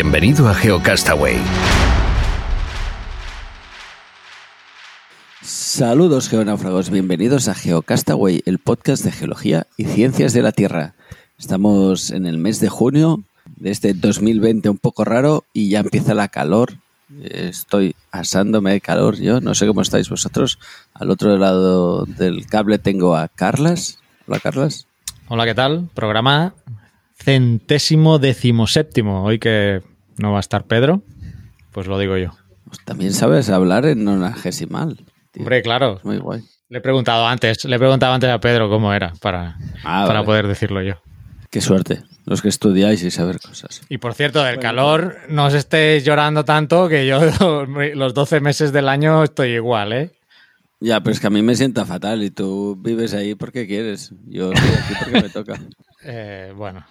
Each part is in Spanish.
Bienvenido a GeoCastaway. Saludos geonáufragos, bienvenidos a GeoCastaway, el podcast de geología y ciencias de la Tierra. Estamos en el mes de junio de este 2020 un poco raro y ya empieza la calor. Estoy asándome de calor yo, no sé cómo estáis vosotros. Al otro lado del cable tengo a Carlas. Hola Carlas. Hola, ¿qué tal? Programa centésimo decimoséptimo. Hoy que no va a estar Pedro, pues lo digo yo. Pues también sabes hablar en nonagesimal. Hombre, claro. Es muy guay. Le he preguntado antes, le he preguntado antes a Pedro cómo era para, Ah, para vale. poder decirlo yo. Qué suerte, los que estudiáis y saber cosas. Y por cierto, del calor, no os estéis llorando tanto que yo los 12 meses del año estoy igual, ¿eh? Ya, pero es que a mí me sienta fatal y tú vives ahí porque quieres. Yo estoy aquí porque me toca. Eh, bueno,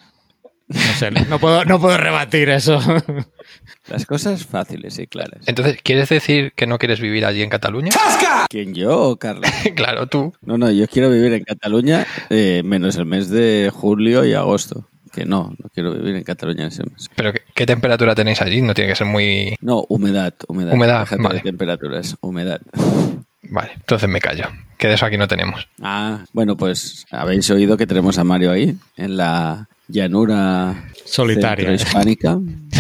no sé, no puedo, no puedo rebatir eso. Las cosas fáciles y claras. Entonces, ¿quieres decir que no quieres vivir allí en Cataluña? ¿Quién yo o Carla? claro, tú. No, no, yo quiero vivir en Cataluña eh, menos el mes de julio y agosto. Que no, no quiero vivir en Cataluña en ese mes. Pero ¿qué, qué temperatura tenéis allí? No tiene que ser muy... No, humedad, humedad. Humedad, Déjate vale. de temperaturas, humedad. Vale, entonces me callo. Que de eso aquí no tenemos. Ah, bueno, pues habéis oído que tenemos a Mario ahí, en la llanura Solitaria. hispánica,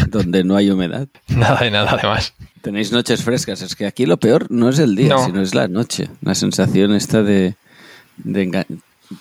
donde no hay humedad. Nada de nada, además. Tenéis noches frescas. Es que aquí lo peor no es el día, No. sino es la noche. La sensación esta de, de enga-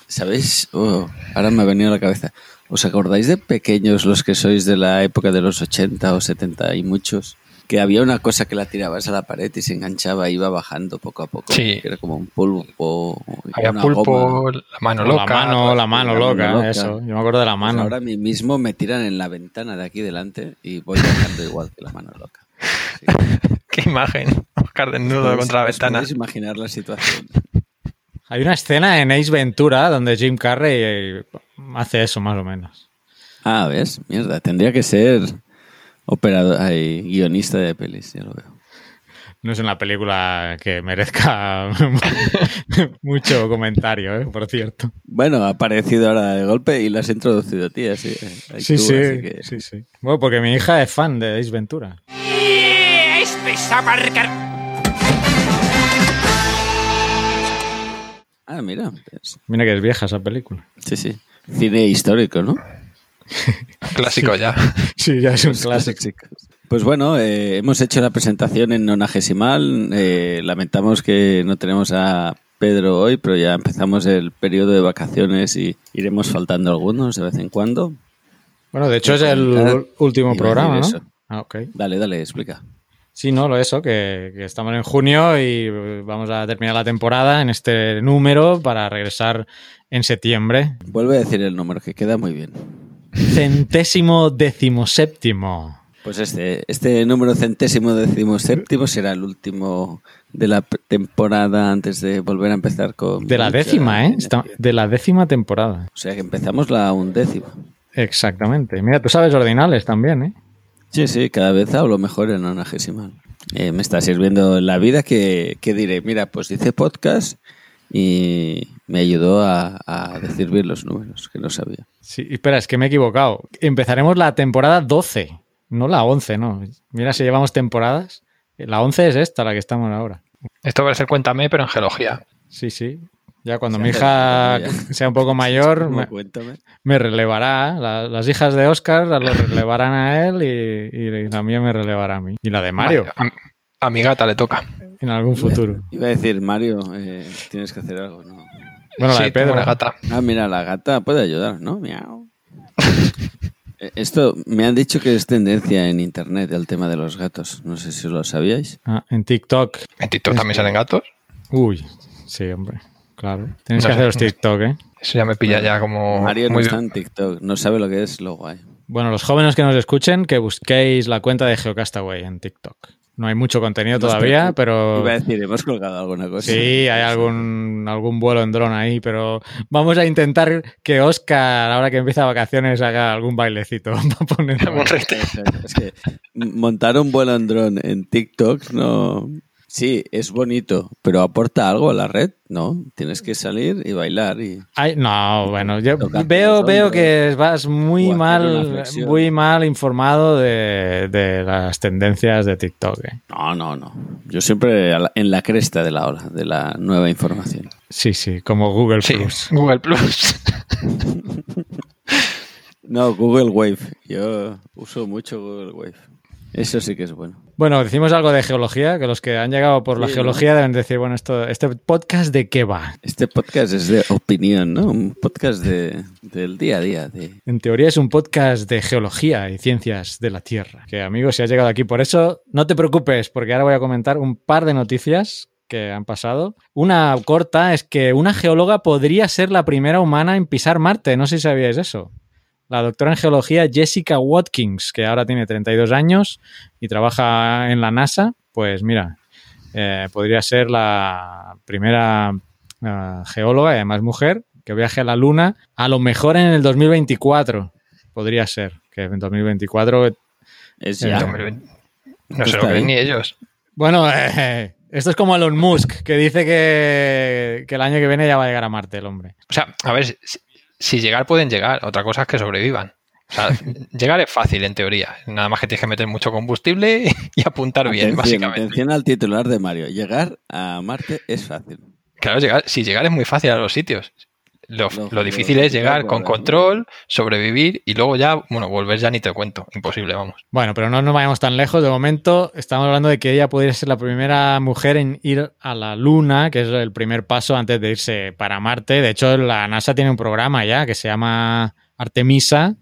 ¿Sabéis? Oh, ahora me ha venido a la cabeza. ¿Os acordáis de pequeños los que sois de la época de los 80 o 70 y muchos? Que había una cosa que la tirabas a la pared y se enganchaba e iba bajando poco a poco. Sí. Que era como un pulpo. Había una pulpo, goma. la mano loca. la mano, la mano la loca, mano loca. eso. Yo me acuerdo de la Pues mano. ahora a mí mismo me tiran en la ventana de aquí delante y voy bajando igual que la mano loca. Sí. Qué imagen. Oscar desnudo contra la ventana. podéis imaginar la situación. Hay una escena en Ace Ventura donde Jim Carrey eh, hace eso más o menos. Ah, ¿ves? Mierda, tendría que ser operador, ay, guionista de pelis, ya lo veo. No es una película que merezca mucho comentario, ¿eh? por cierto. Bueno, ha aparecido ahora de golpe y la has introducido, tía. Sí, Sí, tú, sí, que- sí, sí. Bueno, porque mi hija es fan de Ace Ventura. Ah, mira. pues, Mira que es vieja esa película. sí, sí. Cine histórico, ¿no? Clásico ya. Sí, ya es un clásico. Pues bueno, eh, hemos hecho la presentación en nonagesimal. eh, lamentamos que no tenemos a Pedro hoy, pero ya empezamos el periodo de vacaciones y iremos faltando algunos de vez en cuando. Bueno, de hecho es el último programa, ¿no? Ah, ok. Dale, dale, explica. Sí, no, lo eso, que, que estamos en junio y vamos a terminar la temporada en este número para regresar en septiembre. Vuelve a decir el número, que queda muy bien. Centésimo decimoséptimo. Pues este, este número centésimo décimo séptimo será el último de la temporada antes de volver a empezar con... De la décima, ¿eh? Está- de la décima temporada. O sea que empezamos la undécima. Exactamente. Mira, tú sabes ordinales también, ¿eh? Sí, sí, cada vez hablo mejor en nonagesimal. Eh, me está sirviendo en la vida que, que diré, mira, pues hice podcast y me ayudó a, a decir bien los números, que no sabía. Sí, espera, es que me he equivocado. Empezaremos la temporada 12, no la 11, ¿no? Mira si llevamos temporadas. La 11 es esta, la que estamos ahora. Esto va a ser Cuéntame, pero en geología. Sí, sí. Ya cuando Se mi hija sea un poco mayor, me, Cuéntame. me relevará. La- las hijas de Oscar lo relevarán a él y, y también me relevará a mí. Y la de Mario, a, a mi gata le toca. en algún futuro. Iba a decir, Mario, eh, tienes que hacer algo, ¿no? Bueno, la sí, de tengo Pedro. una gata. Ah, mira, la gata puede ayudar, ¿no? Miau. Eh, Esto me han dicho que es tendencia en internet el tema de los gatos. No sé si lo sabíais. Ah, en TikTok. ¿En TikTok también salen gatos? Uy, Sí, hombre. Claro. Tienes No que sé. hacer los TikTok, ¿eh? Eso ya me pilla ya como Mario no muy... está en TikTok, no sabe lo que es lo guay. Bueno, los jóvenes que nos escuchen, que busquéis la cuenta de Geocastaway en TikTok. No hay mucho contenido todavía, pero Iba a decir, hemos colgado alguna cosa. sí, hay algún, algún vuelo en dron ahí, pero vamos a intentar que Oscar, ahora que empieza vacaciones, haga algún bailecito para. Exacto. Es que montar un vuelo en dron en TikTok no. Sí, es bonito, pero aporta algo a la red, ¿no? Tienes que salir y bailar y. Ay, no, bueno, yo veo, veo que vas muy mal, muy mal informado de, de las tendencias de TikTok. ¿eh? No, no, no. Yo siempre en la cresta de la ola, de la nueva información. Sí, sí, como Google Sí, Plus. Google Plus. No, Google Wave. Yo uso mucho Google Wave. Eso sí que es bueno. Bueno, decimos algo de geología, que los que han llegado por la geología deben decir, bueno, esto, este podcast de qué va. Este podcast es de opinión, ¿no? Un podcast de, del día a día. De... En teoría es un podcast de geología y ciencias de la Tierra. Que amigos, si has llegado aquí por eso, no te preocupes, porque ahora voy a comentar un par de noticias que han pasado. Una corta es que una geóloga podría ser la primera humana en pisar Marte. No sé si sabíais eso. La doctora en geología Jessica Watkins, que ahora tiene 32 años y trabaja en la NASA, pues mira, eh, podría ser la primera eh, geóloga y además mujer que viaje a la Luna, a lo mejor en el 2024. Podría ser, que en 2024... Es ya. 2020. No se lo creen bien. ni ellos. Bueno, eh, esto es como Elon Musk, que dice que, que el año que viene ya va a llegar a Marte el hombre. O sea, a ver, si, si llegar pueden llegar, otra cosa es que sobrevivan. O sea, llegar es fácil en teoría. Nada más que tienes que meter mucho combustible y apuntar bien, Atención, básicamente. atención al titular de Mario. Llegar a Marte es fácil. Claro, llegar, si llegar es muy fácil a los sitios. Lo, difícil es llegar con control, sobrevivir y luego ya, bueno, volver ya ni te cuento. Imposible, vamos. Bueno, pero no nos vayamos tan lejos. De momento estamos hablando de que ella podría ser la primera mujer en ir a la Luna, que es el primer paso antes de irse para Marte. De hecho, la NASA tiene un programa ya que se llama Artemisa,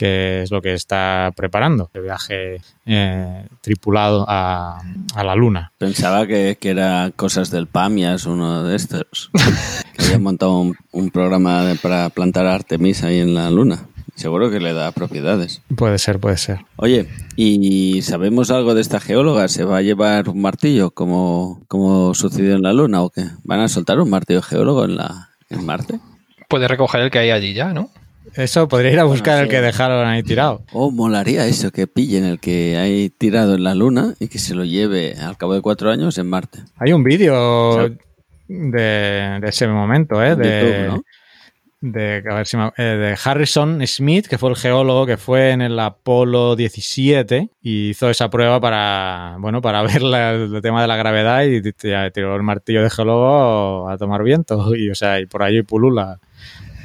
que es lo que está preparando, el viaje eh, tripulado a, a la Luna. Pensaba que, que era cosas del PAMIAS, uno de estos. que había montado un, un programa de- para plantar Artemis ahí en la Luna. Seguro que le da propiedades. Puede ser, puede ser. Oye, ¿y sabemos algo de esta geóloga? ¿Se va a llevar un martillo como, como sucedió en la Luna o qué? ¿Van a soltar un martillo geólogo en, la, en Marte? Puedes recoger el que hay allí ya, ¿no? Eso podría ir a buscar Bueno, el sí. que dejaron ahí tirado. Oh, molaría eso, que pillen el que hay tirado en la Luna y que se lo lleve al cabo de cuatro años en Marte. Hay un vídeo O sea, de, de ese momento, ¿eh? De, YouTube, ¿no? de, a ver si me- eh, de Harrison Smith, que fue el geólogo que fue en el Apolo 17 y hizo esa prueba para, bueno, para ver la- el tema de la gravedad y tiró el martillo de geólogo a tomar viento y, o sea, y por allí pulula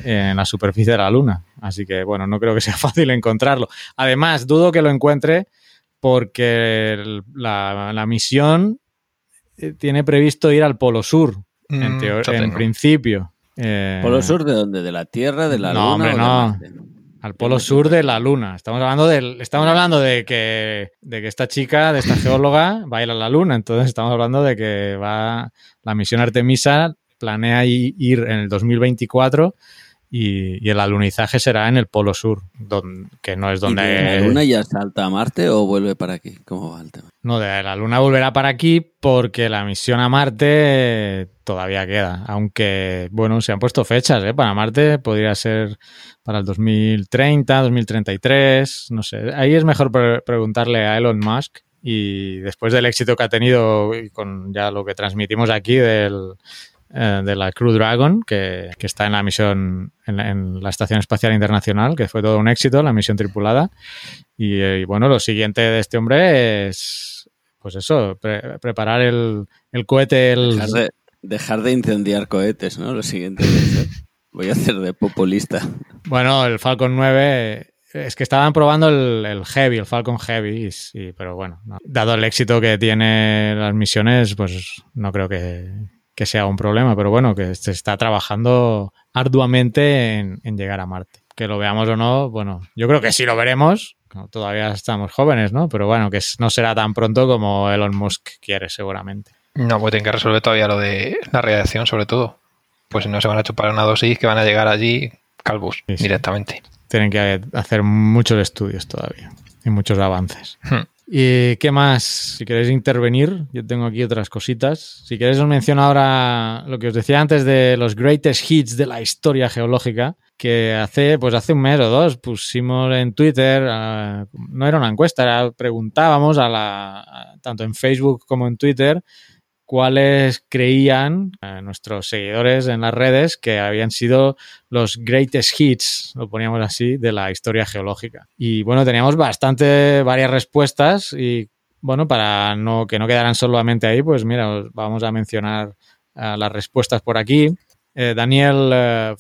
en la superficie de la Luna. Así que, bueno, no creo que sea fácil encontrarlo. Además, dudo que lo encuentre porque el- la, la misión eh, tiene previsto ir al Polo Sur, en, Mm, en principio. Eh, ¿Polo sur de dónde? ¿De la Tierra, de la No, Luna hombre, no. Al polo sur de la Luna. Estamos hablando del, estamos hablando de que, de que esta chica, de esta geóloga, va a ir a la Luna. Entonces estamos hablando de que va la misión Artemisa planea ir en el 2024 y, y el alunizaje será en el polo sur, don- que no es ¿Y de la donde Luna ya salta a Marte o vuelve para aquí? ¿Cómo va el tema? no de la Luna volverá para aquí porque la misión a Marte todavía queda. Aunque bueno, se han puesto fechas, ¿eh? Para Marte podría ser para el 2030, 2033, no sé. Ahí es mejor pre- preguntarle a Elon Musk y después del éxito que ha tenido y con ya lo que transmitimos aquí del, eh, de la Crew Dragon, que, que está en la misión, en la, en la Estación Espacial Internacional, que fue todo un éxito, la misión tripulada. Y, eh, y bueno, lo siguiente de este hombre es, pues eso, pre- preparar el, el cohete, el, Dejar de, dejar de incendiar cohetes, ¿no? Lo siguiente. hacer. Voy a hacer de populista. Bueno, el Falcon 9 es que estaban probando el, el Heavy, el Falcon Heavy, y pero bueno, no. dado el éxito que tiene las misiones, pues no creo que, que sea un problema, pero bueno, que se está trabajando arduamente en, en llegar a Marte. Que lo veamos o no, bueno, yo creo que sí lo veremos, todavía estamos jóvenes, ¿no? Pero bueno, que no será tan pronto como Elon Musk quiere seguramente. No, pues tienen que resolver todavía lo de la radiación, sobre todo. Pues si no se van a chupar una dosis que van a llegar allí calvos Sí, sí. directamente. Tienen que hacer muchos estudios todavía y muchos avances. Hmm. ¿Y qué más? Si queréis intervenir, yo tengo aquí otras cositas. Si queréis os menciono ahora lo que os decía antes de los greatest hits de la historia geológica, que hace, pues hace un mes o dos pusimos en Twitter, ah, no era una encuesta, era- preguntábamos a la, tanto en Facebook como en Twitter cuáles creían eh, nuestros seguidores en las redes que habían sido los greatest hits, lo poníamos así, de la historia geológica. Y bueno, teníamos bastante, varias respuestas y bueno, para no, que no quedaran solamente ahí, pues mira, os vamos a mencionar eh, las respuestas por aquí. Eh, Daniel eh,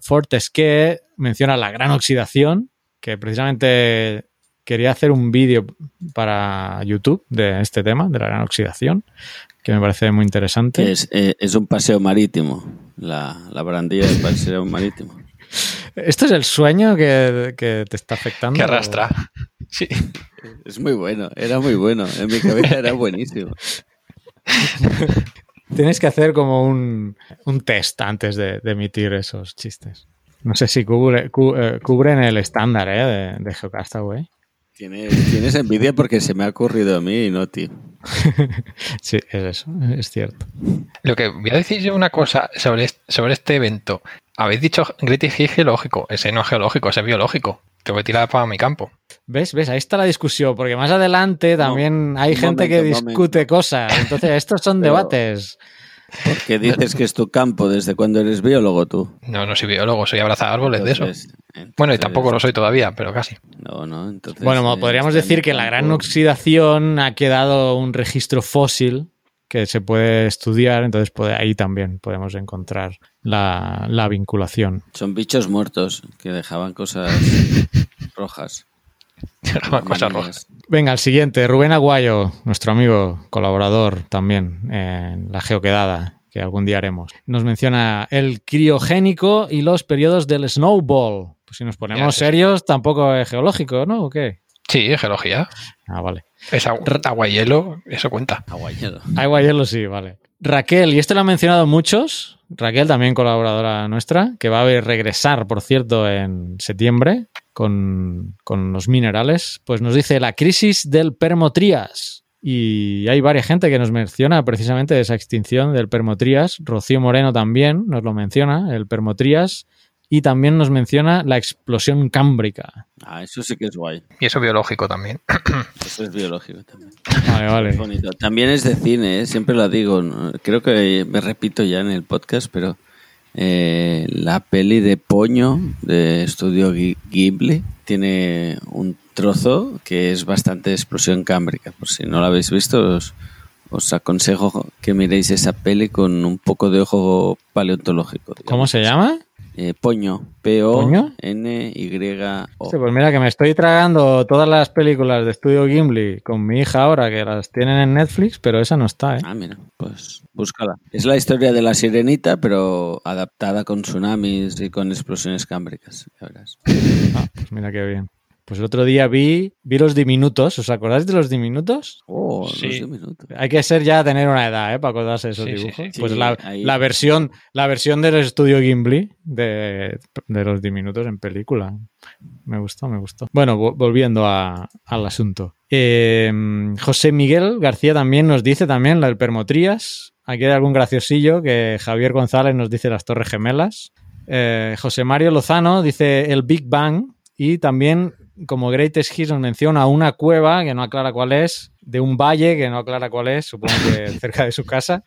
Fortesque menciona la gran oxidación, que precisamente quería hacer un vídeo para YouTube de este tema, de la gran oxidación, que me parece muy interesante. Es, eh, es un paseo marítimo, la, la barandilla del paseo marítimo. ¿Esto es el sueño que, que te está afectando? Que arrastra. Sí. Es muy bueno, era muy bueno. En mi cabeza era buenísimo. Tienes que hacer como un, un test antes de, de emitir esos chistes. No sé si cubre, cu- eh, cubren el estándar ¿eh? de, de Geocastaway. Tienes, tienes envidia porque se me ha ocurrido a mí y no a ti. Sí, es eso, es cierto. Lo que voy a decir yo una cosa sobre, sobre este evento. Habéis dicho Greatest Hit geológico. Ese no es geológico, ese es biológico. Te voy a tirar para mi campo. ¿Ves? ¿Ves? Ahí está la discusión, porque más adelante también hay gente que momento, discute momento. cosas. Entonces, estos son Pero- debates. Porque dices que es tu campo desde cuando eres biólogo tú. No, no soy biólogo, soy abrazar árboles de eso. Entonces- Bueno, y tampoco lo soy todavía, pero casi. No, no, entonces. Bueno, eh, podríamos decir que la gran oxidación ha quedado un registro fósil que se puede estudiar, entonces puede- ahí también podemos encontrar la, la vinculación. Son bichos muertos que dejaban cosas rojas. Cosas rojas. Amarillas. Venga, el siguiente, Rubén Aguayo, nuestro amigo, colaborador también en la geoquedada, que algún día haremos. Nos menciona el criogénico y los periodos del snowball. Pues si nos ponemos Ya, sí. serios, tampoco es geológico, ¿no? ¿O qué? Sí, geología. Ah, vale. Es agua, agua y hielo, eso cuenta. Agua y hielo sí, vale. Raquel, y esto lo han mencionado muchos, Raquel también colaboradora nuestra, que va a regresar, por cierto, en septiembre con, con los minerales, pues nos dice la crisis del Permotrías. Y hay varias gente que nos menciona precisamente esa extinción del Permotrías. Rocío Moreno también nos lo menciona, el Permotrías. Y también nos menciona la explosión cámbrica. Ah, eso sí que es guay. Y eso biológico también. Eso es biológico también. Vale, vale. Es bonito. También es de cine, ¿eh? siempre lo digo. ¿no? Creo que me repito ya en el podcast, pero eh, la peli de Poño de Estudio Ghi- Ghibli tiene un trozo que es bastante explosión cámbrica. Por si no lo habéis visto, os, os aconsejo que miréis esa peli con un poco de ojo paleontológico. ¿Cómo se llama? Eh, Poño. P-O-N-Y-O. Sí, pues mira que me estoy tragando todas las películas de Estudio Gimli con mi hija ahora, que las tienen en Netflix, pero esa no está, ¿eh? Ah, mira, pues búscala. Es la historia de la sirenita, pero adaptada con tsunamis y con explosiones cámbricas. ya verás. Ah, pues mira qué bien. Pues el otro día vi, vi los diminutos. ¿Os acordáis de los diminutos? Oh, Sí. los diminutos. Hay que ser ya tener una edad, ¿eh? Para acordarse de esos Sí, dibujos. sí. Pues Sí, la, la versión, la versión del estudio Gimli de, de los diminutos en película. Me gustó, me gustó. Bueno, vo- volviendo a- al asunto. Eh, José Miguel García también nos dice también la del Permotrías. Aquí hay algún graciosillo que Javier González nos dice las Torres Gemelas. Eh, José Mario Lozano dice el Big Bang y también como Greatest Hits nos menciona una cueva que no aclara cuál es, de un valle que no aclara cuál es, supongo que cerca de su casa,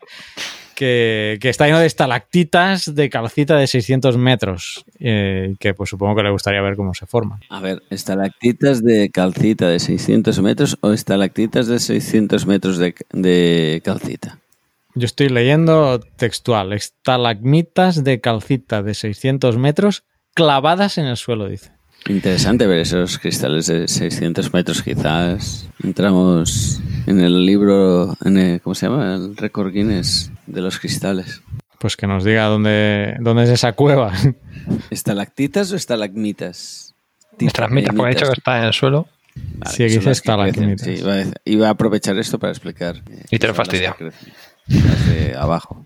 que, que está lleno de estalactitas de calcita de 600 metros, eh, que pues supongo que le gustaría ver cómo se forman. A ver, ¿estalactitas de calcita de 600 metros o estalactitas de 600 metros de, de calcita? Yo estoy leyendo textual, estalagmitas de calcita de 600 metros clavadas en el suelo, dice. Interesante ver esos cristales de 600 metros, quizás. Entramos en el libro, en el- ¿cómo se llama? El récord Guinness de los cristales. Pues que nos diga dónde, dónde es esa cueva. ¿Estalactitas o estalagmitas? Nuestras mitas, porque ha dicho que está en el suelo. Vale, Sí, aquí dice estalagmitas. sí, iba, a, aprovechar esto para explicar. eh, Y te lo las que fastidia. Las de abajo.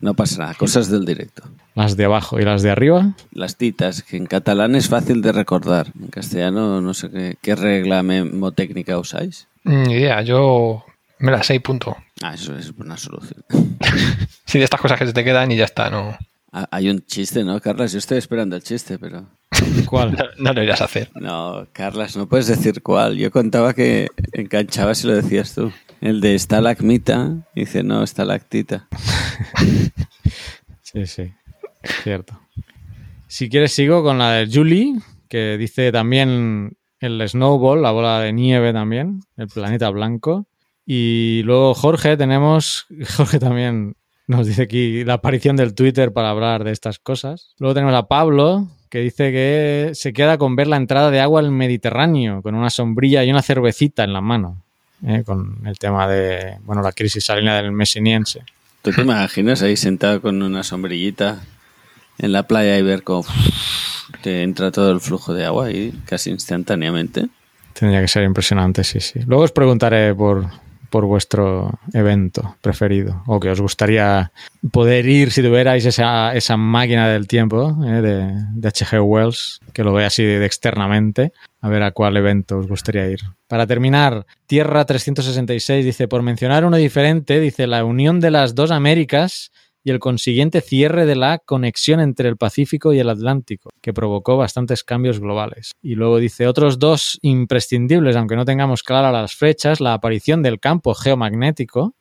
No pasa nada, cosas del directo. Las de abajo y las de arriba. Las titas, que en catalán es fácil de recordar. En castellano no sé qué, qué regla memotécnica usáis. Ni idea, yo me la sé y punto. Ah, eso es una solución. Sí, de estas cosas que se te quedan y ya está, no, Hay un chiste, ¿no, Carlas? Yo estoy esperando el chiste, pero... ¿Cuál? no, no lo irás a hacer. No, Carlas, no puedes decir cuál. Yo contaba que enganchaba si lo decías tú. El de estalagmita, dice no, estalactita. Sí, sí. Cierto. Si quieres, sigo con la de Julie, que dice también el Snowball, la bola de nieve también, el planeta blanco. Y luego Jorge, tenemos. Jorge también nos dice aquí la aparición del Twitter para hablar de estas cosas. Luego tenemos a Pablo, que dice que se queda con ver la entrada de agua al Mediterráneo, con una sombrilla y una cervecita en la mano. ¿eh? Con el tema de, bueno, la crisis salina del mesiniense. ¿Tú te imaginas ahí sentado con una sombrillita en la playa y ver cómo te entra todo el flujo de agua ahí casi instantáneamente? Tendría que ser impresionante, sí, sí. Luego os preguntaré por, por vuestro evento preferido o que os gustaría poder ir si tuvierais esa, esa máquina del tiempo eh, de, de H.G. Wells, que lo ve así de externamente, a ver a cuál evento os gustaría ir. Para terminar, Tierra 366 dice, por mencionar uno diferente, dice la unión de las dos Américas y el consiguiente cierre de la conexión entre el Pacífico y el Atlántico, que provocó bastantes cambios globales. Y luego dice otros dos imprescindibles, aunque no tengamos claras las fechas, la aparición del campo geomagnético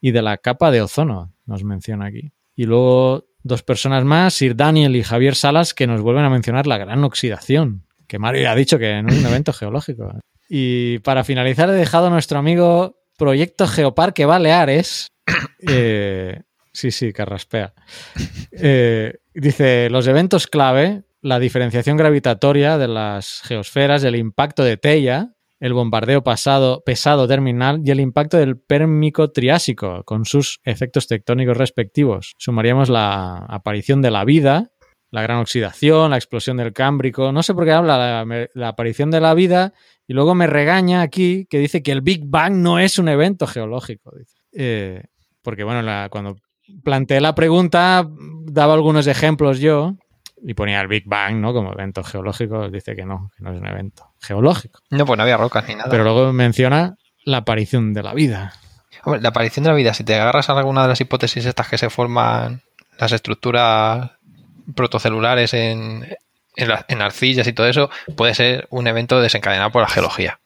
y de la capa de ozono, nos menciona aquí. Y luego dos personas más, Sir Daniel y Javier Salas, que nos vuelven a mencionar la gran oxidación, que Mario ha dicho que no es un evento geológico. Y para finalizar he dejado a nuestro amigo Proyecto Geoparque Baleares. Eh, sí, sí, carraspea. Eh, dice, los eventos clave, la diferenciación gravitatoria de las geosferas, el impacto de Teia, el bombardeo pasado, pesado terminal y el impacto del pérmico triásico con sus efectos tectónicos respectivos. Sumaríamos la aparición de la vida, la gran oxidación, la explosión del cámbrico. No sé por qué habla la, la, aparición de la vida y luego me regaña aquí que dice que el Big Bang no es un evento geológico. Eh, porque bueno, cuando planteé la pregunta daba algunos ejemplos yo y ponía el Big Bang ¿no? como evento geológico. Dice que no, que no es un evento geológico. No, pues no había rocas ni nada. Pero luego menciona la aparición de la vida. Hombre, la aparición de la vida, si te agarras a alguna de las hipótesis estas que se forman las estructuras protocelulares en, en, la, en, arcillas y todo eso, puede ser un evento desencadenado por la geología.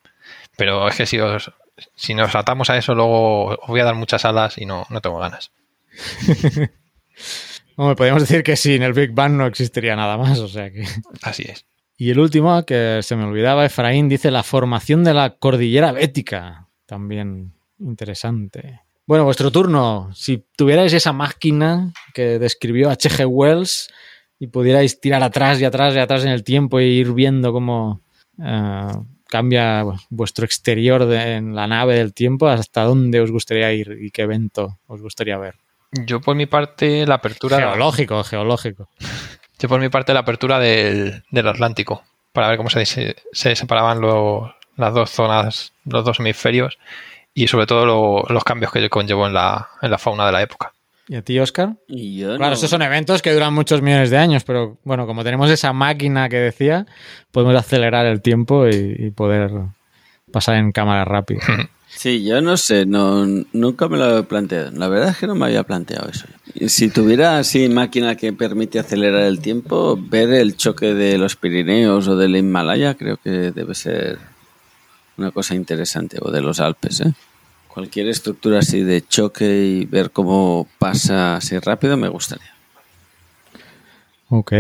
Pero es que si, os, si nos atamos a eso, luego os voy a dar muchas alas y no, no tengo ganas. Hombre, podríamos decir que sin el Big Bang no existiría nada más, o sea que... Así es. Y el último, que se me olvidaba, Efraín dice la formación de la cordillera bética. También interesante. Bueno, vuestro turno. Si tuvierais esa máquina que describió H.G. Wells y pudierais tirar atrás y atrás y atrás en el tiempo e ir viendo cómo uh, cambia vuestro exterior de, en la nave del tiempo, ¿hasta dónde os gustaría ir y qué evento os gustaría ver? Yo por mi parte la apertura... Geológico, geológico. Yo por mi parte la apertura del, del Atlántico, para ver cómo se, se, se separaban lo, las dos zonas, los dos hemisferios y sobre todo lo, los cambios que conllevó en la, en la fauna de la época. ¿Y a ti, Oscar? Y yo claro, no. estos son eventos que duran muchos millones de años, pero bueno, como tenemos esa máquina que decía, podemos acelerar el tiempo y, y poder pasar en cámara rápida. Sí, yo no sé, no, nunca me lo he planteado. La verdad es que no me había planteado eso. Si tuviera así máquina que permite acelerar el tiempo, ver el choque de los Pirineos o del Himalaya creo que debe ser una cosa interesante, o de los Alpes. ¿eh? Cualquier estructura así de choque y ver cómo pasa así rápido me gustaría. Ok,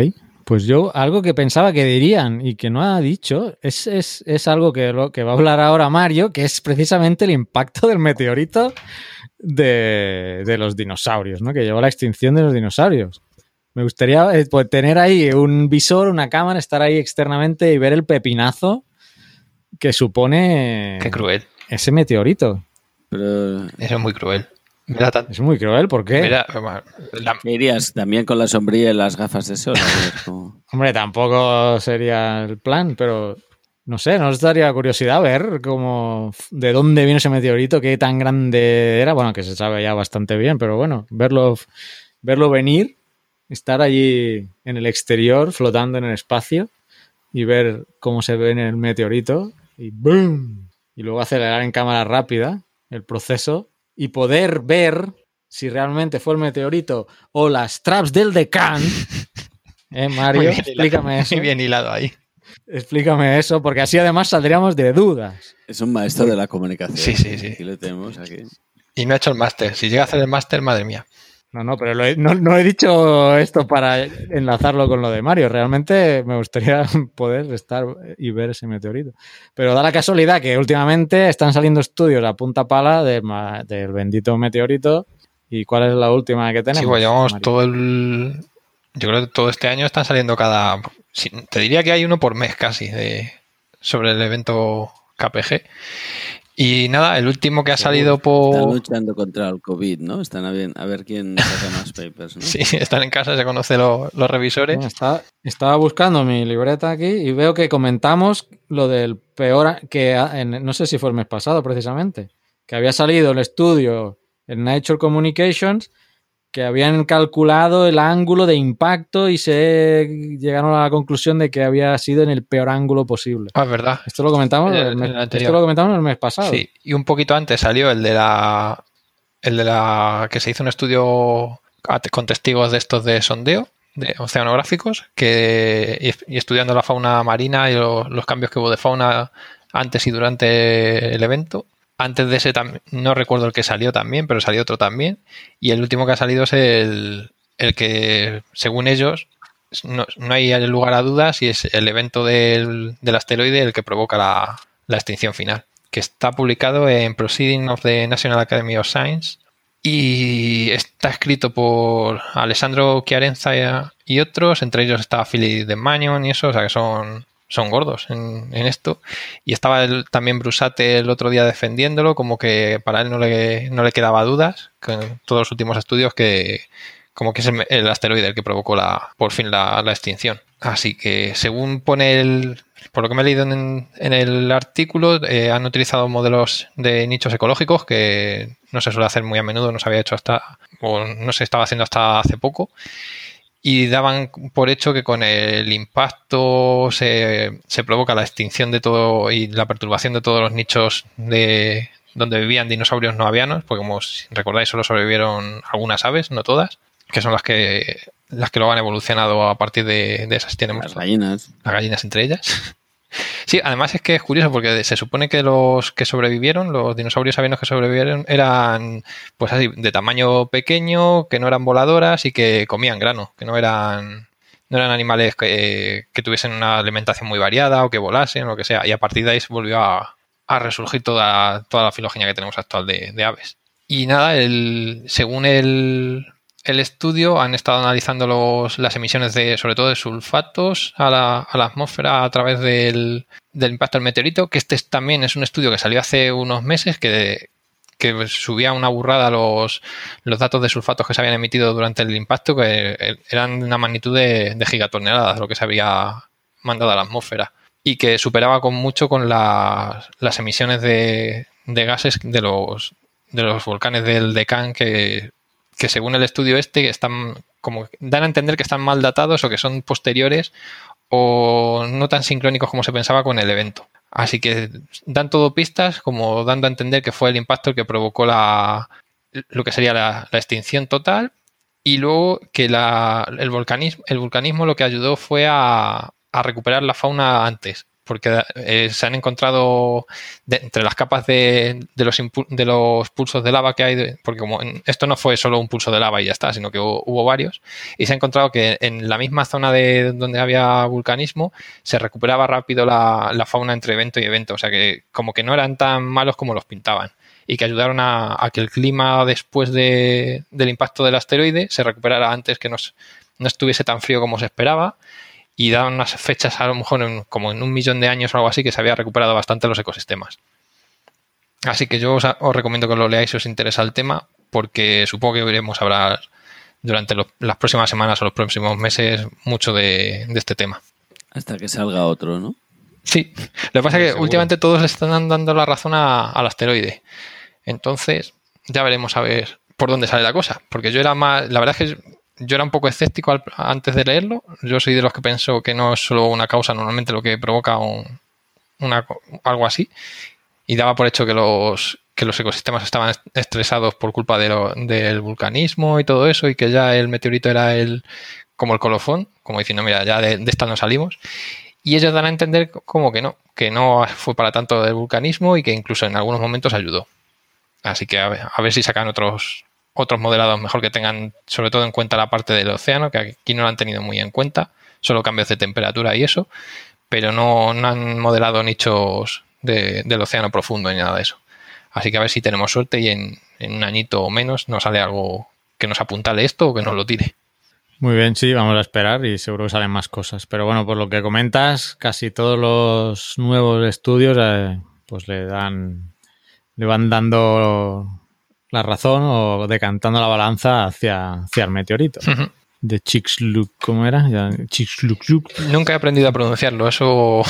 pues yo algo que pensaba que dirían y que no ha dicho es, es, es algo que, lo, que va a hablar ahora Mario, que es precisamente el impacto del meteorito de, de los dinosaurios, ¿no? que llevó a la extinción de los dinosaurios. Me gustaría eh, pues, tener ahí un visor, una cámara, estar ahí externamente y ver el pepinazo que supone Qué cruel. ese meteorito. Pero... Eso es muy cruel. Tan... Es muy cruel, ¿por qué? Mira, la... ¿Qué irías también con la sombrilla y las gafas de sol? Hombre, tampoco sería el plan, pero no sé, nos daría curiosidad ver cómo, de dónde vino ese meteorito, qué tan grande era. Bueno, que se sabe ya bastante bien, pero bueno, verlo, verlo venir, estar allí en el exterior, flotando en el espacio y ver cómo se ve en el meteorito y ¡boom! Y luego acelerar en cámara rápida el proceso y poder ver si realmente fue el meteorito o las traps del decán. ¿Eh, Mario? Explícame eso. Muy bien hilado ahí. Explícame eso, porque así además saldríamos de dudas. Es un maestro de la comunicación. Sí, sí, sí. Aquí lo tenemos, aquí. Y no ha hecho el máster. Si llega a hacer el máster, madre mía. No, no, pero lo he- no, no he dicho esto para enlazarlo con lo de Mario. Realmente me gustaría poder estar y ver ese meteorito. Pero da la casualidad que últimamente están saliendo estudios a punta pala del, bendito meteorito. ¿Y cuál es la última que tenemos? Sí, pues llevamos todo el. Yo creo que todo este año están saliendo cada. Te diría que hay uno por mes casi de, sobre el evento KPG. Y nada, el último que ha salido Están por. luchando contra el COVID, ¿no? Están a, bien- a ver quién saca más papers, ¿no? Sí, están en casa, se conocen lo- los revisores. Bueno, está- estaba buscando mi libreta aquí y veo que comentamos lo del peor, a- que en- no sé si fue el mes pasado precisamente, que había salido el estudio en Nature Communications que habían calculado el ángulo de impacto y se llegaron a la conclusión de que había sido en el peor ángulo posible. Ah, es verdad. Esto lo comentamos El- el mes, esto lo comentamos el mes pasado. Sí, y un poquito antes salió el de la. El de la. que se hizo un estudio con testigos de estos de sondeo, de oceanográficos, que, y, estudiando la fauna marina y lo- los cambios que hubo de fauna antes y durante el evento. Antes de ese no recuerdo el que salió también, pero salió otro también. Y el último que ha salido es el, el que, según ellos, no, no hay lugar a dudas y es el evento del, del asteroide el que provoca la, la extinción final, que está publicado en Proceeding of the National Academy of Science y está escrito por Alessandro Chiarenza y otros, entre ellos está Philip de Magnon y eso, o sea que son, son gordos en, en esto. Y estaba el- también Brusate el otro día defendiéndolo, como que para él no le, no le quedaba dudas, con todos los últimos estudios que como que es el, asteroide el que provocó la, por fin la, la extinción. Así que según pone el, por lo que me he leído en, en el artículo, eh, han utilizado modelos de nichos ecológicos que no se suele hacer muy a menudo, no se había hecho hasta, o no se estaba haciendo hasta hace poco. Y daban por hecho que con el impacto se, se provoca la extinción de todo y la perturbación de todos los nichos de donde vivían dinosaurios no avianos, porque como recordáis solo sobrevivieron algunas aves, no todas, que son las que las que lo han evolucionado a partir de, de esas tenemos Las gallinas. las gallinas entre ellas. Sí, además es que es curioso porque se supone que los que sobrevivieron, los dinosaurios avianos que sobrevivieron, eran pues así, de tamaño pequeño, que no eran voladoras y que comían grano, que no eran, no eran animales que, tuviesen una alimentación muy variada o que volasen o lo que sea. Y a partir de ahí se volvió a, a resurgir toda, toda la filogenia que tenemos actual de, de aves. Y nada, el, según el, el estudio han estado analizando los, las emisiones de, sobre todo de sulfatos a la, a la atmósfera a través del, del impacto del meteorito, que este es- también es un estudio que salió hace unos meses que, que subía una burrada los, los datos de sulfatos que se habían emitido durante el impacto, que eran de una magnitud de, gigatoneladas lo que se había mandado a la atmósfera y que superaba con mucho con las, emisiones de, de gases de los, de los volcanes del Deccan que, que según el estudio este están como dan a entender que están mal datados o que son posteriores o no tan sincrónicos como se pensaba con el evento. Así que dan todo pistas como dando a entender que fue el impacto el que provocó la, lo que sería la, extinción total y luego que la, el, volcanismo, el vulcanismo lo que ayudó fue a, a recuperar la fauna antes, porque eh, se han encontrado entre las capas de, de, los de, los pulsos de lava que hay, porque como esto no fue solo un pulso de lava y ya está, sino que hubo, hubo, varios, y se ha encontrado que en la misma zona de donde había vulcanismo se recuperaba rápido la, la fauna entre evento y evento, o sea que como que no eran tan malos como los pintaban y que ayudaron a, a que el clima después de, del impacto del asteroide se recuperara antes que nos, no estuviese tan frío como se esperaba y daban unas fechas a lo mejor en, como en un millón de años o algo así que se había recuperado bastante los ecosistemas. Así que yo os, os recomiendo que lo leáis si os interesa el tema porque supongo que iremos a hablar durante las próximas semanas o los próximos meses mucho de, de, este tema. Hasta que salga otro, ¿no? Sí, lo que pasa es que Seguro. últimamente todos le están dando la razón a- al asteroide. Entonces, ya veremos a ver por dónde sale la cosa. Porque yo era más. La verdad es que yo era un poco escéptico al- antes de leerlo. Yo soy de los que pensó que no es solo una causa normalmente lo que provoca un- una, algo así. Y daba por hecho que los, que los ecosistemas estaban est- estresados por culpa de del vulcanismo y todo eso. Y que ya el meteorito era el como el colofón. Como diciendo, mira, ya de, de esta no salimos. Y ellos dan a entender como que no, que no fue para tanto del vulcanismo y que incluso en algunos momentos ayudó. Así que a ver, a ver si sacan otros, otros modelados mejor que tengan sobre todo en cuenta la parte del océano, que aquí no lo han tenido muy en cuenta, solo cambios de temperatura y eso, pero no, no han modelado nichos de- del océano profundo ni nada de eso. Así que a ver si tenemos suerte y en, en un añito o menos nos sale algo que nos apuntale esto o que nos lo tire. Muy bien, sí, vamos a esperar y seguro que salen más cosas. Pero bueno, por lo que comentas, casi todos los nuevos estudios eh, pues le dan, le van dando la razón o decantando la balanza hacia, hacia el meteorito. De Chicxulub, ¿cómo era? Chicxulub. Nunca he aprendido a pronunciarlo, eso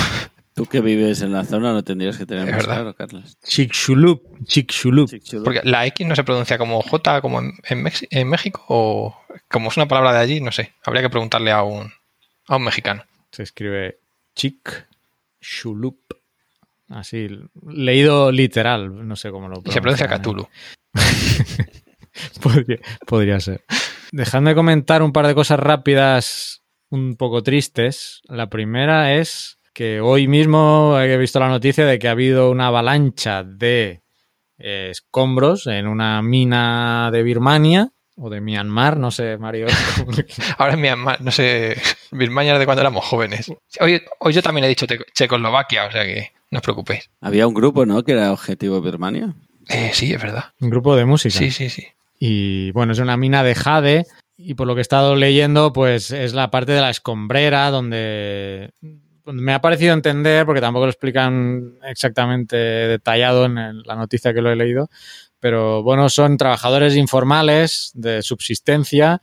Tú que vives en la zona no tendrías que tener Es más verdad. claro, Carlos. Chicxulub, Chicxulub. Porque la X no se pronuncia como J como en, en México o como es una palabra de allí, no sé. Habría que preguntarle a un, a un mexicano. Se escribe Chicxulub. Así, leído literal, no sé cómo lo Y se pronuncia ¿eh? Cthulhu. podría, podría ser. Dejadme de comentar un par de cosas rápidas un poco tristes. La primera es que hoy mismo he visto la noticia de que ha habido una avalancha de eh, escombros en una mina de Birmania o de Myanmar, no sé, Mario. Ahora en Myanmar, no sé, Birmania era de cuando éramos jóvenes. Hoy, hoy yo también he dicho Checoslovaquia, o sea que no os preocupéis. Había un grupo, ¿no? Que era Objetivo Birmania. Eh, sí, es verdad. un grupo de música. Sí, sí, sí. Y bueno, es una mina de jade. Y por lo que he estado leyendo, pues es la parte de la escombrera donde me ha parecido entender, porque tampoco lo explican exactamente detallado en el- la noticia que lo he leído, pero bueno, son trabajadores informales de subsistencia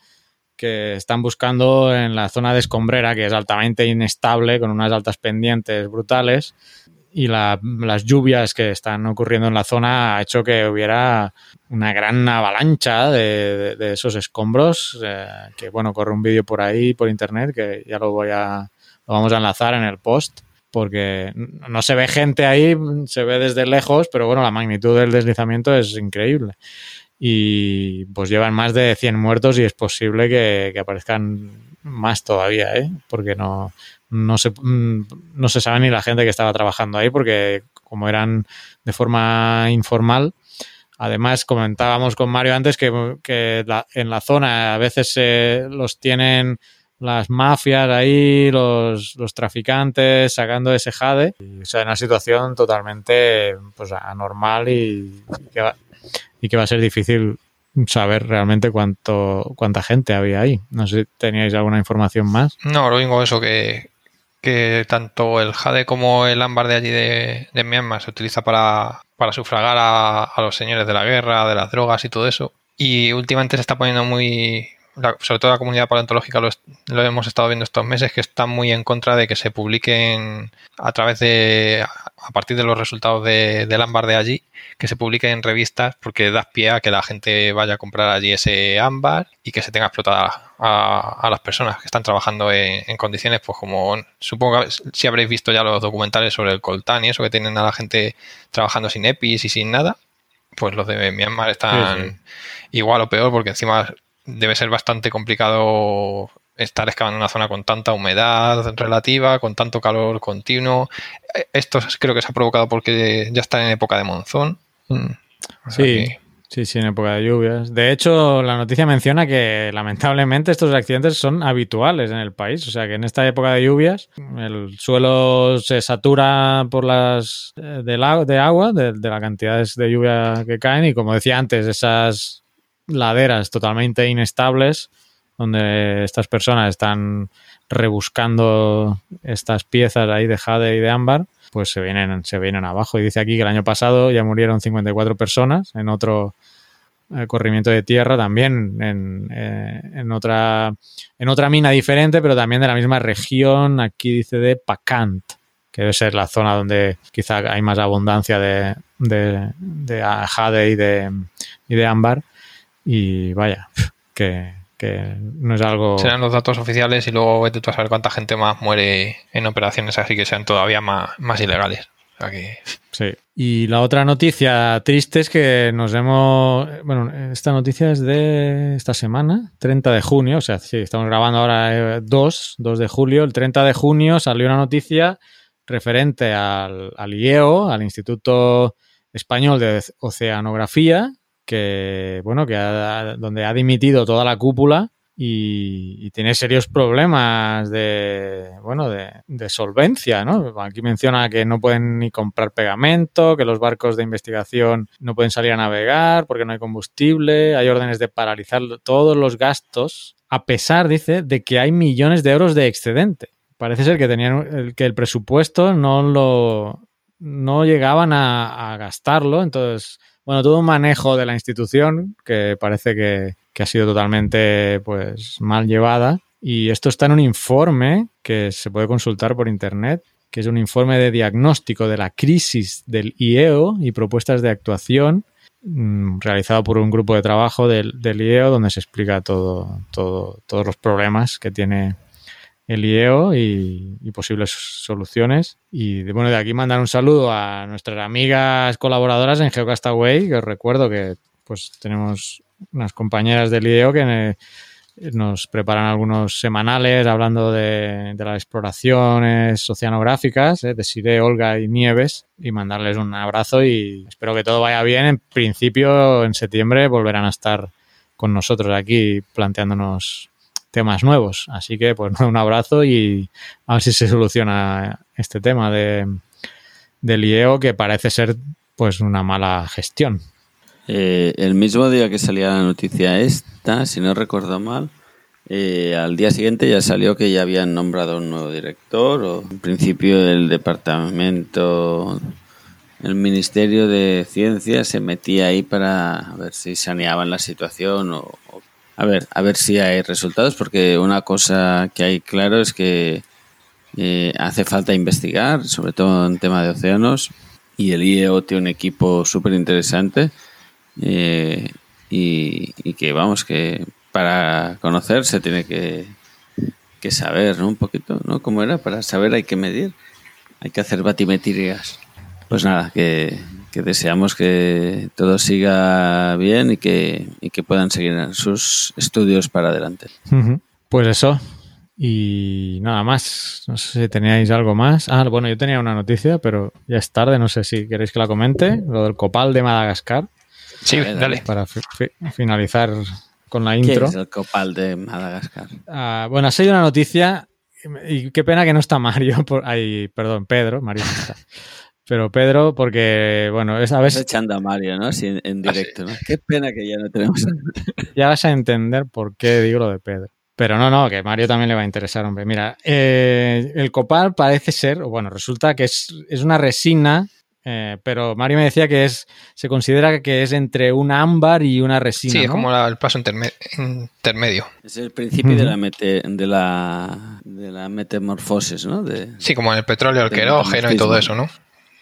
que están buscando en la zona de escombrera, que es altamente inestable, con unas altas pendientes brutales, y la- las lluvias que están ocurriendo en la zona ha hecho que hubiera una gran avalancha de, esos escombros, eh, que bueno, corre un vídeo por ahí, por internet, que ya lo voy a, lo vamos a enlazar en el post, porque no se ve gente ahí, se ve desde lejos, pero bueno, la magnitud del deslizamiento es increíble. Y pues llevan más de 100 muertos y es posible que, que aparezcan más todavía, ¿eh? porque no, no, se, mm, no se sabe ni la gente que estaba trabajando ahí, porque como eran de forma informal, Además, comentábamos con Mario antes que, que la- en la zona a veces se los tienen las mafias ahí, los, los traficantes sacando ese jade. Y, o sea, una situación totalmente pues, anormal y, y que va, y que va a ser difícil saber realmente cuánto cuánta gente había ahí. No sé si teníais alguna información más. No, lo único eso que, que tanto el jade como el ámbar de allí de, de Myanmar se utiliza para, para sufragar a, a los señores de la guerra, de las drogas y todo eso. Y últimamente se está poniendo muy, la- sobre todo la comunidad paleontológica lo, lo hemos estado viendo estos meses, que están muy en contra de que se publiquen a través de, a partir de los resultados de- del ámbar de allí, que se publiquen en revistas porque da pie a que la gente vaya a comprar allí ese ámbar y que se tenga explotada a, a las personas que están trabajando en, en condiciones, pues como supongo que si habréis visto ya los documentales sobre el coltán y eso que tienen a la gente trabajando sin EPIs y sin nada, pues los de Myanmar están Sí, sí. igual o peor porque encima debe ser bastante complicado estar excavando una zona con tanta humedad relativa, con tanto calor continuo. Eh, Esto creo que se ha provocado porque ya está en época de monzón. Mm. O sea Sí, que- sí, sí, en época de lluvias. De hecho, la noticia menciona que lamentablemente estos accidentes son habituales en el país. O sea que en esta época de lluvias el suelo se satura por las eh, del agua- de agua, de, de las cantidades de lluvia que caen y como decía antes, esas laderas totalmente inestables donde estas personas están rebuscando estas piezas ahí de jade y de ámbar, pues se vienen, se vienen abajo. Y dice aquí que el año pasado ya murieron 54 personas en otro eh, corrimiento de tierra también en, eh, en otra en otra mina diferente, pero también de la misma región. Aquí dice de Pacant. que debe ser la zona donde quizá hay más abundancia de, de, de jade y de, y de ámbar. Y vaya, que, que no es algo... Serán los datos oficiales y luego vete tú a saber cuánta gente más muere en operaciones así que sean todavía más, más ilegales. Que... Sí. Y la otra noticia triste es que nos hemos... Bueno, esta noticia es de esta semana, 30 de junio, o sea, sí, estamos grabando ahora eh, 2, 2 de julio. El 30 de junio salió una noticia referente al, al IEO, al Instituto Español de Oceanografía, que, bueno, que ha, donde ha dimitido toda la cúpula y, tiene serios problemas de, bueno, de, de, solvencia, ¿no? Aquí menciona que no pueden ni comprar pegamento, que los barcos de investigación no pueden salir a navegar porque no hay combustible, hay órdenes de paralizar todos los gastos, a pesar, dice, de que hay millones de euros de excedente. Parece ser que tenían que el presupuesto no lo no llegaban a, a gastarlo, entonces bueno, todo un manejo de la institución que parece que, que, ha sido totalmente pues mal llevada. Y esto está en un informe que se puede consultar por internet, que es un informe de diagnóstico de la crisis del IEO y propuestas de actuación mmm, realizado por un grupo de trabajo del, del IEO donde se explica todo, todo, todos los problemas que tiene el IEO y, y, posibles soluciones. Y bueno, de aquí mandar un saludo a nuestras amigas colaboradoras en Geocastaway, que os recuerdo que pues tenemos unas compañeras del IEO que nos preparan algunos semanales hablando de, de las exploraciones oceanográficas, ¿eh? de Sire, Olga y Nieves, y mandarles un abrazo y espero que todo vaya bien. En principio, en septiembre volverán a estar con nosotros aquí planteándonos temas nuevos. Así que, pues, un abrazo y a ver si se soluciona este tema de, del IEO, que parece ser, pues, una mala gestión. Eh, el mismo día que salía la noticia esta, si no recuerdo mal, eh, al día siguiente ya salió que ya habían nombrado un nuevo director, o en principio el departamento, el Ministerio de Ciencia se metía ahí para ver si saneaban la situación o, o a ver, a ver si hay resultados, porque una cosa que hay claro es que eh, hace falta investigar, sobre todo en tema de océanos, y el IEO tiene un equipo súper interesante eh, y, que vamos, que para conocer se tiene que, que saber, ¿no? Un poquito, ¿no? ¿Cómo era? Para saber hay que medir, hay que hacer batimetrías. Pues nada, que, que deseamos que todo siga bien y que, y que puedan seguir sus estudios para adelante. Uh -huh. Pues eso. Y nada más. No sé si teníais algo más. Ah, bueno, yo tenía una noticia, pero ya es tarde. No sé si queréis que la comente. Lo del copal de Madagascar. Sí, dale. dale. Para fi finalizar con la intro. ¿Qué es el copal de Madagascar? Uh, bueno, ha sido una noticia. Y qué pena que no está Mario. Por, ay, perdón, Pedro. Mario no está. Pero Pedro, porque, bueno, esa vez... Estás echando a Mario, ¿no? Sí, en, en directo, ¿no? Qué pena que ya no tenemos... ya vas a entender por qué digo lo de Pedro. Pero no, no, que Mario también le va a interesar, hombre. Mira, eh, el copal parece ser, o bueno, resulta que es, es una resina, eh, pero Mario me decía que es, se considera que es entre un ámbar y una resina. Sí, ¿no? es como la, el paso interme intermedio. Es el principio uh -huh. de, la mete, de, la, de la metamorfosis, ¿no? De, sí, como en el petróleo, el querógeno y todo eso, ¿no?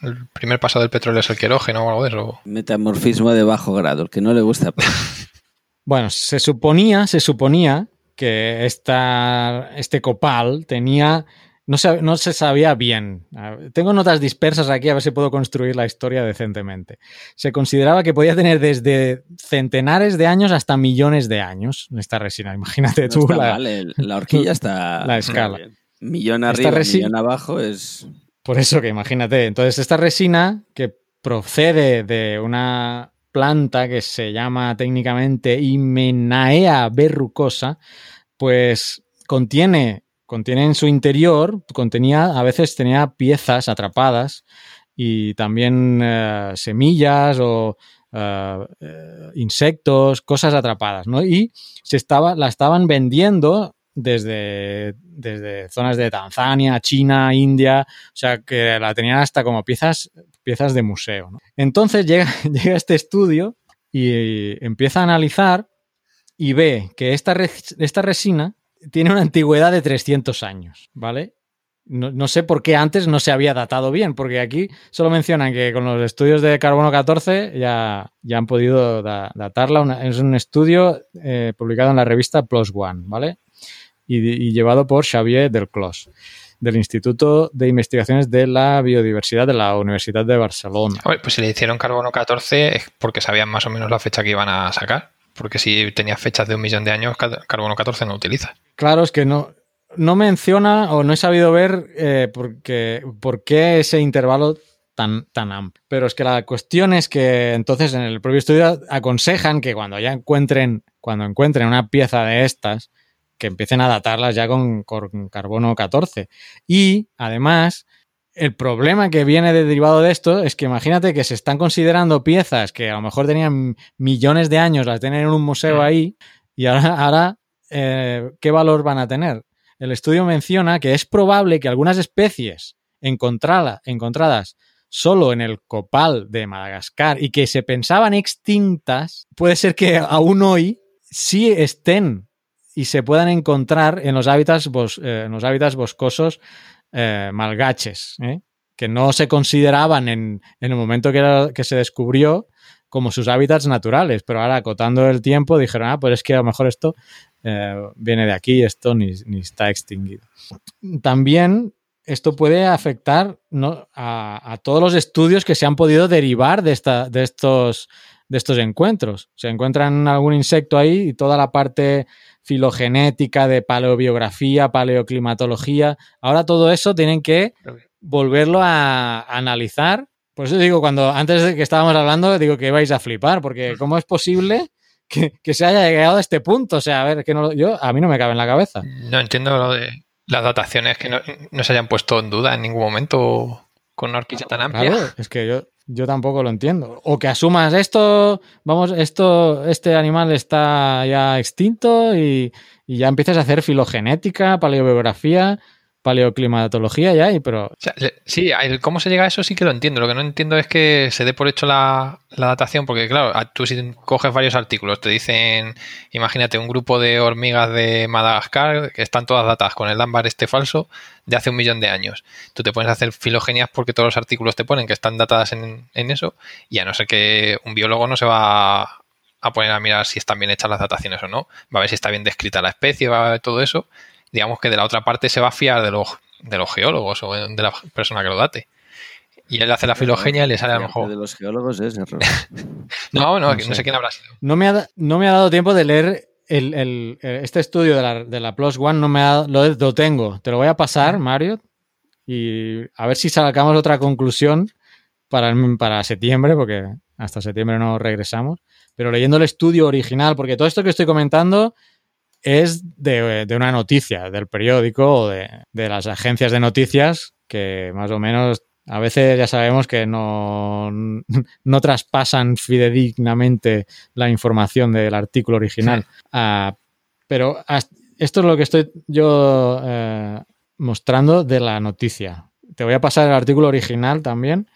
El primer paso del petróleo es el querógeno o algo de eso. Metamorfismo de bajo grado, el que no le gusta. bueno, se suponía, se suponía que esta, este copal tenía. No se, no se sabía bien. Tengo notas dispersas aquí a ver si puedo construir la historia decentemente. Se consideraba que podía tener desde centenares de años hasta millones de años esta resina. Imagínate no tú. La, mal, la, horquilla está. La escala. Millón arriba, millón abajo es. Por eso que imagínate. Entonces, esta resina que procede de una planta que se llama técnicamente Hymenaea verrucosa, pues contiene, contiene en su interior, contenía, a veces tenía piezas atrapadas y también uh, semillas o uh, uh, insectos, cosas atrapadas, ¿no? Y se estaba, la estaban vendiendo desde, desde zonas de Tanzania, China, India, o sea que la tenían hasta como piezas, piezas de museo. Entonces llega, llega este estudio y empieza a analizar y ve que esta, esta resina tiene una antigüedad de 300 años, ¿vale? no, no, sé por qué antes no se había datado bien, porque aquí solo mencionan que con los estudios de carbono 14 ya, ya han podido da, datarla. Es un estudio eh, publicado en la revista Plus One, ¿vale? Y, y llevado por Xavier Del Clos del Instituto de Investigaciones de la Biodiversidad de la Universidad de Barcelona. Oye, pues si le hicieron carbono 14 es porque sabían más o menos la fecha que iban a sacar. Porque si tenía fechas de un millón de años, carbono 14 no utiliza. Claro, es que no, no menciona o no he sabido ver eh, porque, por qué ese intervalo tan, tan amplio. Pero es que la cuestión es que entonces en el propio estudio aconsejan que cuando ya encuentren, cuando encuentren una pieza de estas, que empiecen a datarlas ya con, con carbono 14. Y además, el problema que viene derivado de esto es que imagínate que se están considerando piezas que a lo mejor tenían millones de años, las tienen en un museo ahí, y ahora, ahora eh, ¿qué valor van a tener? El estudio menciona que es probable que algunas especies encontrada, encontradas solo en el copal de Madagascar y que se pensaban extintas, puede ser que aún hoy sí estén y se puedan encontrar en los hábitats, bos, eh, en los hábitats boscosos eh, malgaches, ¿eh? que no se consideraban en, en el momento que, se descubrió como sus hábitats naturales, pero ahora acotando el tiempo dijeron, ah, pues es que a lo mejor esto viene de aquí, esto ni, ni, está extinguido. También esto puede afectar ¿no? a, a, todos los estudios que se han podido derivar de, esta, de, estos, de estos encuentros. Se encuentran algún insecto ahí y toda la parte filogenética, de paleobiografía, paleoclimatología. Ahora todo eso tienen que volverlo a, analizar. Por eso digo, cuando antes de que estábamos hablando, digo que vais a flipar, porque ¿cómo es posible que, que, se haya llegado a este punto? O sea, a ver, que no, yo, a mí no me cabe en la cabeza. No entiendo lo de las dataciones que no, no se hayan puesto en duda en ningún momento con una horquilla tan amplia. Claro, es que yo, yo tampoco lo entiendo. O que asumas esto, vamos, esto, este animal está ya extinto y, y ya empiezas a hacer filogenética, paleobiografía, paleoclimatología ya, y pero... Sí, cómo se llega a eso sí que lo entiendo. Lo que no entiendo es que se dé por hecho la, la, datación, porque claro, tú si coges varios artículos, te dicen, imagínate, un grupo de hormigas de Madagascar que están todas datadas con el ámbar este falso de hace un millón de años. Tú te puedes hacer filogenias porque todos los artículos te ponen que están datadas en, en eso, y a no ser que un biólogo no se va a poner a mirar si están bien hechas las dataciones o no, va a ver si está bien descrita la especie, va a ver todo eso, digamos que de la otra parte se va a fiar de los, de los geólogos o de la persona que lo date. Y él hace la filogenia y le sale a lo mejor. De los geólogos es error. no, no, no, sé. no, sé. quién habrá sido. No me ha, no me ha dado tiempo de leer el, el, este estudio de la, de la, Plus One, no me ha, lo, lo, tengo. Te lo voy a pasar, Mario, y a ver si sacamos otra conclusión para, para septiembre, porque hasta septiembre no regresamos. Pero leyendo el estudio original, porque todo esto que estoy comentando es de, de, una noticia del periódico o de, de, las agencias de noticias que más o menos a veces ya sabemos que no, no traspasan fidedignamente la información del artículo original. Sí. Uh, pero esto es lo que estoy yo uh, mostrando de la noticia. Te voy a pasar el artículo original también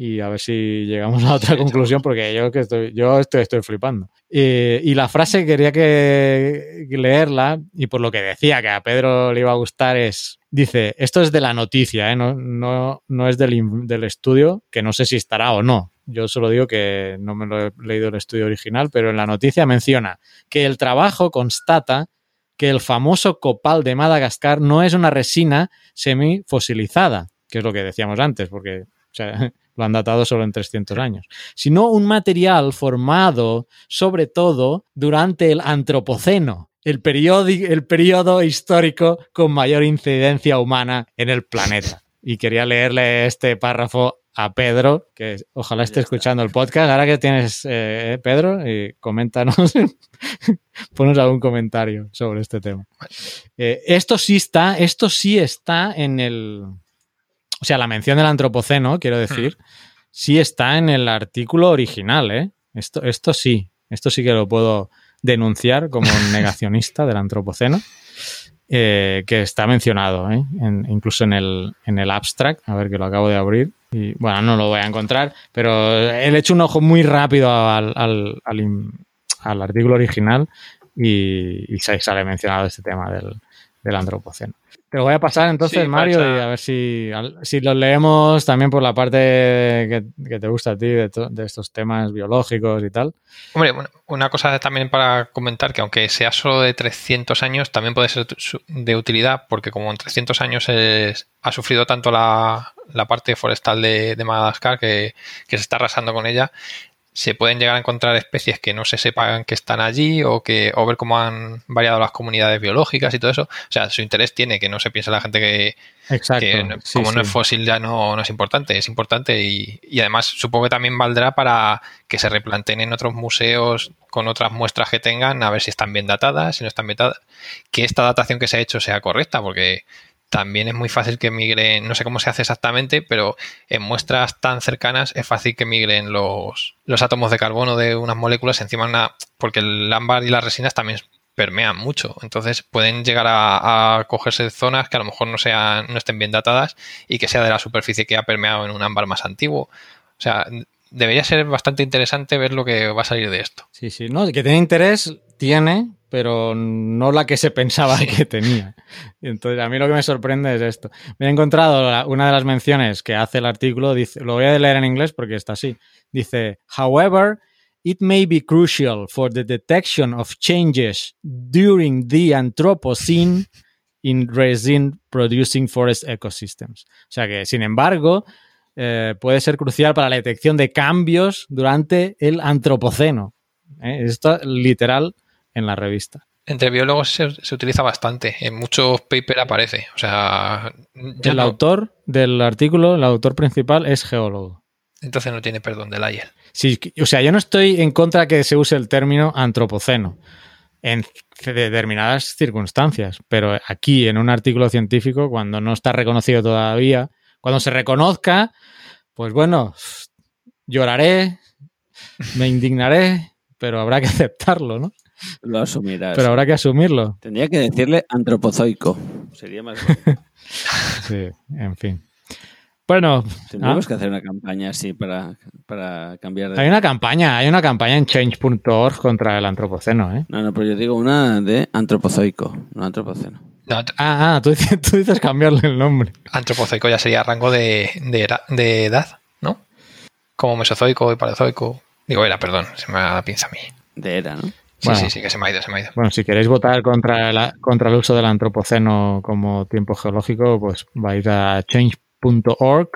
y a ver si llegamos a otra conclusión porque yo que estoy, yo estoy, estoy flipando. Y, y, la frase quería que, que, leerla y por lo que decía que a Pedro le iba a gustar es, dice, esto es de la noticia, ¿eh? no, no, no es del, del estudio, que no sé si estará o no. Yo solo digo que no me lo he leído el estudio original, pero en la noticia menciona que el trabajo constata que el famoso copal de Madagascar no es una resina semifosilizada, que es lo que decíamos antes, porque o sea, lo han datado solo en 300 años, sino un material formado sobre todo durante el Antropoceno, el periodo, el periodo histórico con mayor incidencia humana en el planeta. Y quería leerle este párrafo a Pedro, que ojalá esté escuchando el podcast. Ahora que tienes, eh, Pedro, y coméntanos, ponos algún comentario sobre este tema. Eh, esto sí está, esto sí está en el, o sea, la mención del antropoceno, quiero decir, hmm. sí está en el artículo original, ¿eh? Esto, esto sí, esto sí que lo puedo denunciar como negacionista del antropoceno, eh, que está mencionado, ¿eh? En, incluso en el, en el abstract, a ver que lo acabo de abrir, y bueno, no lo voy a encontrar, pero he hecho un ojo muy rápido al, al, al, al artículo original y, y, sale mencionado este tema del, del antropoceno. Te lo voy a pasar entonces, Sí, Mario, y a ver si, si los leemos también por la parte que, que te gusta a ti de, to- de estos temas biológicos y tal. Hombre, bueno, una cosa también para comentar que aunque sea solo de 300 años, también puede ser de utilidad porque como en 300 años es- ha sufrido tanto la, la parte forestal de, de Madagascar que, que se está arrasando con ella, se pueden llegar a encontrar especies que no se sepan que están allí o que o ver cómo han variado las comunidades biológicas y todo eso. O sea, su interés tiene que no se piense la gente que, Exacto. que no- sí, como no es fósil ya no, no es importante, es importante y, y además supongo que también valdrá para que se replanteen en otros museos con otras muestras que tengan a ver si están bien datadas, si no están bien datadas, que esta datación que se ha hecho sea correcta, porque también es muy fácil que migren, no sé cómo se hace exactamente, pero en muestras tan cercanas es fácil que migren los, los átomos de carbono de unas moléculas encima una, porque el ámbar y las resinas también permean mucho. Entonces pueden llegar a, a cogerse zonas que a lo mejor no sean, no estén bien datadas y que sea de la superficie que ha permeado en un ámbar más antiguo. O sea, debería ser bastante interesante ver lo que va a salir de esto. Sí, sí, no, que tiene interés, tiene, pero no la que se pensaba que tenía. Y entonces, a mí lo que me sorprende es esto. Me he encontrado la- una de las menciones que hace el artículo, dice, lo voy a leer en inglés porque está así. Dice, however, it may be crucial for the detection of changes during the Anthropocene in resin producing forest ecosystems. O sea que, sin embargo, eh, puede ser crucial para la detección de cambios durante el antropoceno. ¿eh? Esto literal en la revista. Entre biólogos se, se utiliza bastante, en muchos papers aparece. O sea, el no- autor del artículo, el autor principal, es geólogo. entonces no tiene perdón del ayer. Sí, o sea, yo no estoy en contra que se use el término antropoceno en determinadas circunstancias, pero aquí en un artículo científico, cuando no está reconocido todavía, cuando se reconozca, pues bueno, lloraré, me indignaré, pero habrá que aceptarlo, ¿no? Lo asumirás. Pero habrá que asumirlo. Tendría que decirle antropozoico. Sería más bonito. Sí, en fin. Bueno, Tendríamos ¿ah? que hacer una campaña así para, para cambiar de... hay una campaña, hay una campaña en change.org contra el antropoceno, ¿eh? No, no, pero yo digo una de antropozoico, no antropoceno. No, Ah, ah, tú dices, tú dices cambiarle el nombre. antropozoico ya sería rango de, de edad, ¿no? Como mesozoico y paleozoico. Digo, era, perdón, se me da la pinza a mí. De era, ¿no? Sí, Bueno. sí, sí, que se me ha ido, se me ha ido. Bueno, si queréis votar contra el, contra el uso del antropoceno como tiempo geológico, pues vais a change.org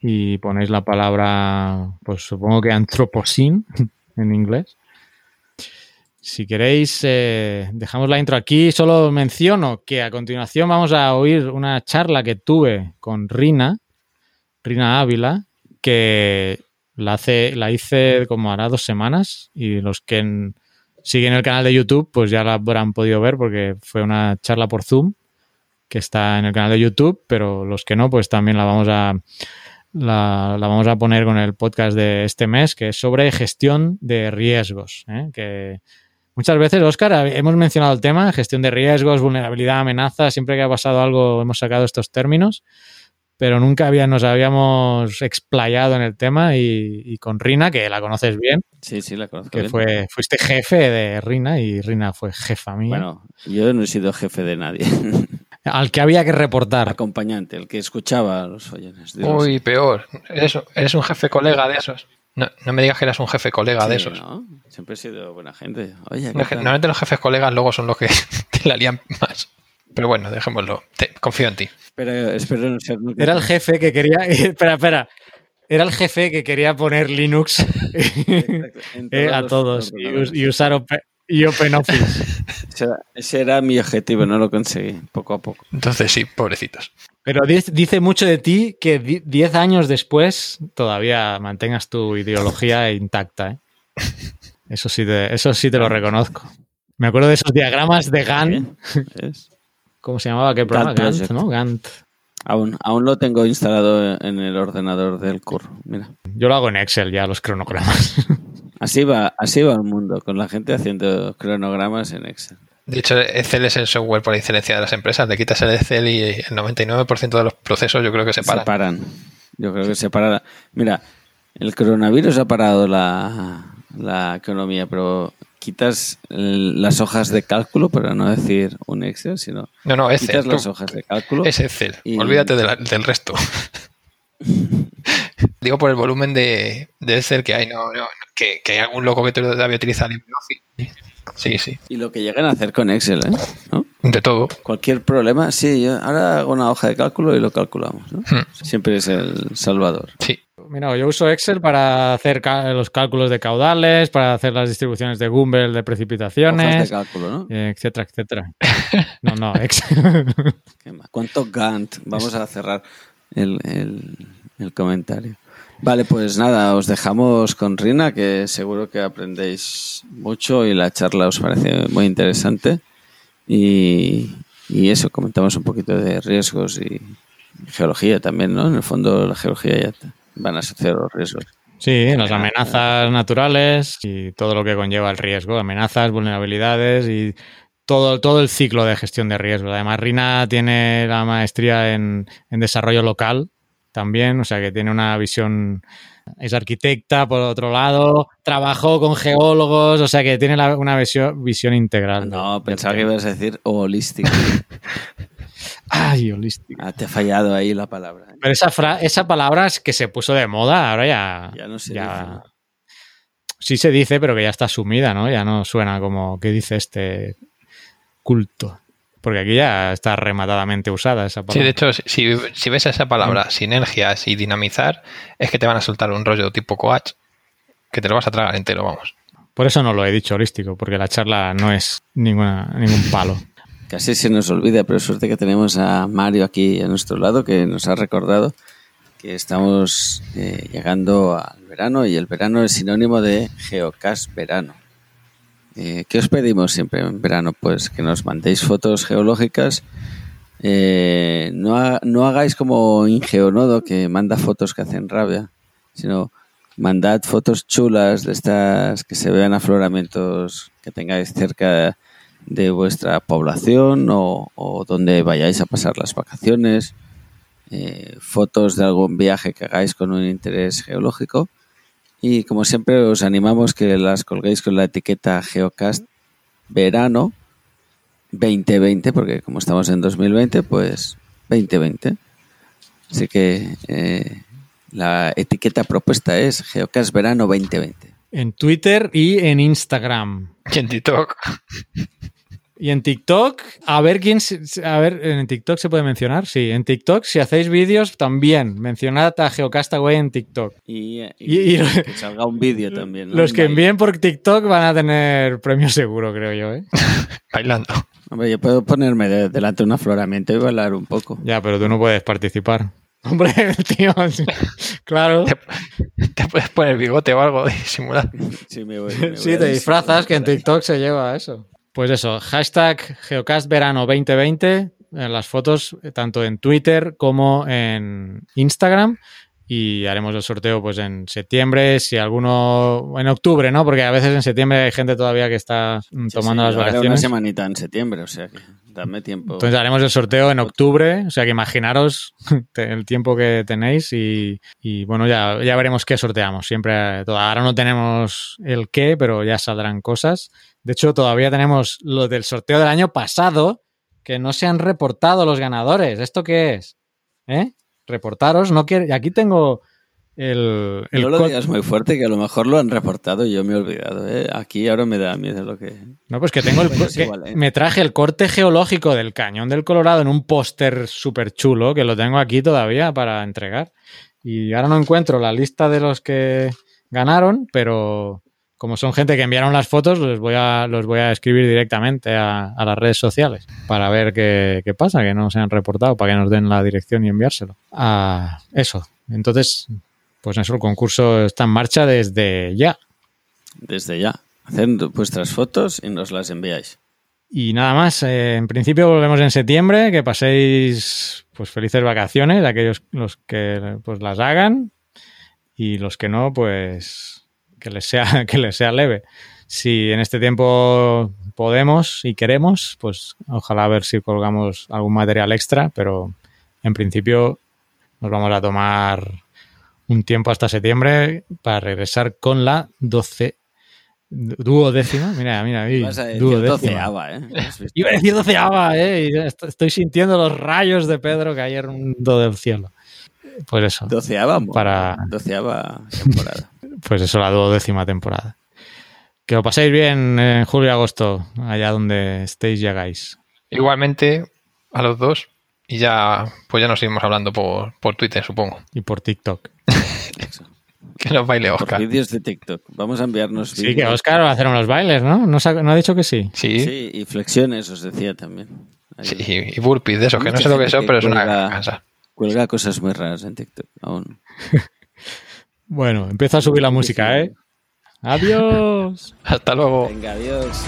y ponéis la palabra, pues supongo que antropocene en inglés. Si queréis, eh, dejamos la intro aquí. Solo menciono que a continuación vamos a oír una charla que tuve con Rina, Rina Ávila, que la, hace, la hice como hará dos semanas y los que en- siguen el canal de YouTube pues ya la habrán podido ver porque fue una charla por Zoom que está en el canal de YouTube, pero los que no pues también la vamos a la, vamos a poner con el podcast de este mes que es sobre gestión de riesgos, ¿eh? que muchas veces, Oscar, hemos mencionado el tema, gestión de riesgos, vulnerabilidad, amenaza, siempre que ha pasado algo hemos sacado estos términos, pero nunca había, nos habíamos explayado en el tema y, y con Rina, que la conoces bien, Sí, sí, la conozco que bien. fue, fuiste jefe de Rina y Rina fue jefa mía, Bueno, yo no he sido jefe de nadie. al que había que reportar. Acompañante, el que escuchaba los follones. Dios. Uy, peor. Eres, eres un jefe colega de esos. No, no me digas que eras un jefe colega de esos. ¿no? Siempre he sido buena gente. Oye, ¿qué No, que-? Normalmente los jefes colegas luego son los que te la lían más. Pero bueno, dejémoslo. Te- confío en ti. Pero espero no ser nunca. Era el jefe que quería. espera, espera. Era el jefe que quería poner Linux eh, a los todos y, usar y OpenOffice. Ese era, ese era mi objetivo, no lo conseguí, poco a poco. Entonces sí, pobrecitos. Pero di- dice mucho de ti que di- 10 años después todavía mantengas tu ideología intacta. ¿eh? Eso, sí te, eso sí te lo reconozco. Me acuerdo de esos diagramas de Gantt. ¿Ves? ¿Cómo se llamaba aquel programa? Gantt. ¿no? Gantt. Aún, aún lo tengo instalado en el ordenador del curro. Mira. Yo lo hago en Excel ya, los cronogramas. Así va, así va el mundo, con la gente haciendo cronogramas en Excel. De hecho, Excel es el software por excelencia de las empresas. Le quitas el Excel y el 99% de los procesos yo creo que se paran. Se paran. Yo creo que se para. Mira, el coronavirus ha parado la, la economía, pero quitas las hojas de cálculo, para no decir un Excel, sino No, no, Excel. quitas las hojas de cálculo. Es Excel. Y- Olvídate de la- del resto. Digo por el volumen de, de Excel que hay, no, no, que, que hay algún loco que todavía utiliza LibreOffice. Sí, sí, Y lo que llegan a hacer con Excel, ¿eh? ¿No? de todo. Cualquier problema, sí, yo ahora hago una hoja de cálculo y lo calculamos, ¿no? Hmm. Siempre es el salvador. Sí, Mira, yo uso Excel para hacer los cálculos de caudales, para hacer las distribuciones de Google de precipitaciones, cálculo, ¿no? eh, etcétera, etcétera. No, no, Excel. ¿Cuánto Gantt? Vamos a cerrar el, el- el comentario. Vale, pues nada, os dejamos con Rina, que seguro que aprendéis mucho y la charla os parece muy interesante. Y, y eso, comentamos un poquito de riesgos y geología también, ¿no? En el fondo la geología ya te- van a asociar los riesgos. Sí, las amenazas naturales y todo lo que conlleva el riesgo, amenazas, vulnerabilidades y todo, todo el ciclo de gestión de riesgos. Además, Rina tiene la maestría en, en desarrollo local también, o sea que tiene una visión, es arquitecta por otro lado, trabajó con geólogos, o sea que tiene la- una visión, visión integral. No, pensaba que ibas a decir holístico. Ay, holístico. Ah, te ha fallado ahí la palabra. Pero esa, fra- esa palabra es que se puso de moda, ahora ya... Ya no se ya- dice, ¿no? Sí se dice, pero que ya está asumida, ¿no? Ya no suena como que dice este culto. Porque aquí ya está rematadamente usada esa sí, palabra. de hecho, si, si ves esa palabra, sinergias y dinamizar, es que te van a soltar un rollo tipo coach que te lo vas a tragar entero, vamos. Por eso no lo he dicho holístico, porque la charla no es ninguna, ningún palo. Casi se nos olvida, pero suerte que tenemos a Mario aquí a nuestro lado, que nos ha recordado que estamos eh, llegando al verano y el verano es sinónimo de Geocast verano. Eh, ¿Qué os pedimos siempre en verano? Pues que nos mandéis fotos geológicas. Eh, no, no hagáis como Ingeonodo que manda fotos que hacen rabia, sino mandad fotos chulas de estas que se vean afloramientos que tengáis cerca de vuestra población o, o donde vayáis a pasar las vacaciones, eh, fotos de algún viaje que hagáis con un interés geológico. Y como siempre os animamos que las colguéis con la etiqueta Geocast verano 2020 porque como estamos en 2020 pues 2020 así que eh, la etiqueta propuesta es Geocast verano 2020 En Twitter y en Instagram. Y en TikTok, Y en TikTok, a ver quién. A ver, en TikTok se puede mencionar. Sí, en TikTok, si hacéis vídeos, también. Mencionad a Geocastaway en TikTok. y, y- Y- y lo- que salga un vídeo también ¿no? Los que envíen por TikTok van a tener premio seguro, creo yo. ¿eh? bailando. Hombre, yo puedo ponerme de- delante de un afloramiento y bailar un poco. Ya, pero tú no puedes participar. Hombre, tío, sí. claro. Te, te puedes poner bigote o algo y simular. Sí, me voy- me voy Sí, a te dis- disfrazas, que en TikTok se lleva eso. Pues eso, hashtag geocastverano 2020 en las fotos, tanto en Twitter como en Instagram. Y haremos el sorteo pues en septiembre, si alguno... En octubre, ¿no? Porque a veces en septiembre hay gente todavía que está mm, Sí, tomando sí, las haré una vacaciones. semanita en septiembre, o sea que dame tiempo. Entonces haremos el sorteo en octubre, o sea que imaginaros el tiempo que tenéis y, y, bueno, ya, ya veremos qué sorteamos. Siempre, eh, ahora no tenemos el qué, pero ya saldrán cosas. De hecho, todavía tenemos lo del sorteo del año pasado, que no se han reportado los ganadores. ¿Esto qué es? ¿Eh? Reportaros, no quiere... Aquí tengo el... el no lo digas muy fuerte, que a lo mejor lo han reportado y yo me he olvidado. ¿eh? Aquí ahora me da miedo lo que... No, pues que tengo el que igual, ¿eh? me traje el corte geológico del cañón del Colorado en un póster súper chulo que lo tengo aquí todavía para entregar. Y ahora no encuentro la lista de los que ganaron, pero como son gente que enviaron las fotos, los voy a, los voy a escribir directamente a, a las redes sociales para ver qué, qué pasa, que no se han reportado, para que nos den la dirección y enviárselo. Ah, eso. Entonces, pues eso, el concurso está en marcha desde ya. Desde ya. Haced vuestras fotos y nos las enviáis. Y nada más, eh, en principio volvemos en septiembre, que paséis pues felices vacaciones, aquellos los que pues las hagan y los que no, pues que les sea, que les sea leve. Si en este tiempo podemos y queremos, pues ojalá a ver si colgamos algún material extra, pero en principio nos vamos a tomar un tiempo hasta septiembre para regresar con la 12 Duodécima, mira, mira, mira Vas a decir duodécima. doceava, ¿eh? Iba a decir doceava, ¿eh? Y est- estoy sintiendo los rayos de Pedro cayendo del cielo. Pues eso, Doceava, Para- doceava temporada. Pues eso, la duodécima temporada. Que lo paséis bien en julio y agosto, allá donde estéis llegáis. Igualmente a los dos. Y ya, pues ya nos seguimos hablando por, por Twitter, supongo. Y por TikTok. Que nos baile Por Oscar. vídeos de TikTok. Vamos a enviarnos Sí, que. Oscar va a hacer unos bailes, ¿no? ¿No, ha dicho que sí? Sí, sí, Sí, y flexiones, os decía también. Ahí y burpees de esos, que no sé lo que son, pero es una cansa. Cuelga cosas muy raras en TikTok aún. Bueno, empieza a subir la música, ¿eh? Adiós. Hasta luego. Venga, adiós.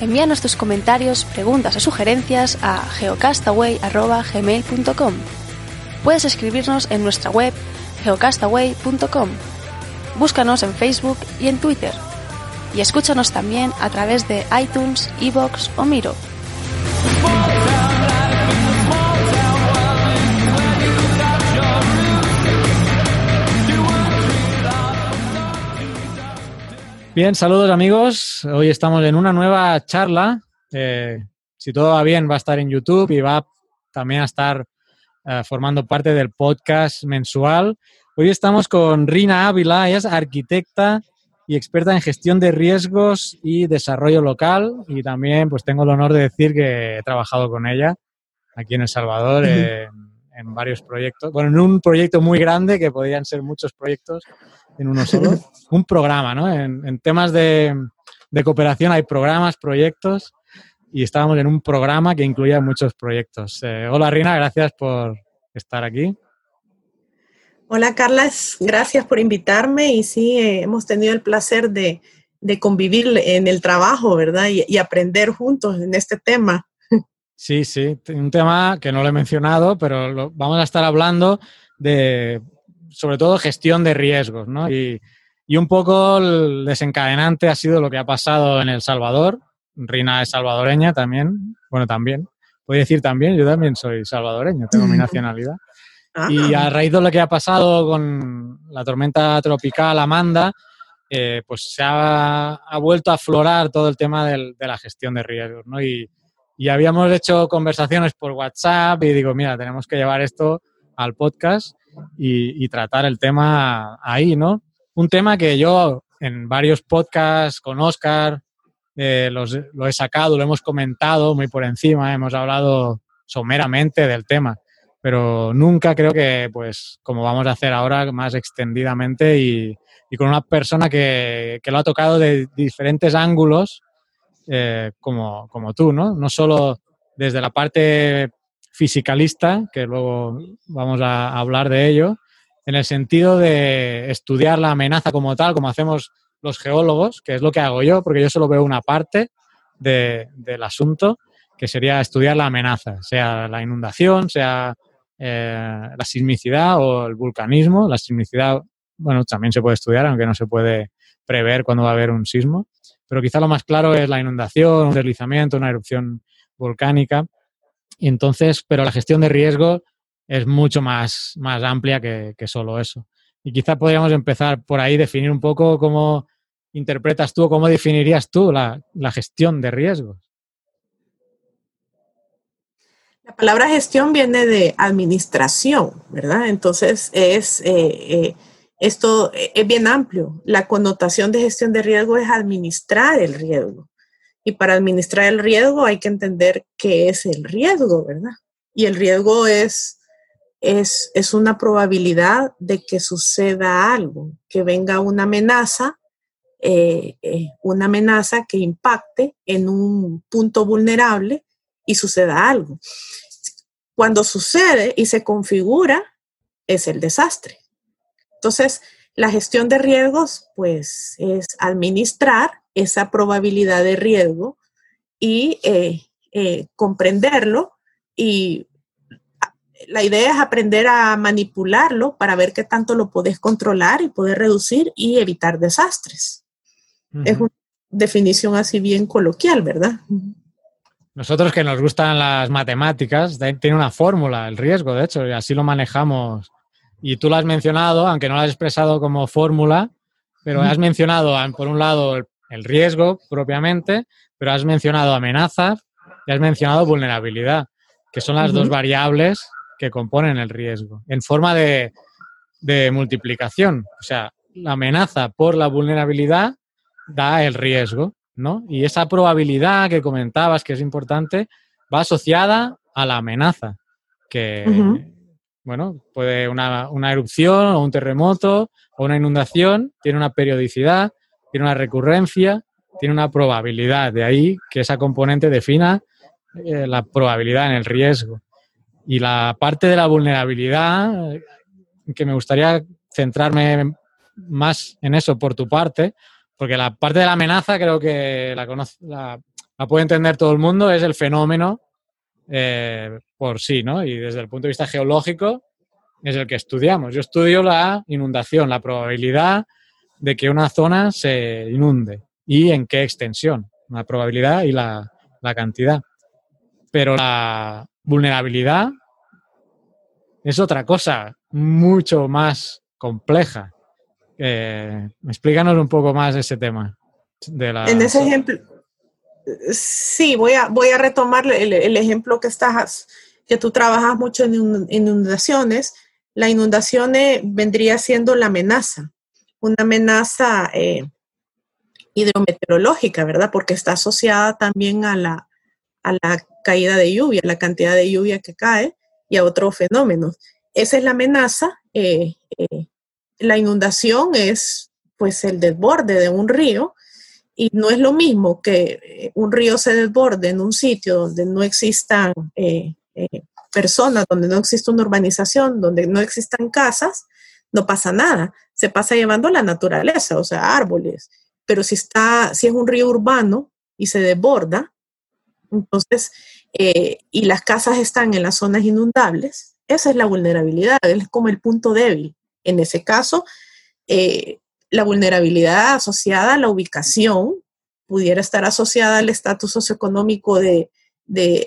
Envíanos tus comentarios, preguntas o sugerencias a geocastaway.gmail.com. Puedes escribirnos en nuestra web geocastaway.com. Búscanos en Facebook y en Twitter. Y escúchanos también a través de iTunes, Evox o Miro. Bien, saludos amigos. Hoy estamos en una nueva charla. Eh, si todo va bien, va a estar en YouTube y va también a estar eh, formando parte del podcast mensual. Hoy estamos con Rina Ávila, ella es arquitecta y experta en gestión de riesgos y desarrollo local. Y también pues tengo el honor de decir que he trabajado con ella aquí en El Salvador en, en varios proyectos. Bueno, en un proyecto muy grande que podrían ser muchos proyectos en uno solo. un programa, ¿no? En, en temas de, de cooperación hay programas, proyectos y estábamos en un programa que incluía muchos proyectos. Eh, hola Rina, gracias por estar aquí. Hola Carla, gracias por invitarme y sí, eh, hemos tenido el placer de, de convivir en el trabajo, ¿verdad? Y, y aprender juntos en este tema. Sí, sí, un tema que no lo he mencionado, pero lo- vamos a estar hablando de, sobre todo, gestión de riesgos, ¿no? Y, y un poco el desencadenante ha sido lo que ha pasado en El Salvador. Rina es salvadoreña también, bueno, también. Puedo decir también, yo también soy salvadoreño, tengo mi nacionalidad. Ah, Y a raíz de lo que ha pasado con la tormenta tropical Amanda, eh, pues se ha, ha vuelto a aflorar todo el tema del- de la gestión de riesgos, ¿no? Y, y habíamos hecho conversaciones por WhatsApp y digo, mira, tenemos que llevar esto al podcast y, y tratar el tema ahí, ¿no? Un tema que yo en varios podcasts con Oscar eh, los- lo he sacado, lo hemos comentado muy por encima, hemos hablado someramente del tema pero nunca creo que, pues, como vamos a hacer ahora, más extendidamente y, con una persona que, que lo ha tocado de diferentes ángulos, eh, como, como tú, ¿no? No solo desde la parte fisicalista, que luego vamos a hablar de ello, en el sentido de estudiar la amenaza como tal, como hacemos los geólogos, que es lo que hago yo, porque yo solo veo una parte de- del asunto, que sería estudiar la amenaza, sea la inundación, sea eh, la sismicidad o el vulcanismo. La sismicidad, bueno, también se puede estudiar, aunque no se puede prever cuándo va a haber un sismo. Pero quizá lo más claro es la inundación, un deslizamiento, una erupción volcánica. Y entonces, pero la gestión de riesgo es mucho más, más amplia que, que solo eso. Y quizá podríamos empezar por ahí, definir un poco cómo interpretas tú o cómo definirías tú la, la gestión de riesgos. La palabra gestión viene de administración, ¿verdad? Entonces es eh, eh, esto eh, es bien amplio. La connotación de gestión de riesgo es administrar el riesgo. Y para administrar el riesgo hay que entender qué es el riesgo, ¿verdad? Y el riesgo es, es, es una probabilidad de que suceda algo, que venga una amenaza, una amenaza que impacte en un punto vulnerable y suceda algo. Cuando sucede y se configura, es el desastre. Entonces, la gestión de riesgos, pues, es administrar esa probabilidad de riesgo y eh, eh, comprenderlo. Y la idea es aprender a manipularlo para ver qué tanto lo puedes controlar y poder reducir y evitar desastres. Es una definición así bien coloquial, ¿verdad? Nosotros que nos gustan las matemáticas, tiene una fórmula, el riesgo, de hecho, y así lo manejamos. Y tú lo has mencionado, aunque no lo has expresado como fórmula, pero has mencionado, por un lado, el riesgo propiamente, pero has mencionado amenazas y has mencionado vulnerabilidad, que son las dos variables que componen el riesgo, en forma de, de multiplicación. O sea, la amenaza por la vulnerabilidad da el riesgo, ¿no? Y esa probabilidad que comentabas, que es importante, va asociada a la amenaza, que, bueno, puede una, una, erupción o un terremoto o una inundación, tiene una periodicidad, tiene una recurrencia, tiene una probabilidad. De ahí que esa componente defina eh, la probabilidad en el riesgo. Y la parte de la vulnerabilidad, que me gustaría centrarme más en eso por tu parte, porque la parte de la amenaza creo que la, conoce, la, puede entender todo el mundo, es el fenómeno eh, por sí, ¿no? Y desde el punto de vista geológico es el que estudiamos. Yo estudio la inundación, la probabilidad de que una zona se inunde y en qué extensión, la probabilidad y la, la cantidad. Pero la vulnerabilidad es otra cosa mucho más compleja. Eh, explícanos un poco más ese tema. De la... En ese ejemplo, sí, voy a, voy a retomar el, ejemplo que, estás, que tú trabajas mucho en inundaciones. La inundación eh, vendría siendo la amenaza, una amenaza eh, hidrometeorológica, ¿verdad? Porque está asociada también a la, a la caída de lluvia, la cantidad de lluvia que cae y a otros fenómenos. Esa es la amenaza la inundación es pues el desborde de un río y no es lo mismo que eh, un río se desborde en un sitio donde no existan eh, eh, personas, donde no existe una urbanización, donde no existan casas, no pasa nada, se pasa llevando la naturaleza, o sea, árboles. Pero si está, si es un río urbano y se desborda, entonces, y las casas están en las zonas inundables, esa es la vulnerabilidad, es como el punto débil. En ese caso, eh, la vulnerabilidad asociada a la ubicación pudiera estar asociada al estatus socioeconómico de,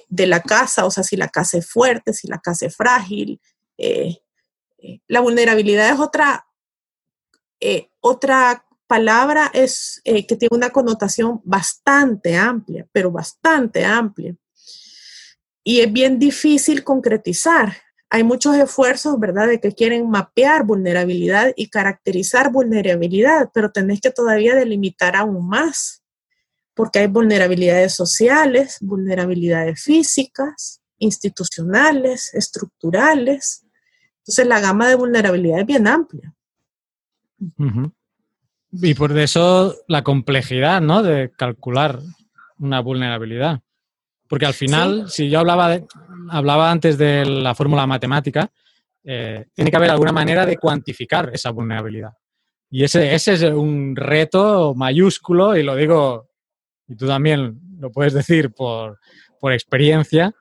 la casa, o sea, si la casa es fuerte, si la casa es frágil. Eh, eh, la vulnerabilidad es otra, otra palabra es, que tiene una connotación bastante amplia, pero bastante amplia. Y es bien difícil concretizar hay muchos esfuerzos, ¿verdad?, de que quieren mapear vulnerabilidad y caracterizar vulnerabilidad, pero tenés que todavía delimitar aún más, porque hay vulnerabilidades sociales, vulnerabilidades físicas, institucionales, estructurales. Entonces, la gama de vulnerabilidad es bien amplia. Y por eso la complejidad, ¿no?, de calcular una vulnerabilidad. Porque al final, si yo hablaba, de, hablaba antes de la fórmula matemática, eh, tiene que haber alguna manera de cuantificar esa vulnerabilidad. Y ese, ese es un reto mayúsculo, y lo digo, y tú también lo puedes decir por, experiencia,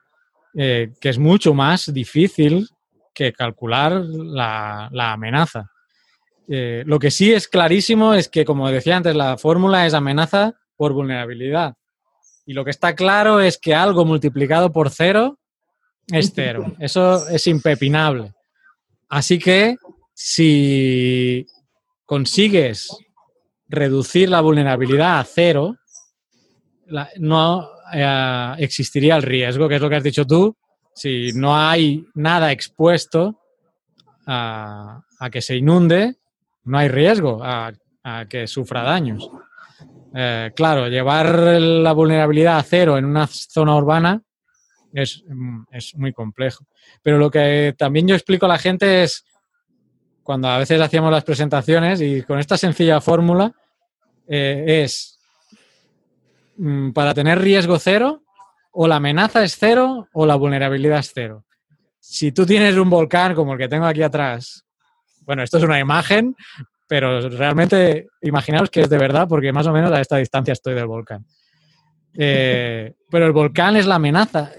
eh, que es mucho más difícil que calcular la, amenaza. Eh, lo que sí es clarísimo es que, como decía antes, la fórmula es amenaza por vulnerabilidad. Y lo que está claro es que algo multiplicado por cero es cero. Eso es impepinable. Así que si consigues reducir la vulnerabilidad a cero, no eh, existiría el riesgo, que es lo que has dicho tú. Si no hay nada expuesto a, que se inunde, no hay riesgo a que sufra daños. Eh, claro, llevar la vulnerabilidad a cero en una zona urbana es, mm, es, muy complejo. Pero lo que también yo explico a la gente es, cuando a veces hacíamos las presentaciones y con esta sencilla fórmula, eh, es mm, para tener riesgo cero, o la amenaza es cero o la vulnerabilidad es cero. Si tú tienes un volcán como el que tengo aquí atrás, bueno, esto es una imagen, pero realmente imaginaos que es de verdad porque más o menos a esta distancia estoy del volcán. Eh, pero el volcán es la amenaza.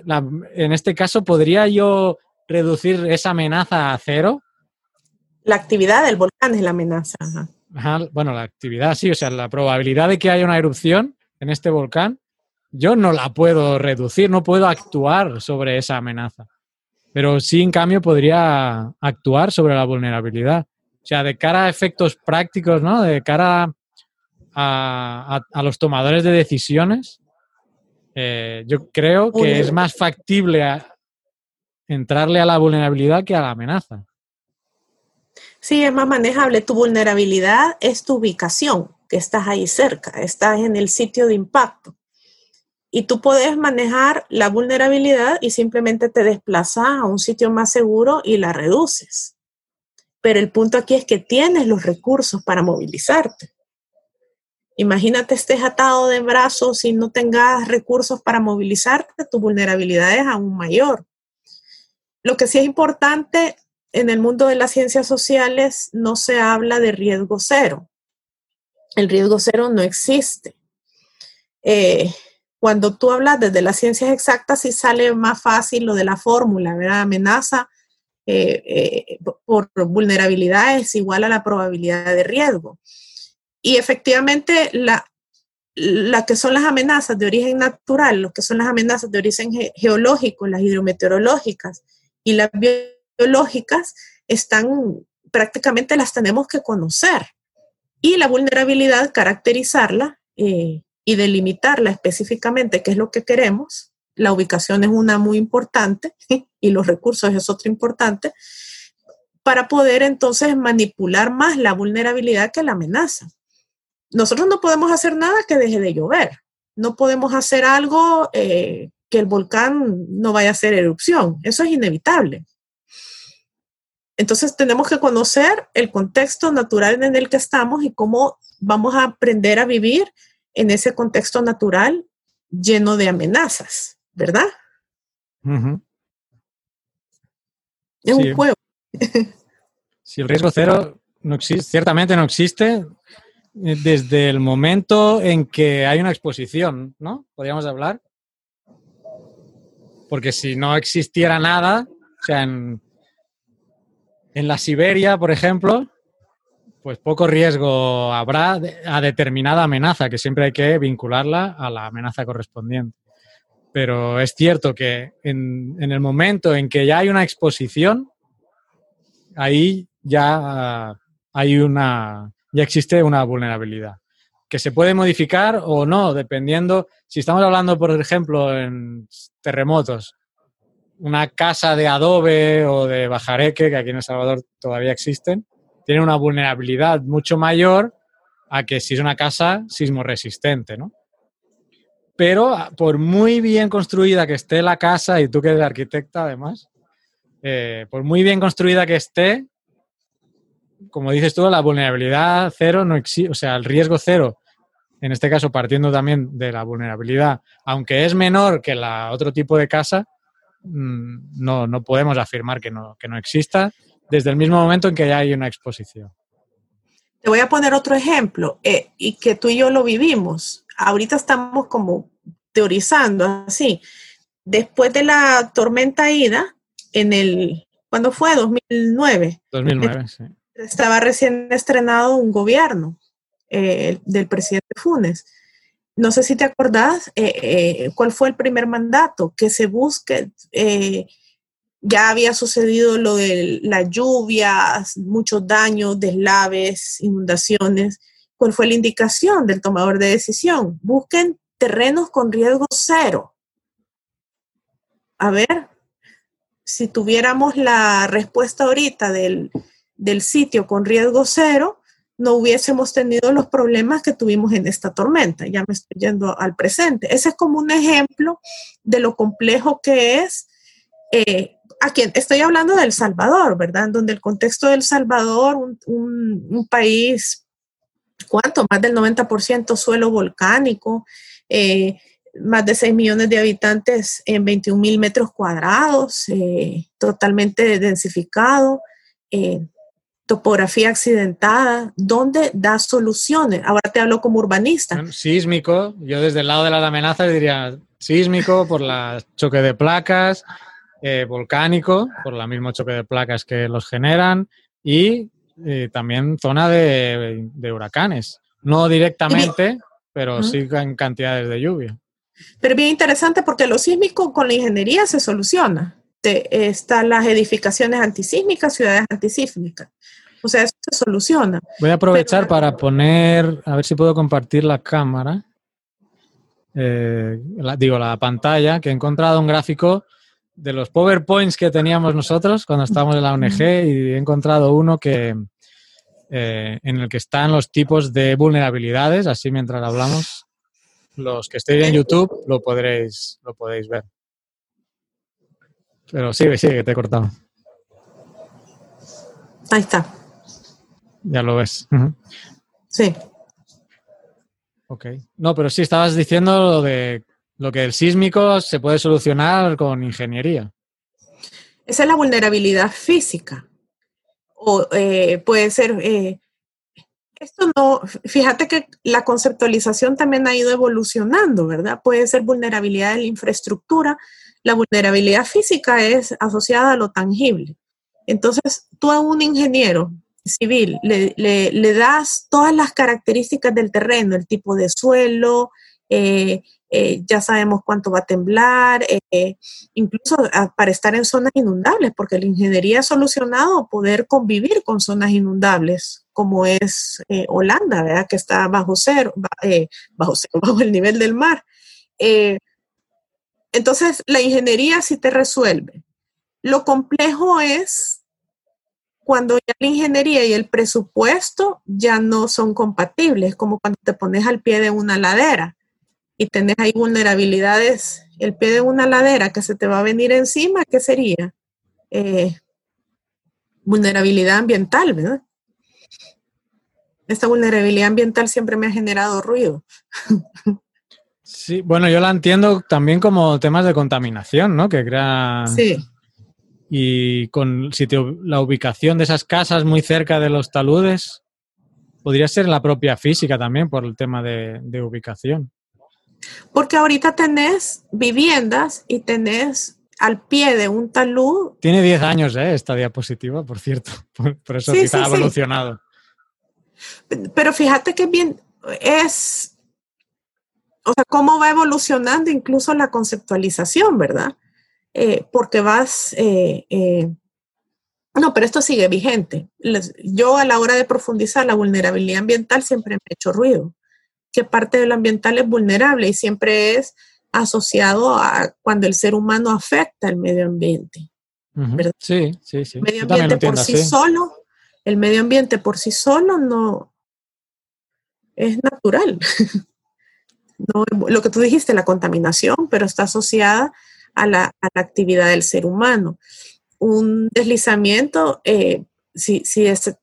en este caso, ¿podría yo reducir esa amenaza a cero? La actividad del volcán es la amenaza. bueno, la actividad sí, o sea, la probabilidad de que haya una erupción en este volcán yo no la puedo reducir, no puedo actuar sobre esa amenaza. Pero sí, en cambio, podría actuar sobre la vulnerabilidad. O sea, de cara a efectos prácticos, ¿no? De cara a, los tomadores de decisiones, eh, yo creo que es más factible entrarle a la vulnerabilidad que a la amenaza. Sí, es más manejable. Tu vulnerabilidad es tu ubicación, que estás ahí cerca, estás en el sitio de impacto. Y tú puedes manejar la vulnerabilidad y simplemente te desplazas a un sitio más seguro y la reduces. Pero el punto aquí es que tienes los recursos para movilizarte. Imagínate estés atado de brazos y no tengas recursos para movilizarte, tu vulnerabilidad es aún mayor. Lo que sí es importante en el mundo de las ciencias sociales no se habla de riesgo cero. El riesgo cero no existe. Eh, cuando tú hablas desde las ciencias exactas, sí sale más fácil lo de la fórmula, ¿verdad? Amenaza eh, eh, por vulnerabilidad es igual a la probabilidad de riesgo. Y efectivamente, la, que son las amenazas de origen natural, lo que son las amenazas de origen geológico, las hidrometeorológicas y las biológicas, están prácticamente las tenemos que conocer. Y la vulnerabilidad, caracterizarla eh, y delimitarla específicamente, qué es lo que queremos. La ubicación es una muy importante y los recursos es otra importante para poder entonces manipular más la vulnerabilidad que la amenaza nosotros no podemos hacer nada que deje de llover. No podemos hacer algo eh, que el volcán no vaya a hacer erupción. Eso es inevitable. Entonces tenemos que conocer el contexto natural en el que estamos y cómo vamos a aprender a vivir en ese contexto natural lleno de amenazas, ¿verdad? Es un juego. si el riesgo cero no existe, ciertamente no existe, eh, desde el momento en que hay una exposición, ¿no? Podríamos hablar. Porque si no existiera nada, o sea, en, la Siberia, por ejemplo, pues poco riesgo habrá a determinada amenaza, que siempre hay que vincularla a la amenaza correspondiente. Pero es cierto que en, el momento en que ya hay una exposición, ahí ya hay una, ya existe una vulnerabilidad que se puede modificar o no, dependiendo, si estamos hablando, por ejemplo, en terremotos, una casa de adobe o de bajareque, que aquí en El Salvador todavía existen, tiene una vulnerabilidad mucho mayor a que si es una casa sismo resistente, ¿no? Pero por muy bien construida que esté la casa, y tú que eres arquitecta además, eh, por muy bien construida que esté, como dices tú, la vulnerabilidad cero no existe, o sea, el riesgo cero, en este caso partiendo también de la vulnerabilidad, aunque es menor que la otro tipo de casa, mm, no, no podemos afirmar que no, que no exista desde el mismo momento en que ya hay una exposición. Te voy a poner otro ejemplo, eh, y que tú y yo lo vivimos. Ahorita estamos como teorizando así. Después de la tormenta Ida, en el, ¿cuándo fue? 2009. 2009, sí estaba recién estrenado un gobierno eh, del presidente Funes. No sé si te acordás eh, eh, cuál fue el primer mandato, que se busque, ya había sucedido lo de las lluvias, muchos daños, deslaves, inundaciones. ¿Cuál fue la indicación del tomador de decisión? Busquen terrenos con riesgo cero. A ver, si tuviéramos la respuesta ahorita del, del sitio con riesgo cero, no hubiésemos tenido los problemas que tuvimos en esta tormenta. Ya me estoy yendo al presente. Ese es como un ejemplo de lo complejo que es. Eh, estoy hablando del Salvador, ¿verdad? Donde el contexto del Salvador, un, país, ¿cuánto? Más del 90% suelo volcánico, eh, más de 6 millones de habitantes en 21 mil metros cuadrados, eh, totalmente densificado topografía accidentada, ¿dónde da soluciones? Ahora te hablo como urbanista. sísmico, yo desde el lado de las amenazas diría sísmico por el choque de placas, eh, volcánico por el mismo choque de placas que los generan y eh, también zona de, huracanes. No directamente, pero sí en cantidades de lluvia. Pero bien interesante porque lo sísmico con la ingeniería se soluciona. están las edificaciones antisísmicas, ciudades antisísmicas. O sea, eso se soluciona. Voy a aprovechar para poner, a ver si puedo compartir la cámara. Eh, digo, la pantalla, que he encontrado un gráfico de los PowerPoints que teníamos nosotros cuando estábamos en la ONG y he encontrado uno que eh, en el que están los tipos de vulnerabilidades, así mientras hablamos, los que estéis en YouTube lo podréis, lo podéis ver. Pero sigue, sigue, que te he cortado. Ahí está. Ya lo ves. Sí. Ok. No, pero sí, estabas diciendo lo de lo que el sísmico se puede solucionar con ingeniería. Esa es la vulnerabilidad física. O eh, puede ser. Eh, esto no. Fíjate que la conceptualización también ha ido evolucionando, ¿verdad? Puede ser vulnerabilidad de la infraestructura. La vulnerabilidad física es asociada a lo tangible. Entonces, tú a un ingeniero civil le, das todas las características del terreno, el tipo de suelo, eh, eh, ya sabemos cuánto va a temblar, eh, incluso para estar en zonas inundables, porque la ingeniería ha solucionado poder convivir con zonas inundables, como es Holanda, ¿verdad? que está bajo bajo cero, bajo el nivel del mar. entonces, la ingeniería sí te resuelve. Lo complejo es cuando ya la ingeniería y el presupuesto ya no son compatibles, como cuando te pones al pie de una ladera y tenés ahí vulnerabilidades, el pie de una ladera que se te va a venir encima, ¿qué sería? Eh, vulnerabilidad ambiental, ¿verdad? Esta vulnerabilidad ambiental siempre me ha generado ruido. Sí, bueno, yo la entiendo también como temas de contaminación, ¿no? Que crea sí y con la ubicación de esas casas muy cerca de los taludes, podría ser la propia física también por el tema de, ubicación. Porque ahorita tenés viviendas y tenés al pie de un talud. Tiene 10 años ¿eh? esta diapositiva, por cierto. Por, eso quizá ha evolucionado. Pero fíjate que bien es. O sea, cómo va evolucionando incluso la conceptualización, ¿verdad? Eh, porque vas, eh, eh, no, pero esto sigue vigente. yo a la hora de profundizar la vulnerabilidad ambiental siempre me he hecho ruido, que parte de lo ambiental es vulnerable y siempre es asociado a cuando el ser humano afecta el medio ambiente. Sí, sí, sí. El medio ambiente por sí solo, el medio ambiente por sí solo no es natural. no, lo que tú dijiste, la contaminación, pero está asociada a la, actividad del ser humano. Un deslizamiento, eh, si,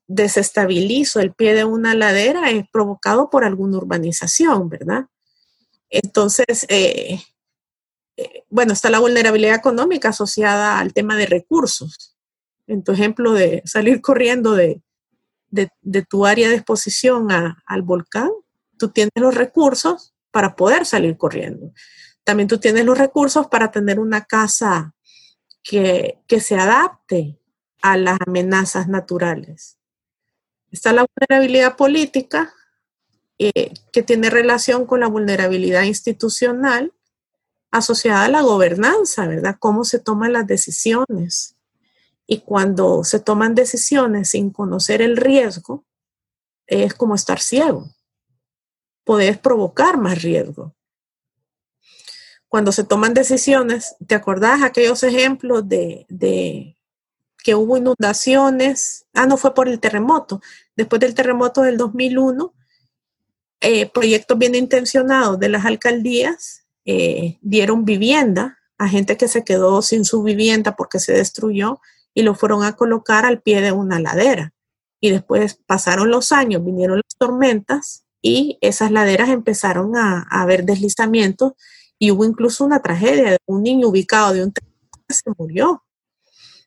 desestabilizo el pie de una ladera, es provocado por alguna urbanización, ¿verdad? Entonces, eh, eh, bueno, está la vulnerabilidad económica asociada al tema de recursos. En tu ejemplo de salir corriendo de, tu área de exposición al volcán, tú tienes los recursos para poder salir corriendo. También tú tienes los recursos para tener una casa que, se adapte a las amenazas naturales. Está la vulnerabilidad política, eh, que tiene relación con la vulnerabilidad institucional asociada a la gobernanza, ¿verdad? Cómo se toman las decisiones. Y cuando se toman decisiones sin conocer el riesgo, es como estar ciego. Puedes provocar más riesgo cuando se toman decisiones, ¿te acordás aquellos ejemplos de, que hubo inundaciones? Ah, no fue por el terremoto. Después del terremoto del 2001, eh, proyectos bien intencionados de las alcaldías eh, dieron vivienda a gente que se quedó sin su vivienda porque se destruyó y lo fueron a colocar al pie de una ladera. Y después pasaron los años, vinieron las tormentas y esas laderas empezaron a, haber deslizamientos y hubo incluso una tragedia de un niño ubicado de un que se murió.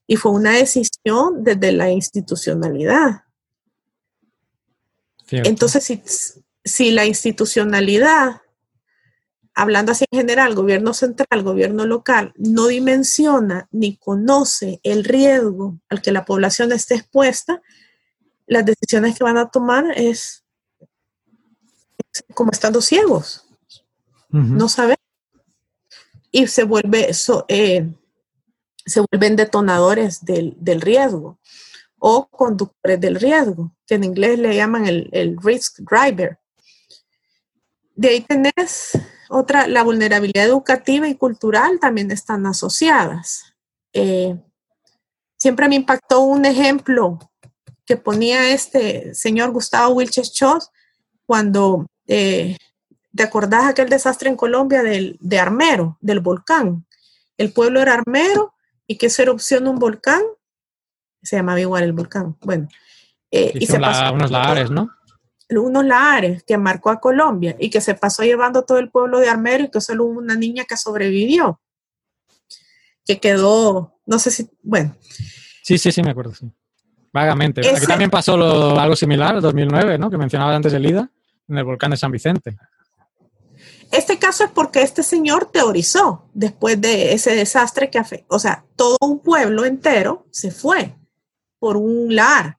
Y fue una decisión desde la institucionalidad. Entonces, si, si la institucionalidad, hablando así en general, gobierno central, gobierno local, no dimensiona ni conoce el riesgo al que la población esté expuesta, las decisiones que van a tomar es, como estando ciegos. No saber y se, vuelve, eh, se vuelven detonadores del, riesgo o conductores del riesgo, que en inglés le llaman el, risk driver. De ahí tenés otra, la vulnerabilidad educativa y cultural también están asociadas. Eh, siempre me impactó un ejemplo que ponía este señor Gustavo Wilches Chos cuando eh, ¿Te acordás aquel desastre en Colombia del, de Armero, del volcán? El pueblo era Armero y que se erupción un volcán. Se llamaba igual el volcán. Bueno. Eh, y se pasó, unos lahares, ¿no? Unos lahares que marcó a Colombia y que se pasó llevando todo el pueblo de Armero y que solo hubo una niña que sobrevivió. Que quedó, no sé si, bueno. Sí, sí, sí, me acuerdo, sí. Vagamente. Aquí también pasó algo similar, 2009, ¿no? Que mencionaba antes el IDA, en el volcán de San Vicente. Este caso es porque este señor teorizó después de ese desastre que afectó, o sea, todo un pueblo entero se fue por un lar,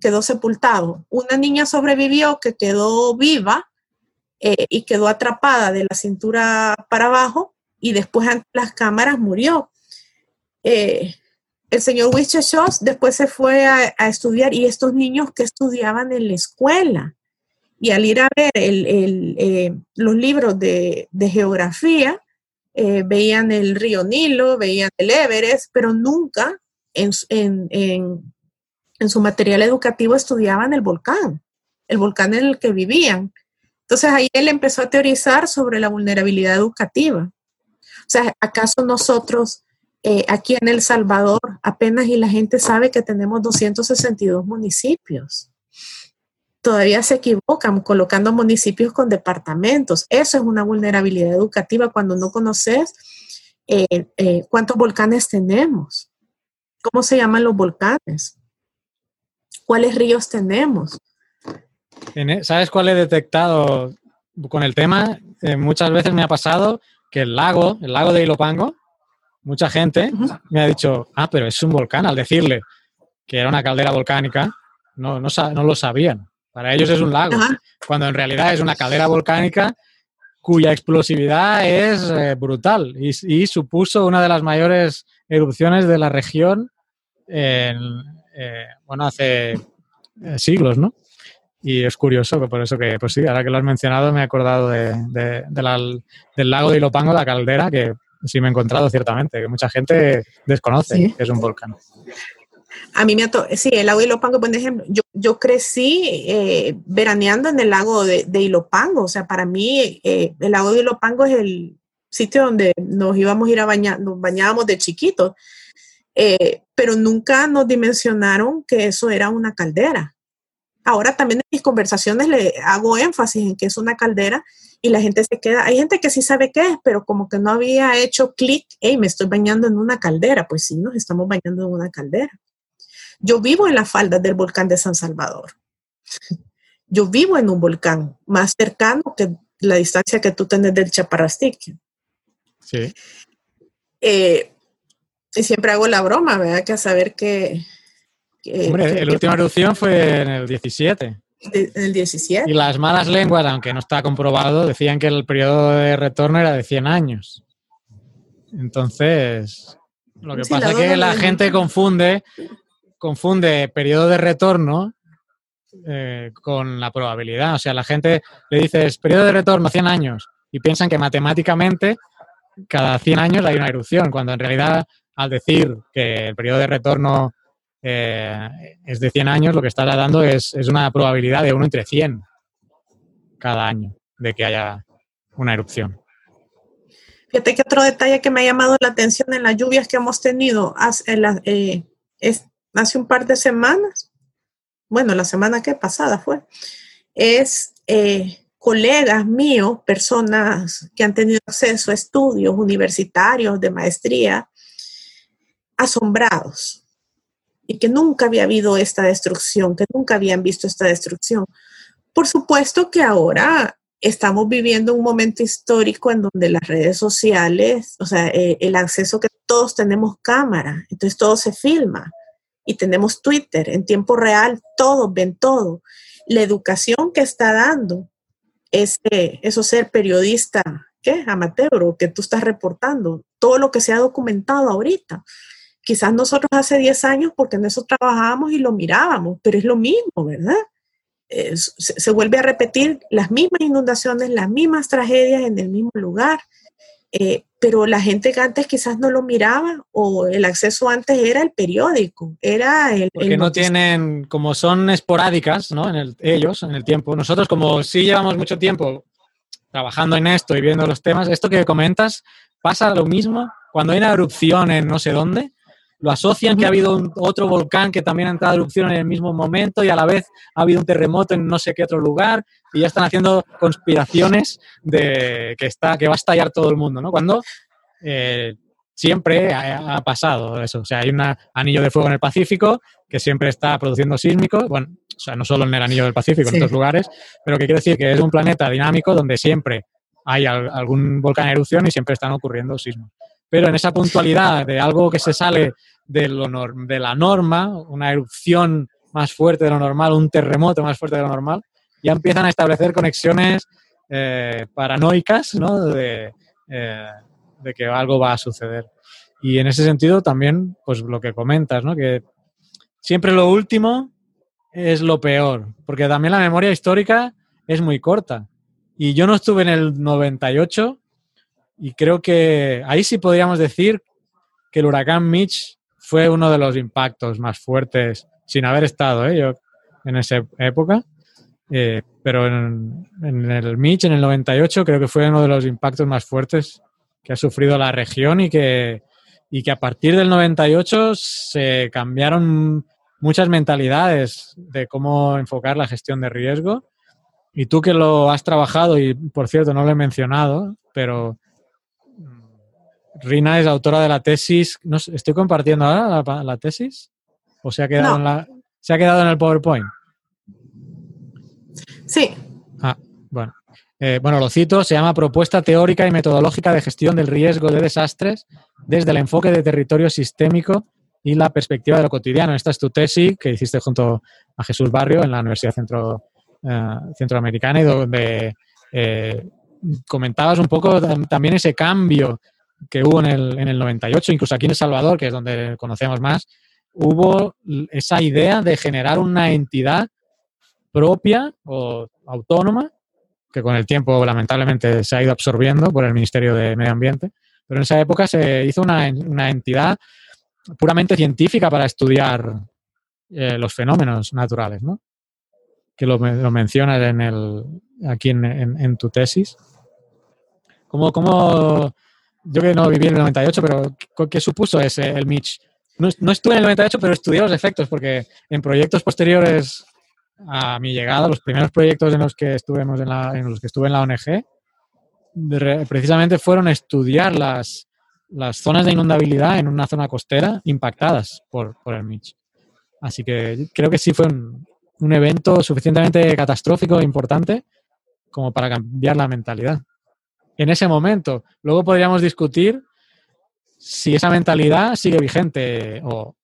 quedó sepultado. Una niña sobrevivió que quedó viva eh, y quedó atrapada de la cintura para abajo y después ante las cámaras murió. Eh, el señor Wichachos después se fue a, estudiar y estos niños que estudiaban en la escuela y al ir a ver eh, los libros de, geografía, eh, veían el río Nilo, veían el Everest, pero nunca en, su material educativo estudiaban el volcán, el volcán en el que vivían. Entonces ahí él empezó a teorizar sobre la vulnerabilidad educativa. O sea, ¿acaso nosotros eh, aquí en El Salvador apenas y la gente sabe que tenemos 262 municipios? Todavía se equivocan colocando municipios con departamentos. Eso es una vulnerabilidad educativa cuando no conoces eh, eh, cuántos volcanes tenemos, cómo se llaman los volcanes, cuáles ríos tenemos. E, ¿Sabes cuál he detectado con el tema? Eh, muchas veces me ha pasado que el lago, el lago de Ilopango, mucha gente me ha dicho, ah, pero es un volcán, al decirle que era una caldera volcánica, no, no, no lo sabían. Para ellos es un lago, cuando en realidad es una caldera volcánica cuya explosividad es eh, brutal y, supuso una de las mayores erupciones de la región en, eh, bueno, hace eh, siglos, ¿no? Y es curioso, que por eso que, pues sí, ahora que lo has mencionado me he acordado de, del lago de Ilopango, la caldera, que sí me he encontrado ciertamente, que mucha gente desconoce que es un volcán. A mí me ató, sí, el lago de Ilopango, por ejemplo, yo, yo crecí eh, veraneando en el lago de, de Ilopango, o sea, para mí eh, el lago de Ilopango es el sitio donde nos íbamos a ir a bañar, nos bañábamos de chiquitos, eh, pero nunca nos dimensionaron que eso era una caldera. Ahora también en mis conversaciones le hago énfasis en que es una caldera y la gente se queda, hay gente que sí sabe qué es, pero como que no había hecho clic, hey, me estoy bañando en una caldera, pues sí, nos estamos bañando en una caldera. Yo vivo en la falda del volcán de San Salvador. Yo vivo en un volcán más cercano que la distancia que tú tienes del Chaparrastique. Sí. Eh, y siempre hago la broma, ¿verdad? Que a saber que... Hombre, la última erupción fue en el 17. en el 17. Y las malas lenguas, aunque no está comprobado, decían que el periodo de retorno era de 100 años. Entonces, lo que pasa es que la gente confunde confunde periodo de retorno eh, con la probabilidad. O sea, la gente le dices periodo de retorno 100 años y piensan que matemáticamente cada 100 años hay una erupción, cuando en realidad al decir que el periodo de retorno eh, es de 100 años, lo que está dando es, es, una probabilidad de 1 entre 100 cada año de que haya una erupción. Fíjate que otro detalle que me ha llamado la atención en las lluvias que hemos tenido eh, es hace un par de semanas, bueno, la semana que pasada fue, es eh, colegas míos, personas que han tenido acceso a estudios universitarios de maestría, asombrados y que nunca había habido esta destrucción, que nunca habían visto esta destrucción. Por supuesto que ahora estamos viviendo un momento histórico en donde las redes sociales, o sea, eh, el acceso que todos tenemos cámara, entonces todo se filma y tenemos Twitter en tiempo real, todos ven todo. La educación que está dando ese, eso ser periodista ¿qué? Amateur o que tú estás reportando, todo lo que se ha documentado ahorita. Quizás nosotros hace 10 años, porque en eso trabajábamos y lo mirábamos, pero es lo mismo, ¿verdad? se, vuelve a repetir las mismas inundaciones, las mismas tragedias en el mismo lugar, eh, pero la gente que antes quizás no lo miraba o el acceso antes era el periódico, era el... Porque no tienen, como son esporádicas, ¿no? En el, ellos, en el tiempo. Nosotros como sí llevamos mucho tiempo trabajando en esto y viendo los temas, esto que comentas pasa lo mismo cuando hay una erupción en no sé dónde, lo asocian que ha habido otro volcán que también ha entrado a erupción en el mismo momento y a la vez ha habido un terremoto en no sé qué otro lugar y ya están haciendo conspiraciones de que, está, que va a estallar todo el mundo, ¿no? Cuando eh, siempre ha, pasado eso. O sea, hay un anillo de fuego en el Pacífico que siempre está produciendo sísmicos, bueno, o sea, no solo en el anillo del Pacífico, en otros lugares, pero que quiere decir que es un planeta dinámico donde siempre hay algún volcán en erupción y siempre están ocurriendo sismos. Pero en esa puntualidad de algo que se sale de, lo de la norma, una erupción más fuerte de lo normal, un terremoto más fuerte de lo normal, ya empiezan a establecer conexiones eh, paranoicas ¿no? de, eh, de, que algo va a suceder. Y en ese sentido también, pues lo que comentas, ¿no? que siempre lo último es lo peor, porque también la memoria histórica es muy corta. Y yo no estuve en el 98 y creo que ahí sí podríamos decir que el huracán Mitch fue uno de los impactos más fuertes, sin haber estado ¿eh? yo en esa época. Eh, pero en, el Mitch, en el 98, creo que fue uno de los impactos más fuertes que ha sufrido la región y que, y que a partir del 98 se cambiaron muchas mentalidades de cómo enfocar la gestión de riesgo. Y tú que lo has trabajado, y por cierto no lo he mencionado, pero Rina es autora de la tesis. No, ¿Estoy compartiendo ahora la, tesis? ¿O se ha, quedado en la, se ha quedado en el PowerPoint? Sí. Ah, bueno. Eh, bueno, lo cito, se llama Propuesta Teórica y Metodológica de Gestión del Riesgo de Desastres desde el enfoque de territorio sistémico y la perspectiva de lo cotidiano. Esta es tu tesis que hiciste junto a Jesús Barrio en la Universidad Centro, eh, Centroamericana y donde eh, comentabas un poco también ese cambio que hubo en el, en el 98, incluso aquí en El Salvador, que es donde conocemos más, hubo esa idea de generar una entidad propia o autónoma, que con el tiempo lamentablemente se ha ido absorbiendo por el Ministerio de Medio Ambiente, pero en esa época se hizo una, una entidad puramente científica para estudiar eh, los fenómenos naturales, ¿no? Que lo, mencionas en el, aquí en, en, tu tesis. ¿Cómo, cómo yo que no viví en el 98, pero ¿qué supuso ese, el Mitch? No, estuve en el 98, pero estudié los efectos, porque en proyectos posteriores a mi llegada, los primeros proyectos en los que, estuvimos en, la, en los que estuve en la ONG, precisamente fueron estudiar las, las zonas de inundabilidad en una zona costera impactadas por, por el Mitch. Así que creo que sí fue un, un evento suficientemente catastrófico e importante como para cambiar la mentalidad en ese momento. Luego podríamos discutir si esa mentalidad sigue vigente o,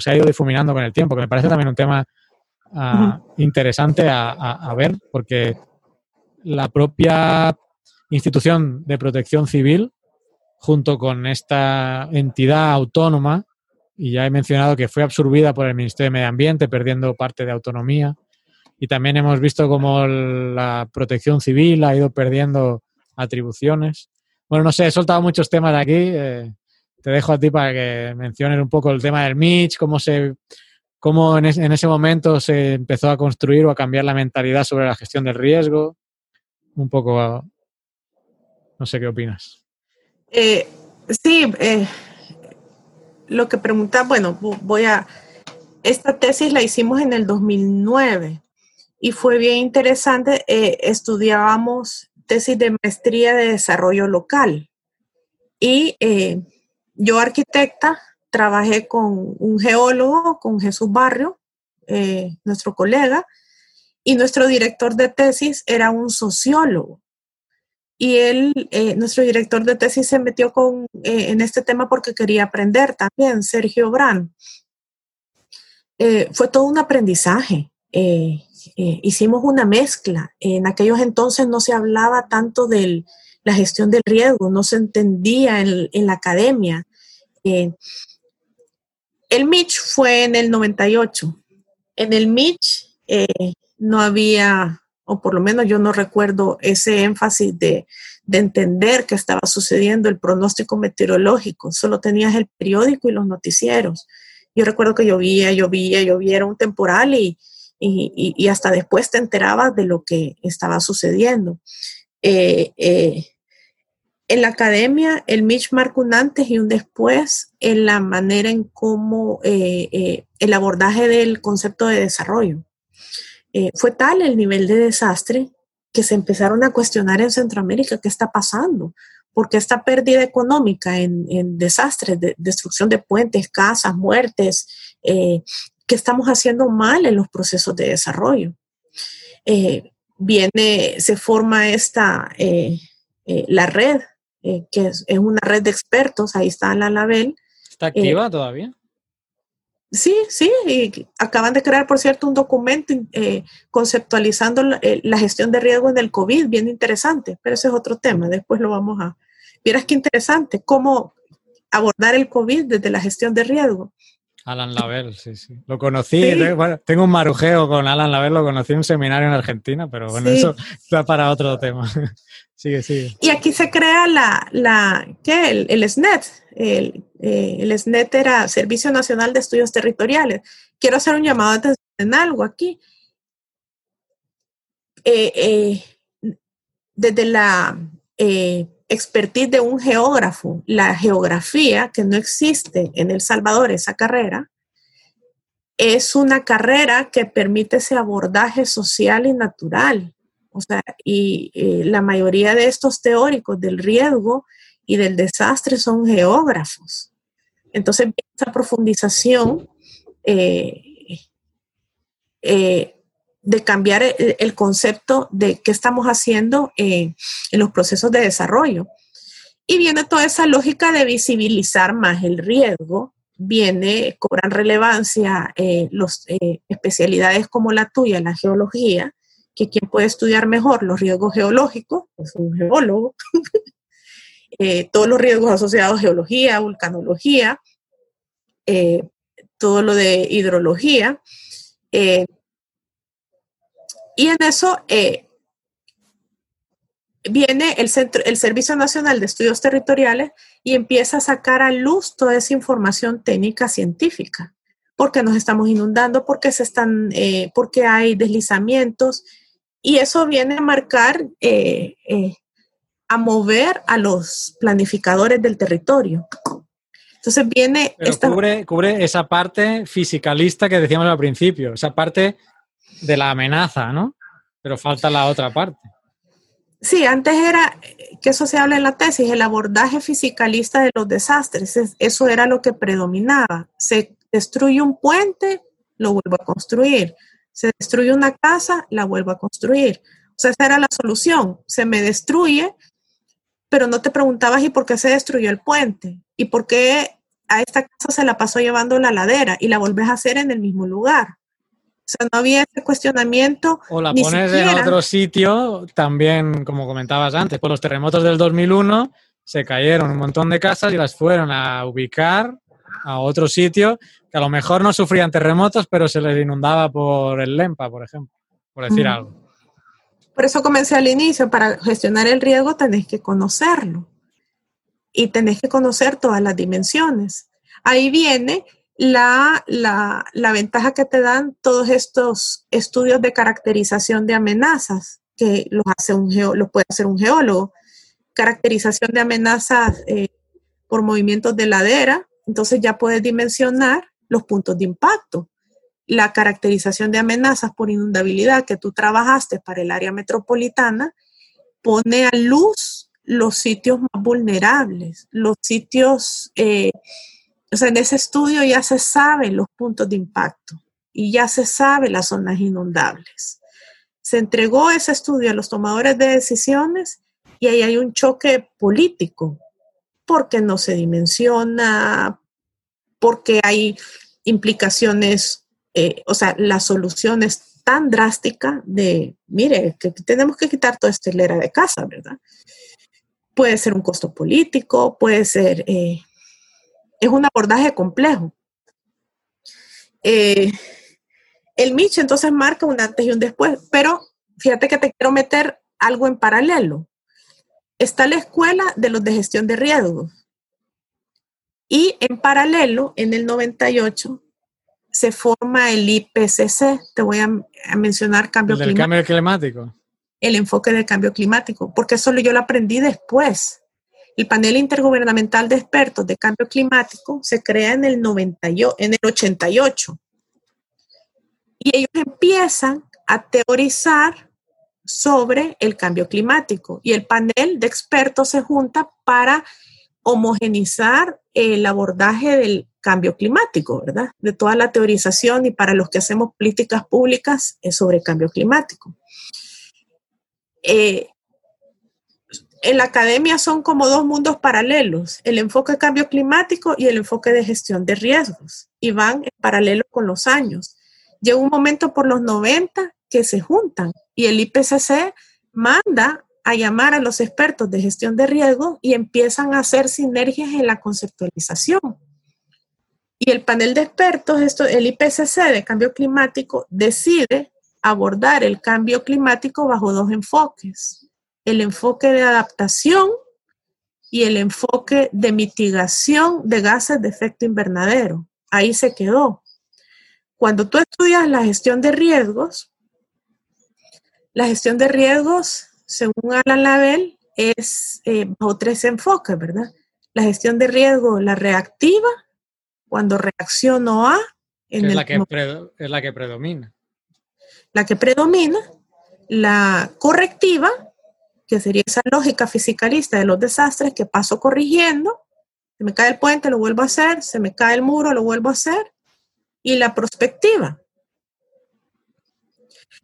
se ha ido difuminando con el tiempo, que me parece también un tema ah, interesante a, ver, porque la propia institución de protección civil, junto con esta entidad autónoma, y ya he mencionado que fue absorbida por el Ministerio de Medio Ambiente, perdiendo parte de autonomía, y también hemos visto cómo la protección civil ha ido perdiendo atribuciones. Bueno, no sé, he soltado muchos temas aquí. Eh, te dejo a ti para que menciones un poco el tema del Mitch, cómo se cómo en, ese momento se empezó a construir o a cambiar la mentalidad sobre la gestión del riesgo. Un poco, no sé qué opinas. Eh, sí, eh, lo que pregunta, bueno, voy a, esta tesis la hicimos en el 2009 y fue bien interesante. estudiábamos tesis de maestría de desarrollo local. Y eh, yo, arquitecta, trabajé con un geólogo, con Jesús Barrio, eh, nuestro colega, y nuestro director de tesis era un sociólogo. Y él, eh, nuestro director de tesis, se metió con, en este tema porque quería aprender también, Sergio Brand. fue todo un aprendizaje. Hicimos una mezcla. En aquellos entonces no se hablaba tanto del la gestión del riesgo, no se entendía en, la academia. Eh, el Mitch fue en el 98. En el Mitch eh, no había, o por lo menos yo no recuerdo ese énfasis de, de entender qué estaba sucediendo, el pronóstico meteorológico. Solo tenías el periódico y los noticieros. Yo recuerdo que llovía, llovía, llovía, era un temporal y, y, hasta después te enterabas de lo que estaba sucediendo. Eh, eh, en la academia, el Mitch marca un antes y un después en la manera en cómo eh, el abordaje del concepto de desarrollo. fue tal el nivel de desastre que se empezaron a cuestionar en Centroamérica qué está pasando, porque esta pérdida económica en, desastres, de, destrucción de puentes, casas, muertes, que estamos haciendo mal en los procesos de desarrollo. Eh, viene, se forma esta, eh, eh, la red, que es, una red de expertos, ahí está la Label. ¿Está activa todavía? Sí, sí, y acaban de crear, por cierto, un documento conceptualizando la, la, gestión de riesgo en el COVID, bien interesante, pero ese es otro tema, después lo vamos a... Vieras qué interesante, cómo abordar el COVID desde la gestión de riesgo. Alan Label, sí, sí. Lo conocí, tengo un marujeo con Alan Label, lo conocí en un seminario en Argentina, pero bueno, eso está para otro tema. sigue, sigue. Y aquí se crea la, la ¿qué? El, SNET. El, eh, el, SNET era Servicio Nacional de Estudios Territoriales. Quiero hacer un llamado de en algo aquí. Eh, eh, desde la expertise de un geógrafo, la geografía, que no existe en El Salvador, esa carrera, es una carrera que permite ese abordaje social y natural. O sea, y eh, la mayoría de estos teóricos del riesgo y del desastre son geógrafos. Entonces, esa profundización eh, eh, de cambiar el, concepto de qué estamos haciendo eh, en los procesos de desarrollo. Y viene toda esa lógica de visibilizar más el riesgo, viene, cobran relevancia eh, las eh, especialidades como la tuya, la geología, que quien puede estudiar mejor los riesgos geológicos, es un geólogo, todos los riesgos asociados a geología, vulcanología, todo lo de hidrología, y en eso eh, viene el, Centro, el Servicio Nacional de Estudios Territoriales y empieza a sacar a luz toda esa información técnica científica. Porque nos estamos inundando, porque se están, eh, porque hay deslizamientos. Y eso viene a marcar, eh, a mover a los planificadores del territorio. Entonces viene... esta... cubre, cubre esa parte fisicalista que decíamos al principio, esa parte de la amenaza, ¿no? Pero falta la otra parte. Sí, antes era, que eso se habla en la tesis, el abordaje fisicalista de los desastres. Eso era lo que predominaba. Se destruye un puente, lo vuelvo a construir. Se destruye una casa, la vuelvo a construir. O sea, esa era la solución. Se me destruye, pero no te preguntabas, ¿y por qué se destruyó el puente? ¿Y por qué a esta casa se la pasó llevando la ladera y la volvés a hacer en el mismo lugar? O sea, no había ese cuestionamiento. O la pones en otro sitio, también, como comentabas antes, por los terremotos del 2001 se cayeron un montón de casas y las fueron a ubicar a otro sitio que a lo mejor no sufrían terremotos, pero se les inundaba por el LEMPA, por ejemplo, por decir algo. Por eso comencé al inicio, para gestionar el riesgo tenés que conocerlo y tenés que conocer todas las dimensiones. Ahí viene la, la, ventaja que te dan todos estos estudios de caracterización de amenazas, que los, hace un los puede hacer un geólogo. Caracterización de amenazas eh, por movimientos de ladera, entonces ya puedes dimensionar los puntos de impacto. La caracterización de amenazas por inundabilidad que tú trabajaste para el área metropolitana pone a luz los sitios más vulnerables, los sitios eh, o sea, en ese estudio ya se saben los puntos de impacto y ya se sabe las zonas inundables. Se entregó ese estudio a los tomadores de decisiones y ahí hay un choque político porque no se dimensiona, porque hay implicaciones, eh, o sea, la solución es tan drástica de, mire, que tenemos que quitar toda esta hilera de casa, ¿verdad? puede ser un costo político, puede ser, eh, es un abordaje complejo. Eh, el Mitch entonces marca un antes y un después, pero fíjate que te quiero meter algo en paralelo. Está la escuela de los de gestión de riesgos. Y en paralelo, en el 98, se forma el IPCC. Te voy a, mencionar cambio climático. cambio climático. El enfoque del cambio climático, porque eso yo lo aprendí después. El panel intergubernamental de expertos de cambio climático se crea en el, 98, en el 88. Y ellos empiezan a teorizar sobre el cambio climático. Y el panel de expertos se junta para homogenizar el abordaje del cambio climático, ¿verdad? De toda la teorización y para los que hacemos políticas públicas sobre cambio climático. Eh, en la academia son como dos mundos paralelos, el enfoque de cambio climático y el enfoque de gestión de riesgos, y van en paralelo con los años. Llega un momento por los 90 que se juntan y el IPCC manda a llamar a los expertos de gestión de riesgo y empiezan a hacer sinergias en la conceptualización. Y el panel de expertos, esto, el IPCC de cambio climático, decide abordar el cambio climático bajo dos enfoques. El enfoque de adaptación y el enfoque de mitigación de gases de efecto invernadero. Ahí se quedó. Cuando tú estudias la gestión de riesgos, la gestión de riesgos según Alan Label, es eh, bajo tres enfoques, ¿verdad? La gestión de riesgo, la reactiva, cuando reacciono a... En es, la que es la que predomina. La que predomina, la correctiva, que sería esa lógica fisicalista de los desastres que paso corrigiendo, se me cae el puente, lo vuelvo a hacer, se me cae el muro, lo vuelvo a hacer, y la prospectiva,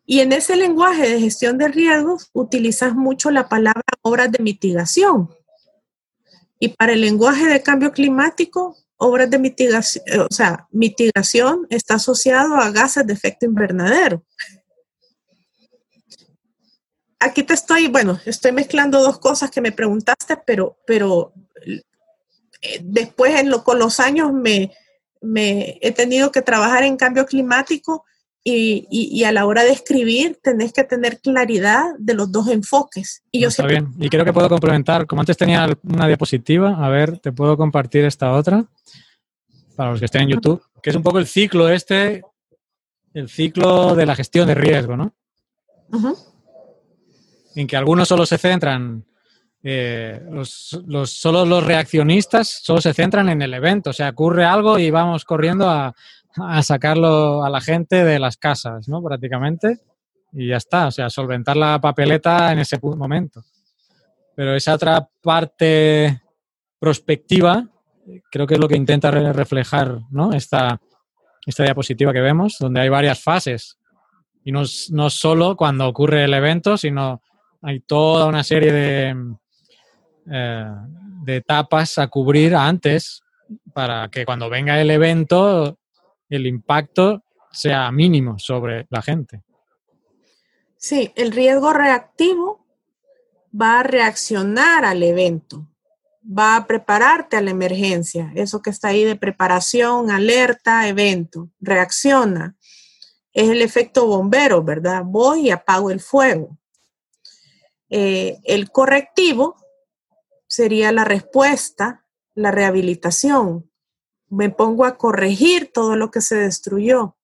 y en ese lenguaje de gestión de riesgos utilizas mucho la palabra obras de mitigación. Y para el lenguaje de cambio climático, obras de mitigación, o sea, mitigación está asociado a gases de efecto invernadero. Aquí te estoy, bueno, estoy mezclando dos cosas que me preguntaste, pero, pero eh, después en lo, con los años me, me he tenido que trabajar en cambio climático y, a la hora de escribir tenés que tener claridad de los dos enfoques. Y yo Está bien. Y creo que puedo complementar, como antes tenía una diapositiva, a ver, te puedo compartir esta otra para los que estén en YouTube, que es un poco el ciclo este, el ciclo de la gestión de riesgo, ¿no? En que algunos solo se centran, eh, solo los reaccionistas solo se centran en el evento, o sea, ocurre algo y vamos corriendo a, a sacarlo a la gente de las casas, ¿no? Prácticamente. Y ya está, o sea, solventar la papeleta en ese momento. Pero esa otra parte prospectiva, creo que es lo que intenta reflejar, ¿no? Esta, esta diapositiva que vemos, donde hay varias fases. Y no, no solo cuando ocurre el evento, sino hay toda una serie de, eh, de etapas a cubrir antes para que cuando venga el evento el impacto sea mínimo sobre la gente. Sí, el riesgo reactivo va a reaccionar al evento, va a prepararte a la emergencia, eso que está ahí de preparación, alerta, evento, reacciona. Es el efecto bombero, ¿verdad? Voy y apago el fuego. Eh, el correctivo sería la respuesta, la rehabilitación, me pongo a corregir todo lo que se destruyó.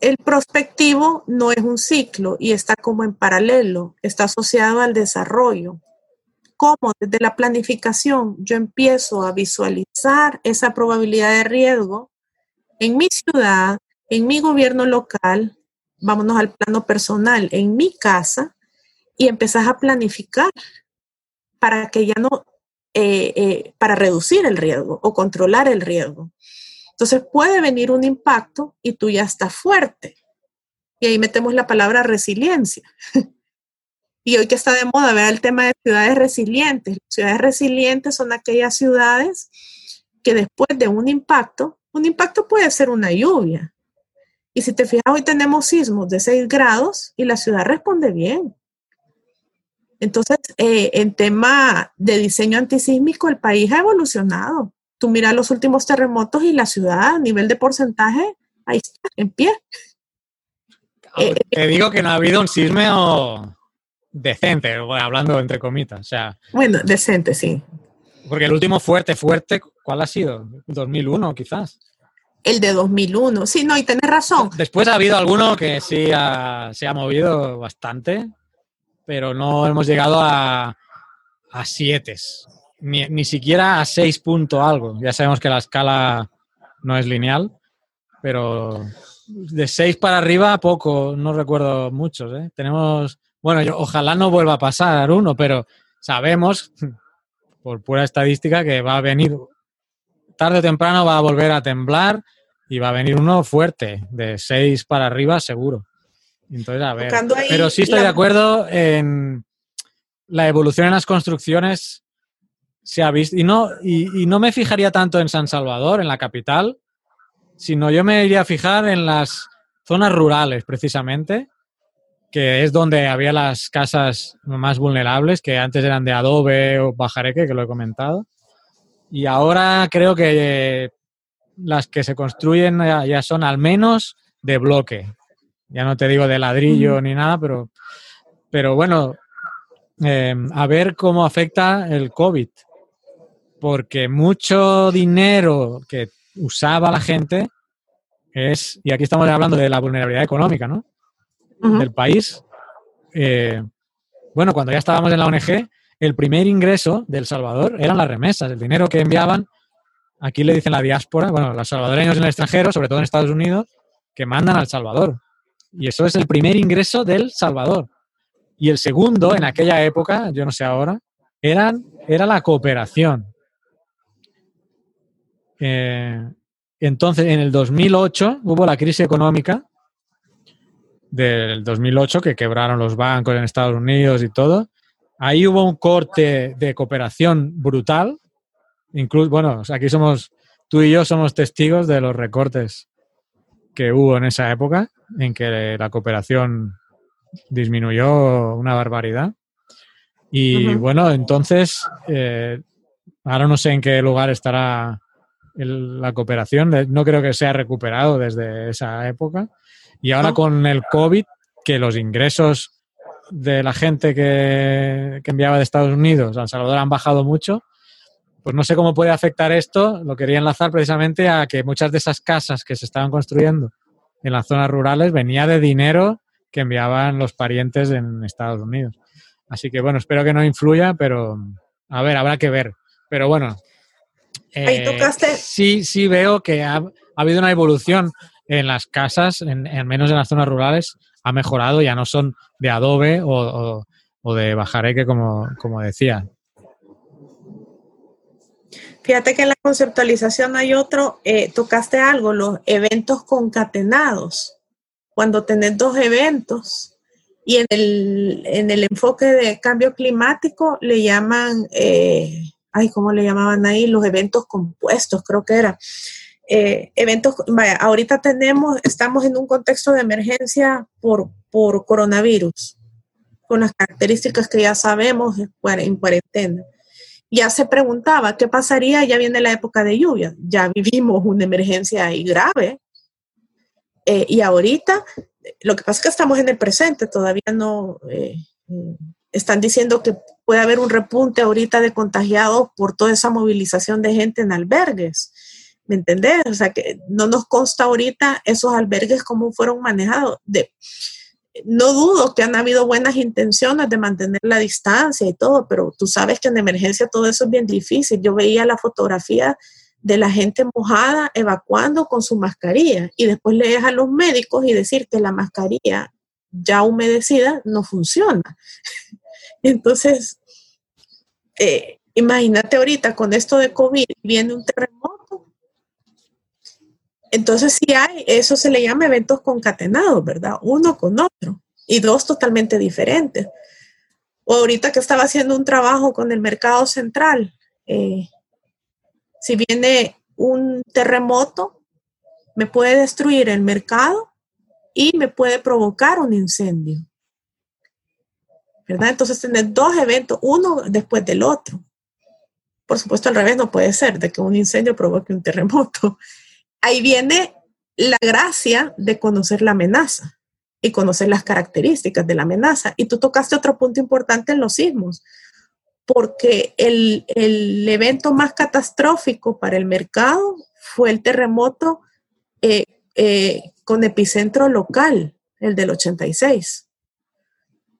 El prospectivo no es un ciclo y está como en paralelo, está asociado al desarrollo. Como desde la planificación. Yo empiezo a visualizar esa probabilidad de riesgo en mi ciudad, en mi gobierno local, vámonos al plano personal, en mi casa, y empezás a planificar para que ya no eh, eh, para reducir el riesgo o controlar el riesgo. Entonces puede venir un impacto y tú ya estás fuerte. Y ahí metemos la palabra resiliencia. y hoy que está de moda ver el tema de ciudades resilientes. Ciudades resilientes son aquellas ciudades que después de un impacto, un impacto puede ser una lluvia. Y si te fijas, hoy tenemos sismos de 6 grados y la ciudad responde bien Entonces, eh, en tema de diseño antisísmico, el país ha evolucionado. Tú miras los últimos terremotos y la ciudad a nivel de porcentaje, ahí está, en pie. Eh, te digo que no ha habido un sismo decente, hablando entre comitas. O sea, bueno, decente, sí. Porque el último fuerte, fuerte, ¿cuál ha sido? 2001 quizás. El de 2001, sí, no, y tenés razón. Después ha habido alguno que sí se ha movido bastante, pero no hemos llegado a, a siete, ni, ni, siquiera a seis punto algo. Ya sabemos que la escala no es lineal, pero de seis para arriba poco, no recuerdo muchos. ¿eh? Tenemos, bueno, ojalá no vuelva a pasar uno, pero sabemos, por pura estadística, que va a venir tarde o temprano va a volver a temblar y va a venir uno fuerte, de 6 para arriba seguro. Entonces, a ver. Pero sí estoy de acuerdo en la evolución en las construcciones se ha visto. Y no, y, no me fijaría tanto en San Salvador, en la capital, sino yo me iría a fijar en las zonas rurales, precisamente, que es donde había las casas más vulnerables, que antes eran de adobe o bajareque, que lo he comentado. Y ahora creo que las que se construyen ya son al menos de bloque. Ya no te digo de ladrillo ni nada, pero, pero bueno, eh, a ver cómo afecta el COVID. Porque mucho dinero que usaba la gente es, y aquí estamos hablando de la vulnerabilidad económica, ¿no? Del país. Eh, bueno, cuando ya estábamos en la ONG, el primer ingreso del Salvador eran las remesas, el dinero que enviaban, aquí le dicen la diáspora, bueno, los salvadoreños en el extranjero, sobre todo en Estados Unidos, que mandan al Salvador. Y eso es el primer ingreso del Salvador. Y el segundo, en aquella época, yo no sé ahora, eran, era la cooperación. Eh, entonces, en el 2008 hubo la crisis económica del 2008 que quebraron los bancos en Estados Unidos y todo. Ahí hubo un corte de cooperación brutal. Incluso, bueno, aquí somos, tú y yo somos testigos de los recortes que hubo en esa época, en que la cooperación disminuyó una barbaridad. Y bueno, entonces, eh, ahora no sé en qué lugar estará la cooperación, no creo que sea recuperado desde esa época. Y ahora con el COVID, que los ingresos de la gente que, enviaba de Estados Unidos a El Salvador han bajado mucho, pues no sé cómo puede afectar esto. Lo quería enlazar precisamente a que muchas de esas casas que se estaban construyendo en las zonas rurales venía de dinero que enviaban los parientes en Estados Unidos. Así que bueno, espero que no influya, pero a ver, habrá que ver. Pero bueno, eh, sí, sí veo que ha, habido una evolución en las casas, en, menos en las zonas rurales, ha mejorado, ya no son de adobe o, de bajareque, como, como decía. Fíjate que en la conceptualización hay otro, eh, tocaste algo, los eventos concatenados. Cuando tenés dos eventos y en el, en el enfoque de cambio climático le llaman, eh, ay, ¿cómo le llamaban ahí? Los eventos compuestos, creo que era. Eh, eventos, vaya, ahorita tenemos, estamos en un contexto de emergencia por, por coronavirus, con las características que ya sabemos en cuarentena. Ya se preguntaba qué pasaría, ya viene la época de lluvia, ya vivimos una emergencia ahí grave. Eh, y ahorita, lo que pasa es que estamos en el presente, todavía no, eh, están diciendo que puede haber un repunte ahorita de contagiados por toda esa movilización de gente en albergues. ¿Me entendés? O sea, que no nos consta ahorita esos albergues cómo fueron manejados. De, no dudo que han habido buenas intenciones de mantener la distancia y todo, pero tú sabes que en emergencia todo eso es bien difícil. Yo veía la fotografía de la gente mojada evacuando con su mascarilla y después le a los médicos y decir que la mascarilla ya humedecida no funciona. Entonces, eh, imagínate ahorita con esto de COVID, viene un terremoto. Entonces, si hay, eso se le llama eventos concatenados, ¿verdad? Uno con otro y dos totalmente diferentes. O ahorita que estaba haciendo un trabajo con el mercado central, eh, si viene un terremoto, me puede destruir el mercado y me puede provocar un incendio. ¿verdad? Entonces tener dos eventos, uno después del otro. Por supuesto, al revés no puede ser, de que un incendio provoque un terremoto. Ahí viene la gracia de conocer la amenaza y conocer las características de la amenaza. Y tú tocaste otro punto importante en los sismos, porque el, el evento más catastrófico para el mercado fue el terremoto eh, eh, con epicentro local, el del 86,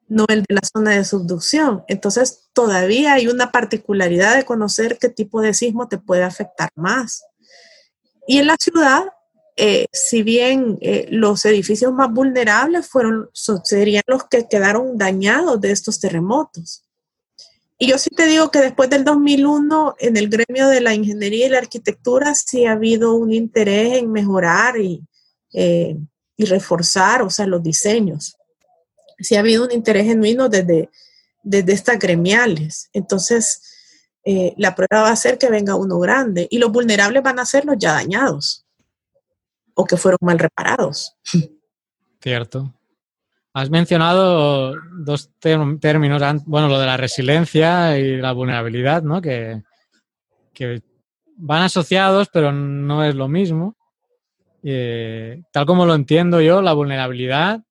no el de la zona de subducción. Entonces, todavía hay una particularidad de conocer qué tipo de sismo te puede afectar más. Y en la ciudad, eh, si bien los edificios más vulnerables fueron, serían los que quedaron dañados de estos terremotos. Y yo sí te digo que después del 2001, en el gremio de la ingeniería y la arquitectura, sí ha habido un interés en mejorar y, eh, y reforzar, o sea, los diseños. Sí ha habido un interés genuino desde, desde estas gremiales. Entonces, eh, la prueba va a ser que venga uno grande y los vulnerables van a ser los ya dañados o que fueron mal reparados. Cierto. Has mencionado dos términos, bueno, lo de la resiliencia y la vulnerabilidad, ¿no? Que, van asociados, pero no es lo mismo. Eh, tal como lo entiendo yo, la vulnerabilidad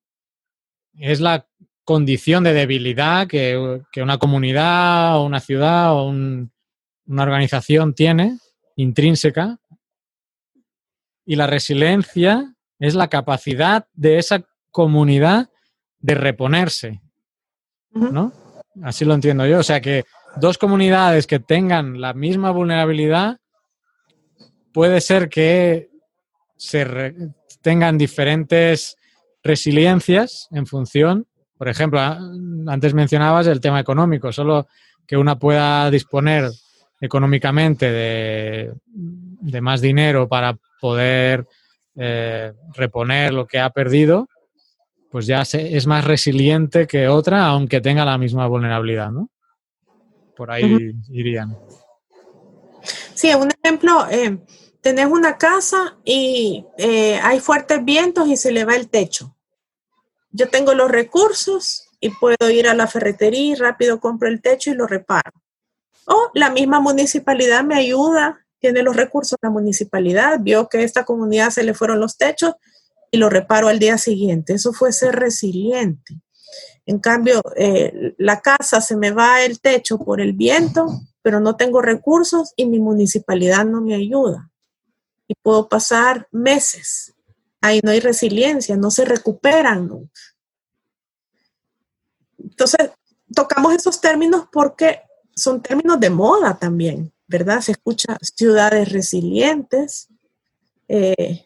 es la condición de debilidad que, una comunidad o una ciudad o una organización tiene intrínseca. Y la resiliencia es la capacidad de esa comunidad de reponerse, ¿no? Así lo entiendo yo. O sea que dos comunidades que tengan la misma vulnerabilidad, puede ser que se tengan diferentes resiliencias en función. Por ejemplo, antes mencionabas el tema económico, solo que una pueda disponer económicamente de, más dinero para poder eh, reponer lo que ha perdido, pues ya es más resiliente que otra, aunque tenga la misma vulnerabilidad, ¿no? Por ahí irían. Sí, un ejemplo, eh, tenés una casa y eh, hay fuertes vientos y se le va el techo. Yo tengo los recursos y puedo ir a la ferretería rápido compro el techo y lo reparo. O la misma municipalidad me ayuda, tiene los recursos, la municipalidad vio que a esta comunidad se le fueron los techos y lo reparo al día siguiente. Eso fue ser resiliente. En cambio, eh, la casa se me va el techo por el viento, pero no tengo recursos y mi municipalidad no me ayuda. Y puedo pasar meses. Ahí no hay resiliencia, no se recuperan. Entonces, tocamos esos términos porque son términos de moda también, ¿verdad? Se escucha ciudades resilientes, eh,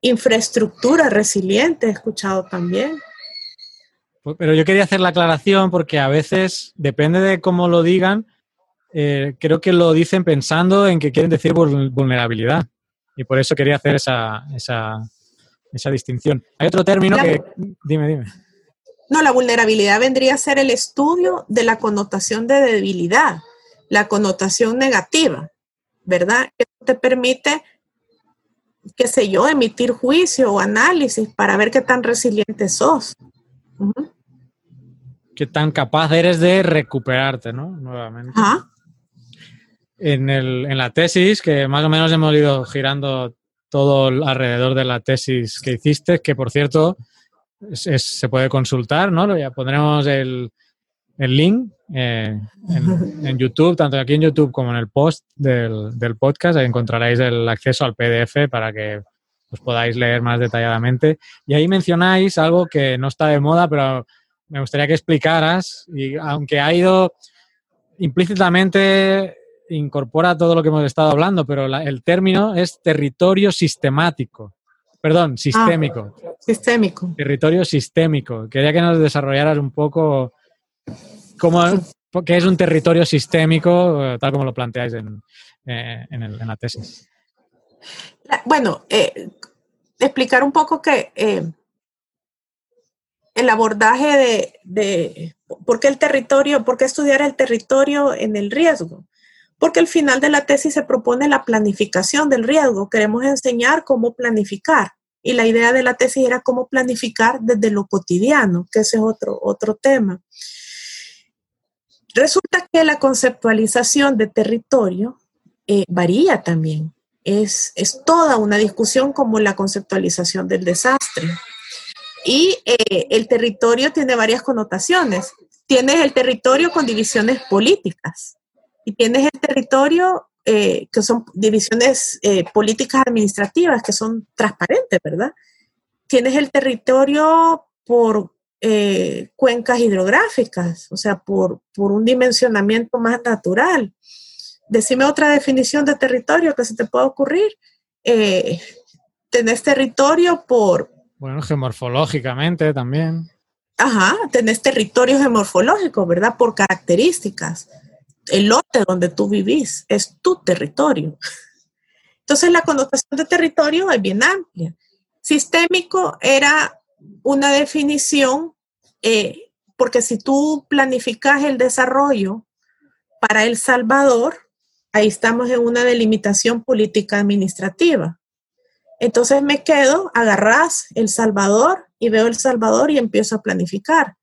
infraestructura resiliente, he escuchado también. Pues, pero yo quería hacer la aclaración porque a veces, depende de cómo lo digan, eh, creo que lo dicen pensando en que quieren decir vulnerabilidad. Y por eso quería hacer esa, esa, distinción. Hay otro término que... Dime, dime. No, la vulnerabilidad vendría a ser el estudio de la connotación de debilidad, la connotación negativa, ¿verdad? Que te permite qué sé yo, emitir juicio o análisis para ver qué tan resiliente sos. Qué tan capaz eres de recuperarte, ¿no? Nuevamente. En, el, en la tesis, que más o menos hemos ido girando todo alrededor de la tesis que hiciste, que por cierto se puede consultar, ¿no? Ya pondremos el, el link eh, en, YouTube, tanto aquí en YouTube como en el post del, del, podcast. Ahí encontraréis el acceso al PDF para que os podáis leer más detalladamente. Y ahí mencionáis algo que no está de moda, pero me gustaría que explicaras. Y aunque ha ido implícitamente incorpora todo lo que hemos estado hablando, pero el término es territorio sistemático. Perdón, sistémico. Ah, sistémico. Territorio sistémico. Quería que nos desarrollaras un poco ¿Cómo, ¿Qué es un territorio sistémico, eh, tal como lo planteáis en, eh, en, la tesis? Bueno, eh, explicar un poco que el abordaje de, de, por qué el territorio, por qué estudiar el territorio en el riesgo. Porque al final de la tesis se propone la planificación del riesgo. Queremos enseñar cómo planificar. y la idea de la tesis era cómo planificar desde lo cotidiano, que ese es otro, otro tema. Resulta que la conceptualización de territorio eh, varía también. Es, es, toda una discusión como la conceptualización del desastre. Y eh, el territorio tiene varias connotaciones. Tienes el territorio con divisiones políticas y tienes el territorio eh, que son divisiones políticas administrativas que son transparentes, ¿verdad? Tienes el territorio por eh, cuencas hidrográficas, o sea, por, por, un dimensionamiento más natural. Decime otra definición de territorio que se te pueda ocurrir. Eh, tenés territorio por... Bueno, geomorfológicamente también. Ajá, tenés territorio geomorfológico, ¿verdad? Por características. El lote donde tú vivís es tu territorio. Entonces la connotación de territorio es bien amplia. Sistémico era una definición, eh, porque si tú planificas el desarrollo para El Salvador, ahí estamos en una delimitación política administrativa. Entonces me quedo, agarras El Salvador y veo El Salvador y empiezo a planificar.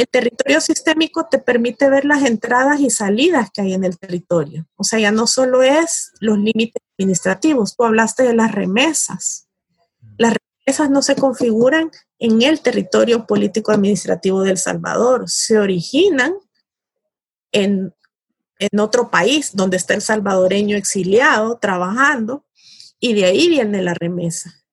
El territorio sistémico te permite ver las entradas y salidas que hay en el territorio. O sea, ya no solo es los límites administrativos, tú hablaste de las remesas. Las esas no se configuran en el territorio político administrativo del Salvador, se originan en, en otro país donde está el salvadoreño exiliado trabajando y de ahí viene la remesa.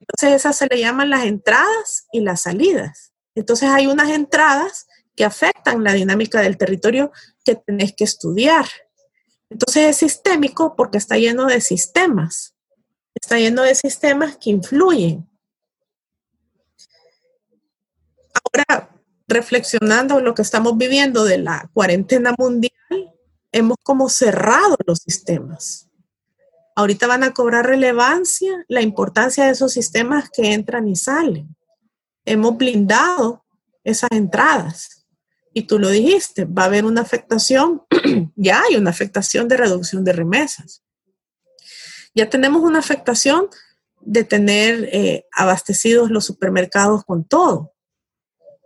Entonces esas se le llaman las entradas y las salidas. Entonces hay unas entradas que afectan la dinámica del territorio que tenés que estudiar. Entonces es sistémico porque está lleno de sistemas está lleno de sistemas que influyen. Ahora, reflexionando lo que estamos viviendo de la cuarentena mundial, hemos como cerrado los sistemas. Ahorita van a cobrar relevancia la importancia de esos sistemas que entran y salen. Hemos blindado esas entradas. Y tú lo dijiste, va a haber una afectación, ya hay una afectación de reducción de remesas ya tenemos una afectación de tener eh, abastecidos los supermercados con todo.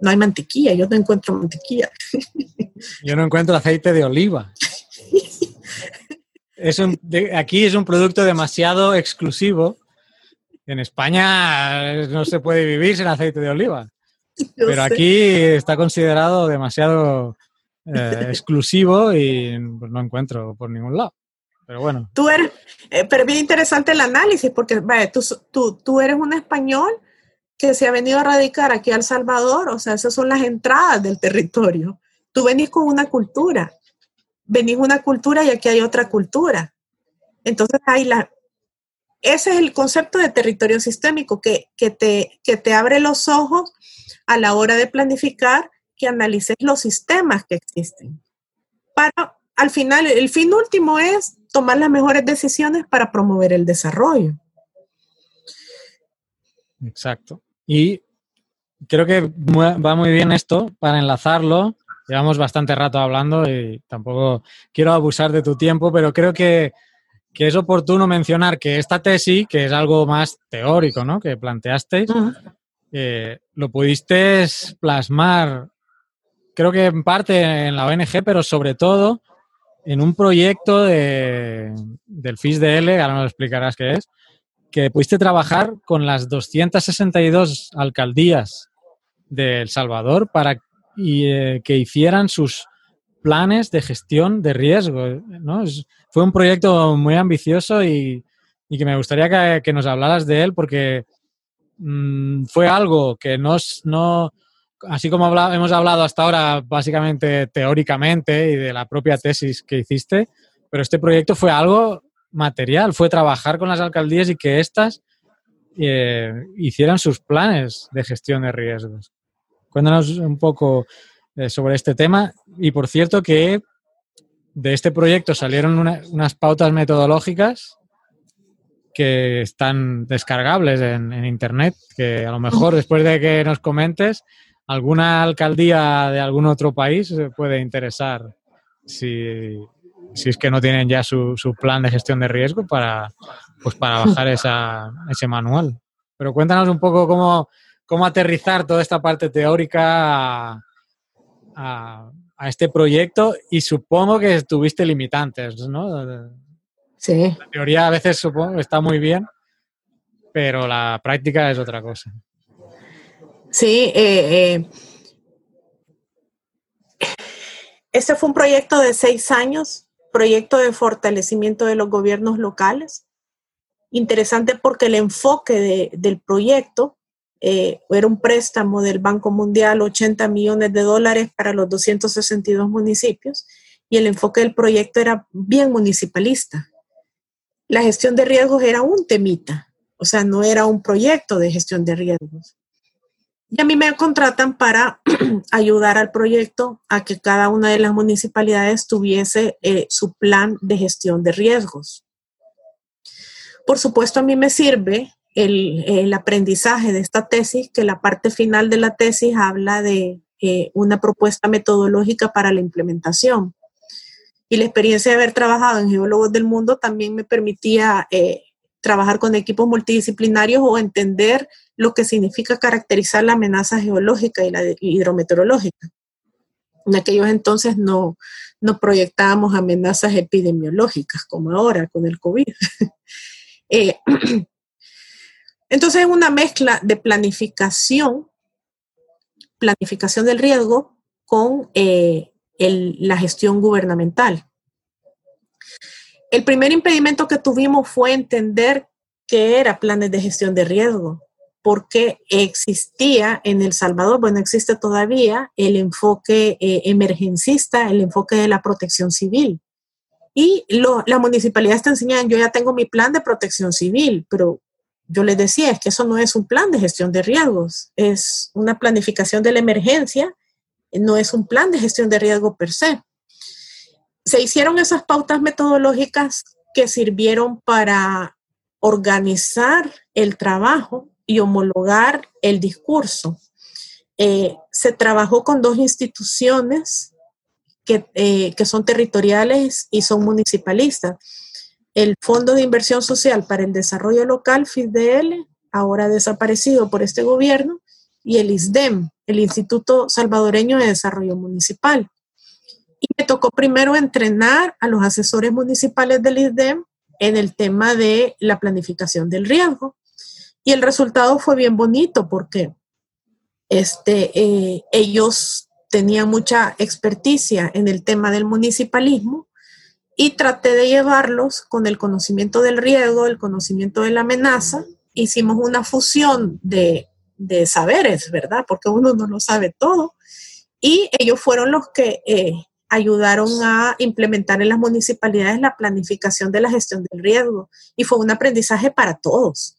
No hay mantequilla, yo no encuentro mantequilla. Yo no encuentro aceite de oliva. Es aquí es un producto demasiado exclusivo. En España no se puede vivir sin aceite de oliva. pero aquí está considerado demasiado eh, exclusivo y pues, no encuentro por ningún lado. Pero bueno. Tú eres, eh, pero bien interesante el análisis, porque vaya, tú, tú, tú eres un español que se ha venido a radicar aquí a El Salvador, o sea, esas son las entradas del territorio. Tú venís con una cultura, venís una cultura y aquí hay otra cultura. Entonces hay la... Ese es el concepto de territorio sistémico, que, que, te, que te abre los ojos a la hora de planificar, que analices los sistemas que existen. Para, al final, el fin último es tomar las mejores decisiones para promover el desarrollo. Exacto. Y creo que va muy bien esto para enlazarlo. Llevamos bastante rato hablando y tampoco quiero abusar de tu tiempo, pero creo que, es oportuno mencionar que esta tesis, que es algo más teórico, ¿no? Que planteasteis, eh, lo pudiste plasmar, creo que en parte en la ONG, pero sobre todo en un proyecto de, del FISDL, ahora nos explicarás qué es, que pudiste trabajar con las 262 alcaldías de El Salvador para eh, que hicieran sus planes de gestión de riesgo. ¿no? Fue un proyecto muy ambicioso y, que me gustaría que, nos hablaras de él porque mm, fue algo que nos, no, así como hemos hablado hasta ahora básicamente teóricamente y de la propia tesis que hiciste, pero este proyecto fue algo material, fue trabajar con las alcaldías y que éstas eh, hicieran sus planes de gestión de riesgos. Cuéntanos un poco eh, sobre este tema y por cierto que de este proyecto salieron unas pautas metodológicas que están descargables en, internet, que a lo mejor después de que nos comentes alguna alcaldía de algún otro país puede interesar si, es que no tienen ya su, plan de gestión de riesgo para, pues para bajar esa, ese manual. pero cuéntanos un poco cómo, cómo aterrizar toda esta parte teórica a, este proyecto y supongo que tuviste limitantes, ¿no? Sí. La teoría a veces supongo está muy bien, pero la práctica es otra cosa. Sí, eh, eh, este fue un proyecto de seis años, proyecto de fortalecimiento de los gobiernos locales. Interesante porque el enfoque del proyecto eh, era un préstamo del Banco Mundial, 80 millones de dólares para los 262 municipios, y el enfoque del proyecto era bien municipalista. La gestión de riesgos era un temita, o sea, no era un proyecto de gestión de riesgos. Y a mí me contratan para ayudar al proyecto a que cada una de las municipalidades tuviese eh, su plan de gestión de riesgos. Por supuesto, a mí me sirve el, aprendizaje de esta tesis, que la parte final de la tesis habla de eh, una propuesta metodológica para la implementación. Y la experiencia de haber trabajado en Geólogos del Mundo también me permitía eh, trabajar con equipos multidisciplinarios o entender lo que significa caracterizar la amenaza geológica y la hidrometeorológica. En aquellos entonces no, proyectábamos amenazas epidemiológicas como ahora con el COVID. eh, entonces es una mezcla de planificación, planificación del riesgo con eh, la gestión gubernamental. El primer impedimento que tuvimos fue entender qué era planes de gestión de riesgo, porque existía en El Salvador, bueno, existe todavía el enfoque eh, emergencista, el enfoque de la protección civil. Y las municipalidades te enseñan, yo ya tengo mi plan de protección civil, pero yo les decía, es que eso no es un plan de gestión de riesgos, es una planificación de la emergencia, no es un plan de gestión de riesgo per se. Se hicieron esas pautas metodológicas que sirvieron para organizar el trabajo y homologar el discurso. Eh, se trabajó con dos instituciones que, eh, que son territoriales y son municipalistas el Fondo de Inversión Social para el Desarrollo Local, FIDL, ahora desaparecido por este gobierno, y el ISDEM, el Instituto Salvadoreño de Desarrollo Municipal. Y me tocó primero entrenar a los asesores municipales del ISDEM en el tema de la planificación del riesgo. Y el resultado fue bien bonito porque este, eh, ellos tenían mucha experticia en el tema del municipalismo y traté de llevarlos con el conocimiento del riesgo, el conocimiento de la amenaza. Hicimos una fusión de, saberes, ¿verdad? Porque uno no lo sabe todo. Y ellos fueron los que eh, ayudaron a implementar en las municipalidades la planificación de la gestión del riesgo. Y fue un aprendizaje para todos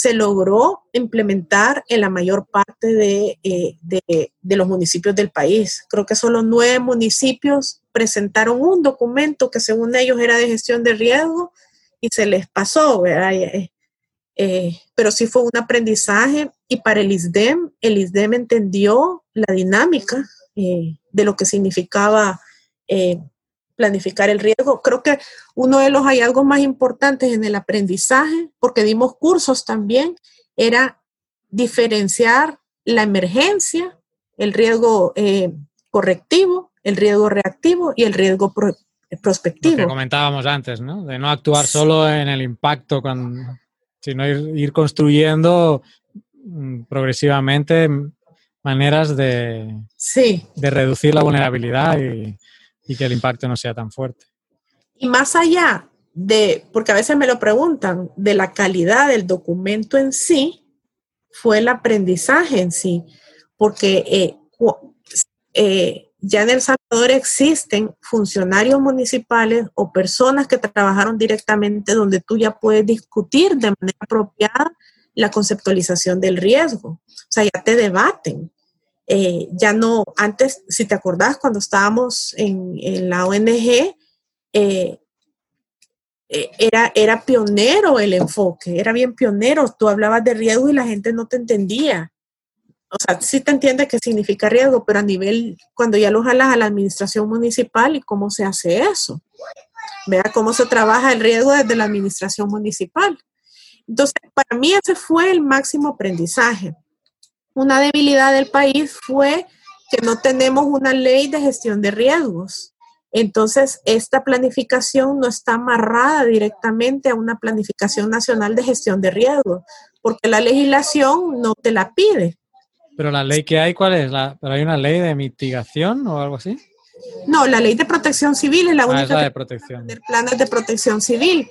se logró implementar en la mayor parte eh, de, los municipios del país. Creo que solo nueve municipios presentaron un documento que según ellos era de gestión de riesgo y se les pasó. Eh, eh, pero sí fue un aprendizaje y para el ISDEM, el ISDEM entendió la dinámica de lo que significaba planificar el riesgo. Creo que uno de los hallazgos más importantes en el aprendizaje, porque dimos cursos también, era diferenciar la emergencia, el riesgo eh, correctivo, el riesgo reactivo y el riesgo prospectivo. Lo que comentábamos antes, ¿no? De no actuar solo en el impacto, sino ir, construyendo mm, progresivamente maneras de, sí. de reducir la vulnerabilidad y, y que el impacto no sea tan fuerte. Y más allá de, porque a veces me lo preguntan, de la calidad del documento en sí, fue el aprendizaje en sí, porque eh, eh, ya en El Salvador existen funcionarios municipales o personas que trabajaron directamente donde tú ya puedes discutir de manera apropiada la conceptualización del riesgo. O sea, ya te debaten. Eh, ya no, antes, si te acordás, cuando estábamos en, la ONG, eh, eh, era, era pionero el enfoque, era bien pionero. Tú hablabas de riesgo y la gente no te entendía. O sea, sí te entiende qué significa riesgo, pero a nivel, cuando ya lo jalas a la administración municipal y cómo se hace eso. Vea cómo se trabaja el riesgo desde la administración municipal. Entonces, para mí ese fue el máximo aprendizaje. Una debilidad del país fue que no tenemos una ley de gestión de riesgos. Entonces, esta planificación no está amarrada directamente a una planificación nacional de gestión de riesgos, porque la legislación no te la pide. Pero la ley que hay, ¿cuál es? ¿La, ¿Pero hay una ley de mitigación o algo así? No, la ley de protección civil es la Ah, única es la de protección. planes de protección civil.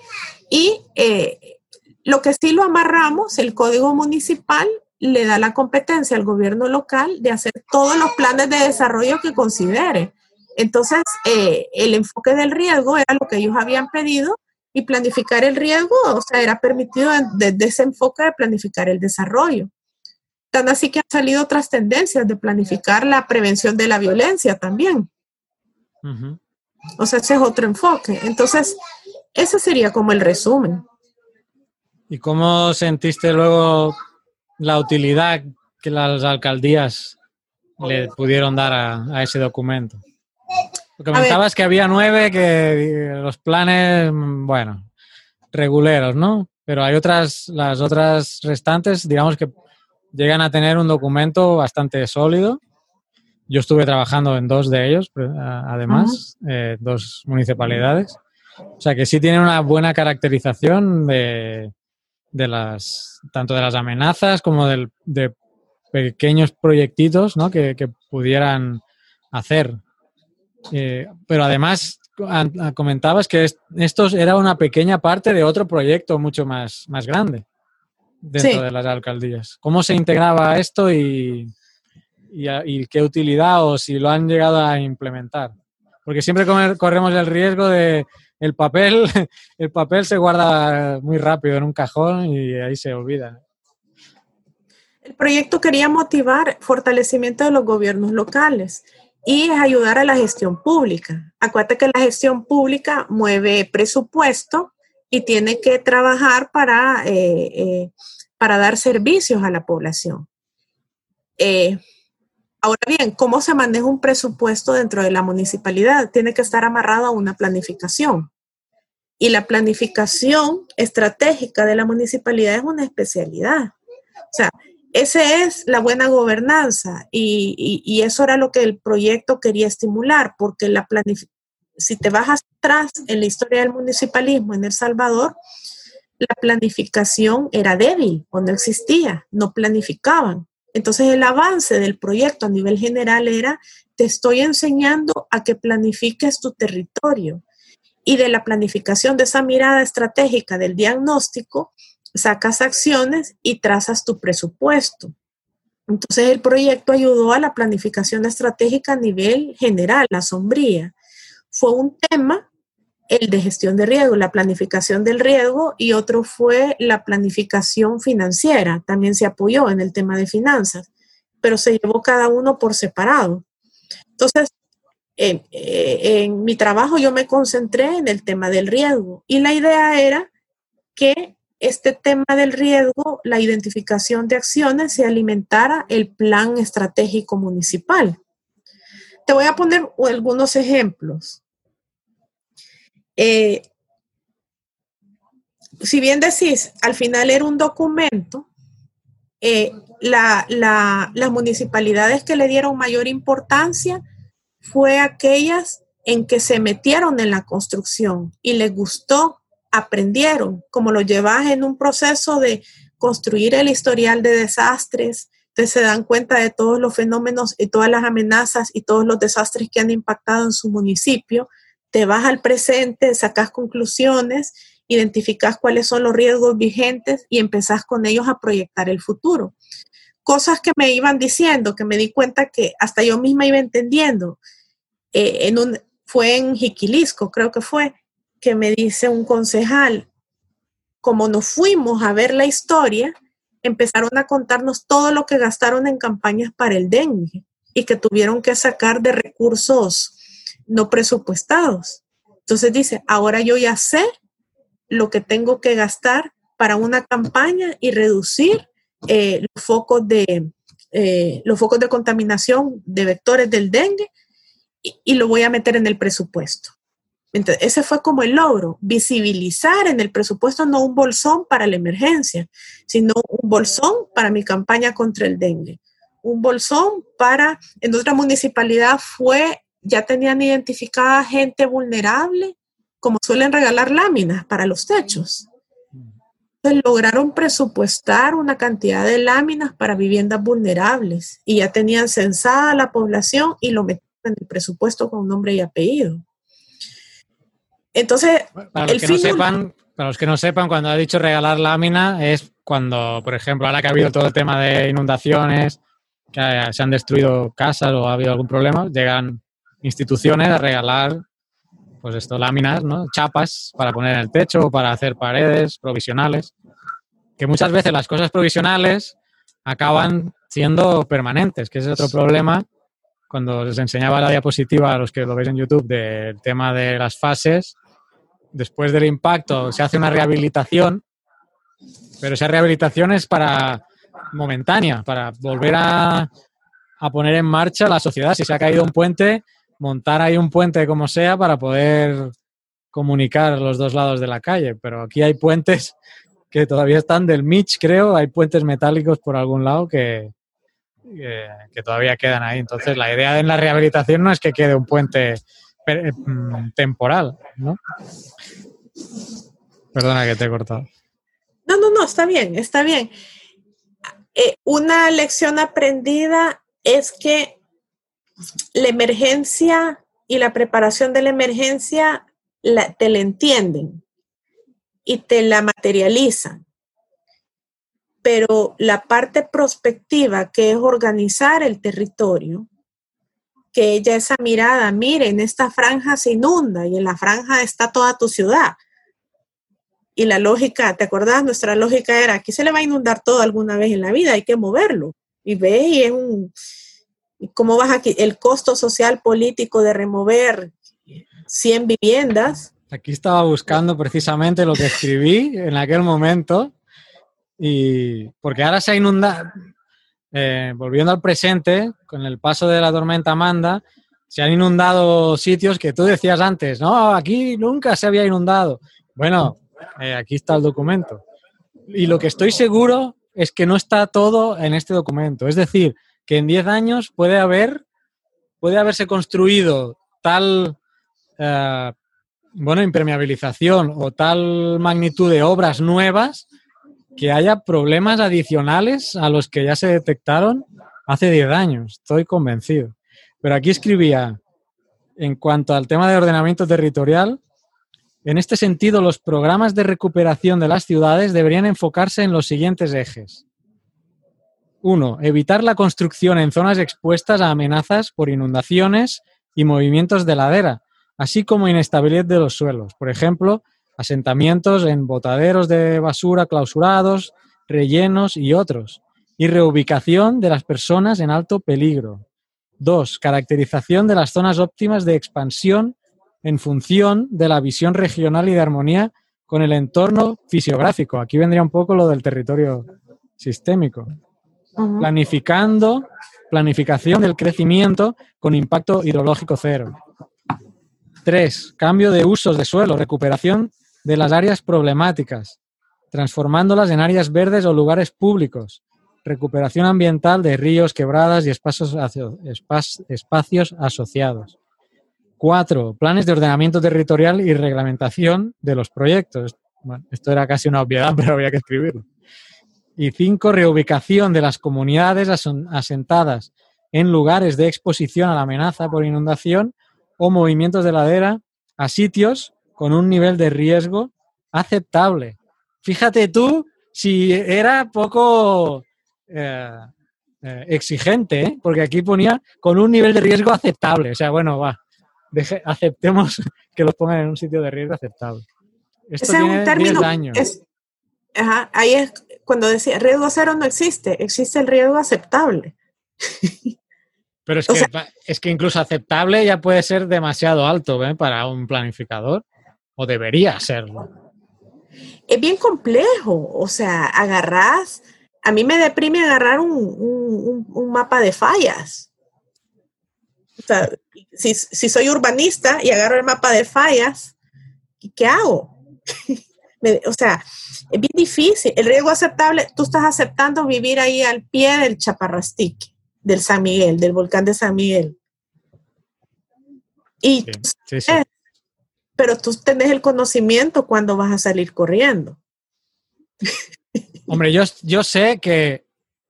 Y eh, lo que sí lo amarramos, el código municipal le da la competencia al gobierno local de hacer todos los planes de desarrollo que considere. Entonces, eh, el enfoque del riesgo era lo que ellos habían pedido y planificar el riesgo, o sea, era permitido desde ese enfoque de planificar el desarrollo. Tan así que han salido otras tendencias de planificar la prevención de la violencia también. O sea, ese es otro enfoque. Entonces, ese sería como el resumen. ¿Y cómo sentiste luego la utilidad que las alcaldías le pudieron dar a, a ese documento? Comentabas que había nueve que los planes, mm, bueno, reguleros, ¿no? Pero hay otras, las otras restantes, digamos que llegan a tener un documento bastante sólido. Yo estuve trabajando en dos de ellos, a- además, eh, dos municipalidades. O sea que sí tienen una buena caracterización de, de las, tanto de las amenazas como del- de pequeños proyectitos ¿no? que, que pudieran hacer. Eh, pero además comentabas que es- esto era una pequeña parte de otro proyecto mucho más, más grande dentro Sí. de las alcaldías. ¿Cómo se integraba esto y, y, qué utilidad o si lo han llegado a implementar? Porque siempre corremos el riesgo de el papel, el papel se guarda muy rápido en un cajón y ahí se olvida. El proyecto quería motivar fortalecimiento de los gobiernos locales y es ayudar a la gestión pública. Acuérdate que la gestión pública mueve presupuesto y tiene que trabajar para, eh, eh, para dar servicios a la población. Eh, ahora bien, ¿cómo se maneja un presupuesto dentro de la municipalidad? Tiene que estar amarrado a una planificación. Y la planificación estratégica de la municipalidad es una especialidad. O sea, esa es la buena gobernanza y, eso era lo que el proyecto quería estimular, porque la si te vas atrás en la historia del municipalismo en El Salvador, la planificación era débil o no existía, no planificaban. Entonces el avance del proyecto a nivel general era, te estoy enseñando a que planifiques tu territorio. Y de la planificación, de esa mirada estratégica del diagnóstico, sacas acciones y trazas tu presupuesto. Entonces el proyecto ayudó a la planificación estratégica a nivel general, la sombría. Fue un tema el de gestión de riesgo, la planificación del riesgo y otro fue la planificación financiera. También se apoyó en el tema de finanzas, pero se llevó cada uno por separado. Entonces, en, eh, en mi trabajo yo me concentré en el tema del riesgo y la idea era que este tema del riesgo, la identificación de acciones, se alimentara el plan estratégico municipal. Te voy a poner algunos ejemplos. Eh, si bien decís, al final era un documento, eh, la, la, las municipalidades que le dieron mayor importancia fue aquellas en que se metieron en la construcción y les gustó, aprendieron, como lo llevas en un proceso de construir el historial de desastres, entonces se dan cuenta de todos los fenómenos y todas las amenazas y todos los desastres que han impactado en su municipio, te vas al presente, sacas conclusiones, identificas cuáles son los riesgos vigentes y empezás con ellos a proyectar el futuro. Cosas que me iban diciendo, que me di cuenta que hasta yo misma iba entendiendo. Eh, en un, fue en Jiquilisco, creo que fue, que me dice un concejal, como nos fuimos a ver la historia, empezaron a contarnos todo lo que gastaron en campañas para el dengue y que tuvieron que sacar de recursos no presupuestados. Entonces dice, ahora yo ya sé lo que tengo que gastar para una campaña y reducir eh, los, focos de, eh, los focos de contaminación de vectores del dengue y, y, lo voy a meter en el presupuesto. Entonces, ese fue como el logro, visibilizar en el presupuesto no un bolsón para la emergencia, sino un bolsón para mi campaña contra el dengue. Un bolsón para, en otra municipalidad fue, ya tenían identificada gente vulnerable, como suelen regalar láminas para los techos. Entonces, lograron presupuestar una cantidad de láminas para viviendas vulnerables y ya tenían censada la población y lo metieron en el presupuesto con nombre y apellido. Entonces, para los, que no sepan, para los que no sepan, cuando ha dicho regalar lámina es cuando, por ejemplo, ahora que ha habido todo el tema de inundaciones, que se han destruido casas o ha habido algún problema, llegan instituciones a regalar pues esto, láminas, ¿no? chapas para poner en el techo o para hacer paredes provisionales. Que muchas veces las cosas provisionales acaban siendo permanentes, que es otro problema. Cuando les enseñaba la diapositiva a los que lo veis en YouTube del tema de las fases, después del impacto se hace una rehabilitación, pero esa rehabilitación es para momentánea, para volver a, a poner en marcha la sociedad. Si se ha caído un puente, montar ahí un puente como sea para poder comunicar los dos lados de la calle. Pero aquí hay puentes que todavía están del Mitch, creo, hay puentes metálicos por algún lado que, que, todavía quedan ahí. Entonces, la idea en la rehabilitación no es que quede un puente mm, temporal, ¿no? Perdona que te he cortado. No, no, no, está bien, está bien. Eh, una lección aprendida es que la emergencia y la preparación de la emergencia te la entienden y te la materializan. Pero la parte prospectiva, que es organizar el territorio, que ella esa mirada, miren, esta franja se inunda y en la franja está toda tu ciudad. Y la lógica, ¿te acordás? Nuestra lógica era, aquí se le va a inundar todo alguna vez en la vida, hay que moverlo. Y ves, y es un, ¿Cómo vas aquí? El costo social político de remover 100 viviendas. Aquí estaba buscando precisamente lo que escribí en aquel momento y porque ahora se ha inundado, eh, volviendo al presente, con el paso de la tormenta Amanda, se han inundado sitios que tú decías antes, no, aquí nunca se había inundado. Bueno, eh, aquí está el documento. Y lo que estoy seguro es que no está todo en este documento. Es decir, que en 10 años puede haber, puede haberse construido tal, eh, bueno, impermeabilización o tal magnitud de obras nuevas que haya problemas adicionales a los que ya se detectaron hace 10 años. Estoy convencido. Pero aquí escribía, en cuanto al tema de ordenamiento territorial, en este sentido, los programas de recuperación de las ciudades deberían enfocarse en los siguientes ejes. 1. Evitar la construcción en zonas expuestas a amenazas por inundaciones y movimientos de ladera, así como inestabilidad de los suelos. Por ejemplo, asentamientos en botaderos de basura clausurados, rellenos y otros. Y reubicación de las personas en alto peligro. 2. Caracterización de las zonas óptimas de expansión en función de la visión regional y de armonía con el entorno fisiográfico. Aquí vendría un poco lo del territorio sistémico planificando, planificación del crecimiento con impacto hidrológico cero. Tres, cambio de usos de suelo, recuperación de las áreas problemáticas, transformándolas en áreas verdes o lugares públicos, recuperación ambiental de ríos, quebradas y espacios, asociados. Cuatro, planes de ordenamiento territorial y reglamentación de los proyectos. esto era casi una obviedad, pero había que escribirlo. Y cinco, reubicación de las comunidades asentadas en lugares de exposición a la amenaza por inundación o movimientos de ladera a sitios con un nivel de riesgo aceptable. Fíjate tú si era poco eh, eh, exigente, ¿eh? porque aquí ponía con un nivel de riesgo aceptable. O sea, bueno, va, aceptemos que los pongan en un sitio de riesgo aceptable. Esto tiene 10 años. ajá, ahí es cuando decía riesgo cero no existe, existe el riesgo aceptable. Pero es que, es que incluso aceptable ya puede ser demasiado alto ¿eh? para un planificador, o debería serlo. Es bien complejo, o sea, agarrás, a mí me deprime agarrar un, un, mapa de fallas. O sea, si, si soy urbanista y agarro el mapa de fallas, ¿qué hago? o sea, es bien difícil. El riesgo aceptable, tú estás aceptando vivir ahí al pie del chaparrastique, del San Miguel, del volcán de San Miguel. Y pero tú tenés el conocimiento cuando vas a salir corriendo. Hombre, yo, yo sé que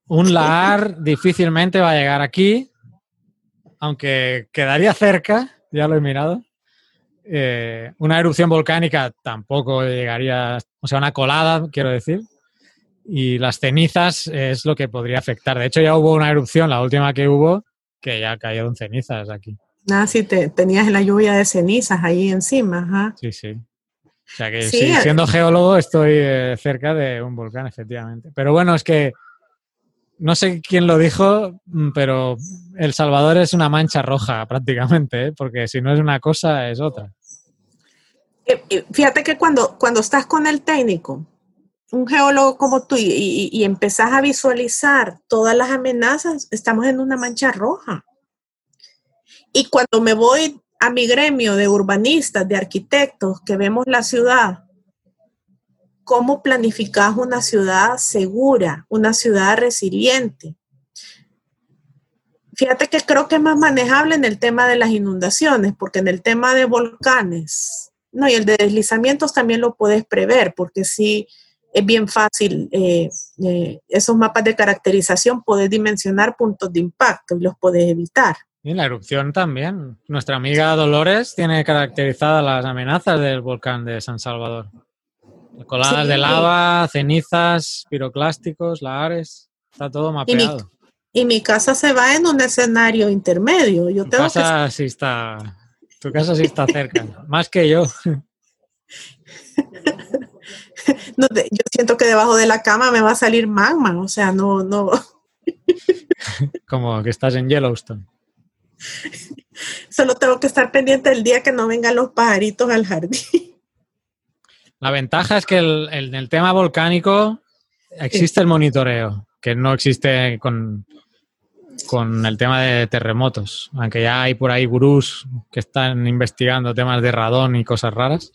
un LAR difícilmente va a llegar aquí, aunque quedaría cerca, ya lo he mirado. Eh, una erupción volcánica tampoco llegaría, o sea, una colada, quiero decir. Y las cenizas es lo que podría afectar. De hecho, ya hubo una erupción, la última que hubo, que ya cayeron cenizas aquí. Ah, sí, te, tenías la lluvia de cenizas ahí encima. Sí, sí. O sea que sí, siendo geólogo estoy eh, cerca de un volcán, efectivamente. Pero bueno, es que no sé quién lo dijo, mm, pero El Salvador es una mancha roja prácticamente, ¿eh? porque si no es una cosa, es otra. Eh, fíjate que cuando, cuando estás con el técnico, un geólogo como tú, y, y empezás a visualizar todas las amenazas, estamos en una mancha roja. Y cuando me voy a mi gremio de urbanistas, de arquitectos, que vemos la ciudad, ¿cómo planificas una ciudad segura, una ciudad resiliente? Fíjate que creo que es más manejable en el tema de las inundaciones, porque en el tema de volcanes, no, y el de deslizamientos también lo puedes prever, porque sí es bien fácil eh, eh, esos mapas de caracterización, puedes dimensionar puntos de impacto y los puedes evitar. Y la erupción también. Nuestra amiga Dolores tiene caracterizadas las amenazas del volcán de San Salvador. Coladas de lava, cenizas, piroclásticos, lahares, está todo mapeado. Y mi, casa se va en un escenario intermedio. Yo tu tengo casa sí está, tu casa sí está cerca, más que yo. yo siento que debajo de la cama me va a salir magma, o sea, no, no. Como que estás en Yellowstone. Solo tengo que estar pendiente el día que no vengan los pajaritos al jardín. La ventaja es que en el, tema volcánico existe el monitoreo, que no existe con, con el tema de terremotos, aunque ya hay por ahí gurús que están investigando temas de radón y cosas raras.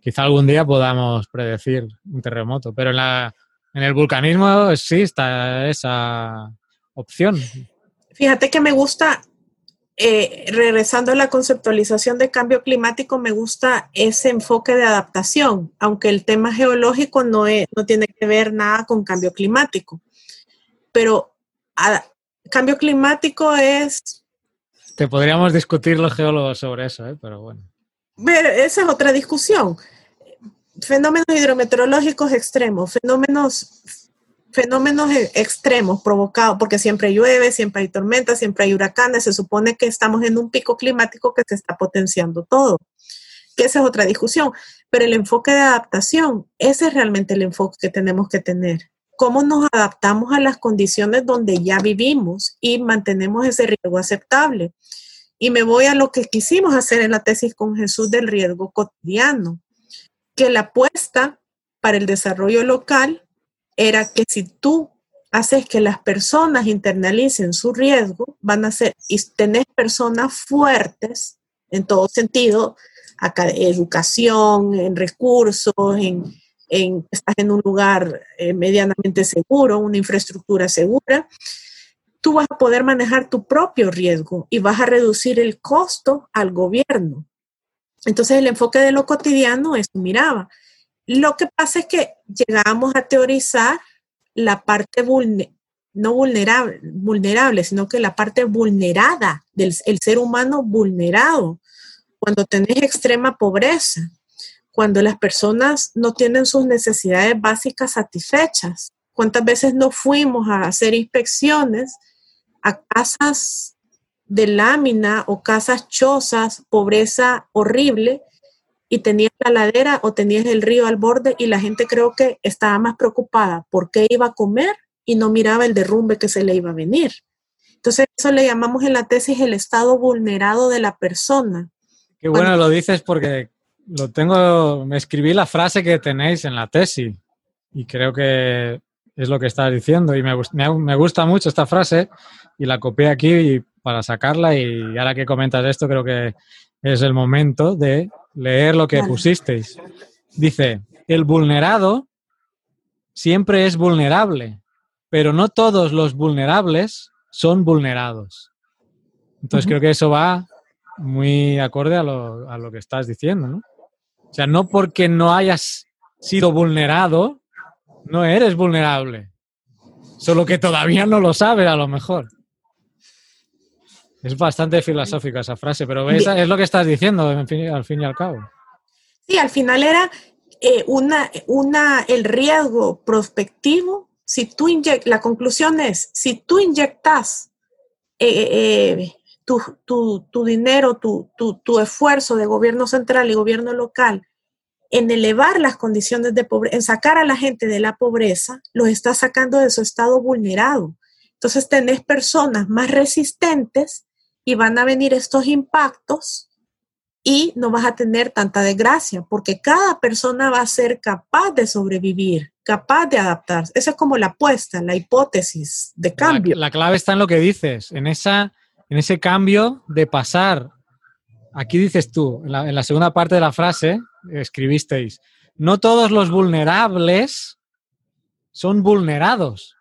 Quizá algún día podamos predecir un terremoto, pero en, la, en el vulcanismo sí está esa opción. Fíjate que me gusta eh, regresando a la conceptualización de cambio climático, me gusta ese enfoque de adaptación, aunque el tema geológico no, no tiene que ver nada con cambio climático. Pero cambio climático es... Te podríamos discutir los geólogos sobre eso, ¿eh? pero bueno. esa es otra discusión. Fenómenos hidrometeorológicos extremos, fenómenos fenómenos e-, extremos provocados, porque siempre llueve, siempre hay tormentas, siempre hay huracanes, se supone que estamos en un pico climático que se está potenciando todo. Que esa es otra discusión, pero el enfoque de adaptación, ese es realmente el enfoque que tenemos que tener. Cómo nos adaptamos a las condiciones donde ya vivimos y mantenemos ese riesgo aceptable. Y me voy a lo que quisimos hacer en la tesis con Jesús del riesgo cotidiano, que la apuesta para el desarrollo local era que si tú haces que las personas internalicen su riesgo, van a ser, y tenés personas fuertes en todo sentido, educación, en recursos, en, en, estás en un lugar eh, medianamente seguro, una infraestructura segura, tú vas a poder manejar tu propio riesgo y vas a reducir el costo al gobierno. Entonces el enfoque de lo cotidiano es, miraba, lo que pasa es que llegamos a teorizar la parte no vulnerable, vulnerable, sino que la parte vulnerada del ser humano vulnerado. Cuando tenés extrema pobreza, cuando las personas no tienen sus necesidades básicas satisfechas. ¿Cuántas veces no fuimos a hacer inspecciones a casas de lámina o casas chozas, pobreza horrible, y tenías la ladera o tenías el río al borde y la gente creo que estaba más preocupada por qué iba a comer y no miraba el derrumbe que se le iba a venir. Entonces eso le llamamos en la tesis el estado vulnerado de la persona. Qué bueno lo dices porque lo tengo, me escribí la frase que tenéis en la tesis y creo que es lo que estás diciendo y me, me, me gusta mucho esta frase y la copié aquí para sacarla y ahora que comentas esto creo que es el momento de leer lo que pusisteis. Dice, el vulnerado siempre es vulnerable, pero no todos los vulnerables son vulnerados. Entonces creo que eso va muy acorde a lo, a lo que estás diciendo, ¿no? O sea, no porque no hayas sido vulnerado, no eres vulnerable. Solo que todavía no lo sabes a lo mejor. Es bastante filosófica esa frase, pero es, lo que estás diciendo en fin- al fin y al cabo. Sí, al final era eh, una, una, el riesgo prospectivo. Si tú la conclusión es, si tú inyectas eh, eh, tu, tu- tu dinero, tu, tu- tu esfuerzo de gobierno central y gobierno local en elevar las condiciones de pobreza, en sacar a la gente de la pobreza, los estás sacando de su estado vulnerado. Entonces tenés personas más resistentes y van a venir estos impactos y no vas a tener tanta desgracia, porque cada persona va a ser capaz de sobrevivir, capaz de adaptarse. Esa es como la apuesta, la hipótesis de La, cambio. la clave está en lo que dices, en, esa, en ese cambio de pasar. Aquí dices tú, en la, en la segunda parte de la frase, escribisteis, no todos los vulnerables son vulnerados.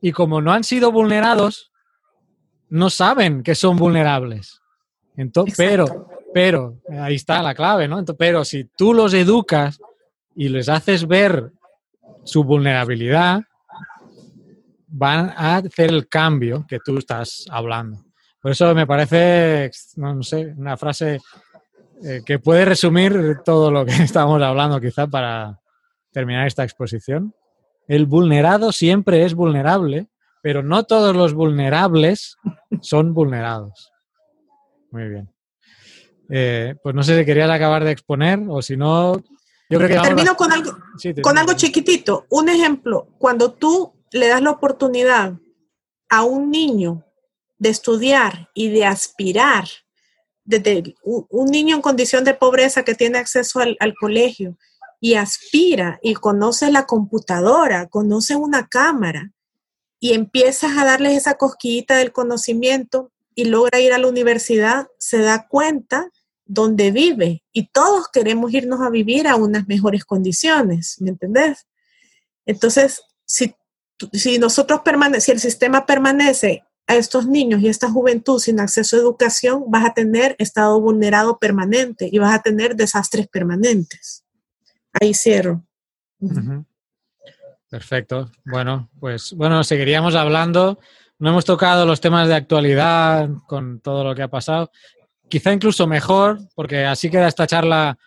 Y como no han sido vulnerados, no saben que son vulnerables. Entonces, pero, pero, ahí está la clave, ¿no? Ento- pero si tú los educas y les haces ver su vulnerabilidad, van a hacer el cambio que tú estás hablando. Por eso me parece, no, sé, una frase eh, que puede resumir todo lo que estamos hablando quizá para terminar esta exposición. El vulnerado siempre es vulnerable, pero no todos los vulnerables son vulnerados. Muy bien. Eh, pues no sé si querías acabar de exponer o si no, yo creo que... Termino con algo, Sí, con algo chiquitito. Un ejemplo, cuando tú le das la oportunidad a un niño de estudiar y de aspirar, desde un, niño en condición de pobreza que tiene acceso al, colegio y aspira y conoce la computadora, conoce una cámara y empiezas a darles esa cosquillita del conocimiento y logra ir a la universidad, se da cuenta donde vive y todos queremos irnos a vivir a unas mejores condiciones, ¿me entendés? Entonces, si, si nosotros permanece, si el sistema permanece a estos niños y esta juventud sin acceso a educación, vas a tener estado vulnerado permanente y vas a tener desastres permanentes. Ahí cierro. Perfecto. Bueno, pues bueno, seguiríamos hablando. No hemos tocado los temas de actualidad con todo lo que ha pasado. Quizá incluso mejor, porque así queda esta charla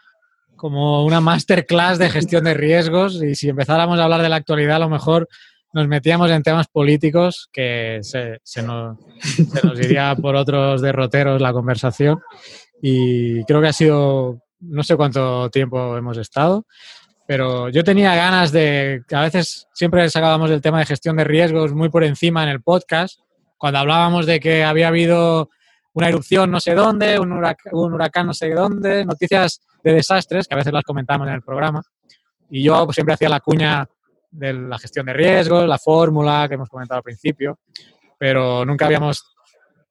como una masterclass de gestión de riesgos y si empezáramos a hablar de la actualidad a lo mejor nos metíamos en temas políticos que se, se nos, se nos iría por otros derroteros la conversación. Y creo que ha sido, no sé cuánto tiempo hemos estado, pero yo tenía ganas de, a veces siempre sacábamos el tema de gestión de riesgos muy por encima en el podcast, cuando hablábamos de que había habido una erupción no sé dónde, un huracán, un huracán no sé dónde, noticias de desastres, que a veces las comentamos en el programa, y yo pues, siempre hacía la cuña de la gestión de riesgos, la fórmula que hemos comentado al principio, pero nunca habíamos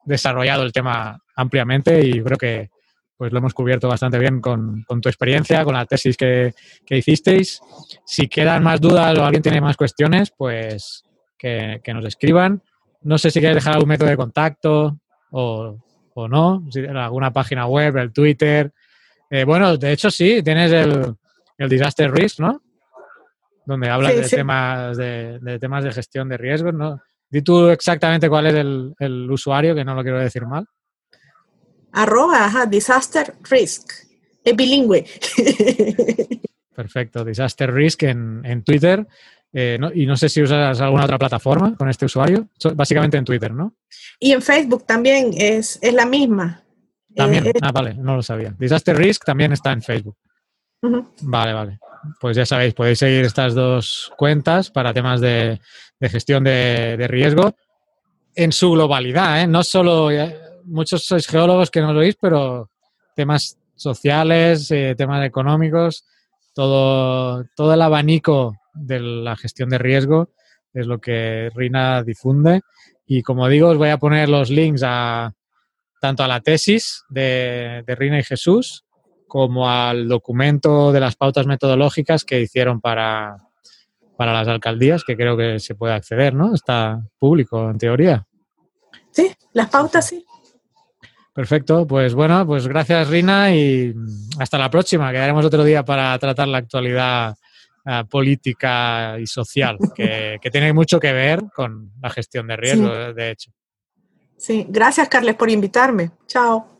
desarrollado el tema ampliamente y creo que pues lo hemos cubierto bastante bien con, con tu experiencia, con la tesis que, que hicisteis. Si quedan más dudas o alguien tiene más cuestiones, pues que, que nos escriban. No sé si quieres dejar algún método de contacto o, o no, alguna página web, el Twitter. Eh, bueno, de hecho sí, tienes el, el Disaster Risk, ¿no? Donde hablas Sí, de, sí. Temas de, de temas de gestión de riesgos, ¿no? Di tú exactamente cuál es el, el usuario, que no lo quiero decir mal. Arroba, ajá, disaster risk. Es bilingüe. Perfecto, Disaster Risk en, en Twitter. Eh, no- y no sé si usas alguna otra plataforma con este usuario. So- básicamente en Twitter, ¿no? y en Facebook también es, es la misma. También. Eh, Ah, vale, no lo sabía. Disaster Risk también está en Facebook. Vale, vale. Pues ya sabéis, podéis seguir estas dos cuentas para temas de, gestión de, riesgo en su globalidad, ¿eh? No solo, eh, muchos sois geólogos que no lo oís, pero temas sociales, eh, temas económicos, todo, todo el abanico de la gestión de riesgo es lo que Rina difunde Y como digo, os voy a poner los links a tanto a la tesis de Rina y Jesús como al documento de las pautas metodológicas que hicieron para, para las alcaldías, que creo que se puede acceder, ¿no? Está público, en teoría. Sí, las pautas sí. Perfecto, pues bueno, pues gracias Rina y hasta la próxima. Quedaremos otro día para tratar la actualidad uh, política y social, que, que, tiene mucho que ver con la gestión de riesgo, sí. de hecho. Sí, gracias Carles por invitarme. Chao.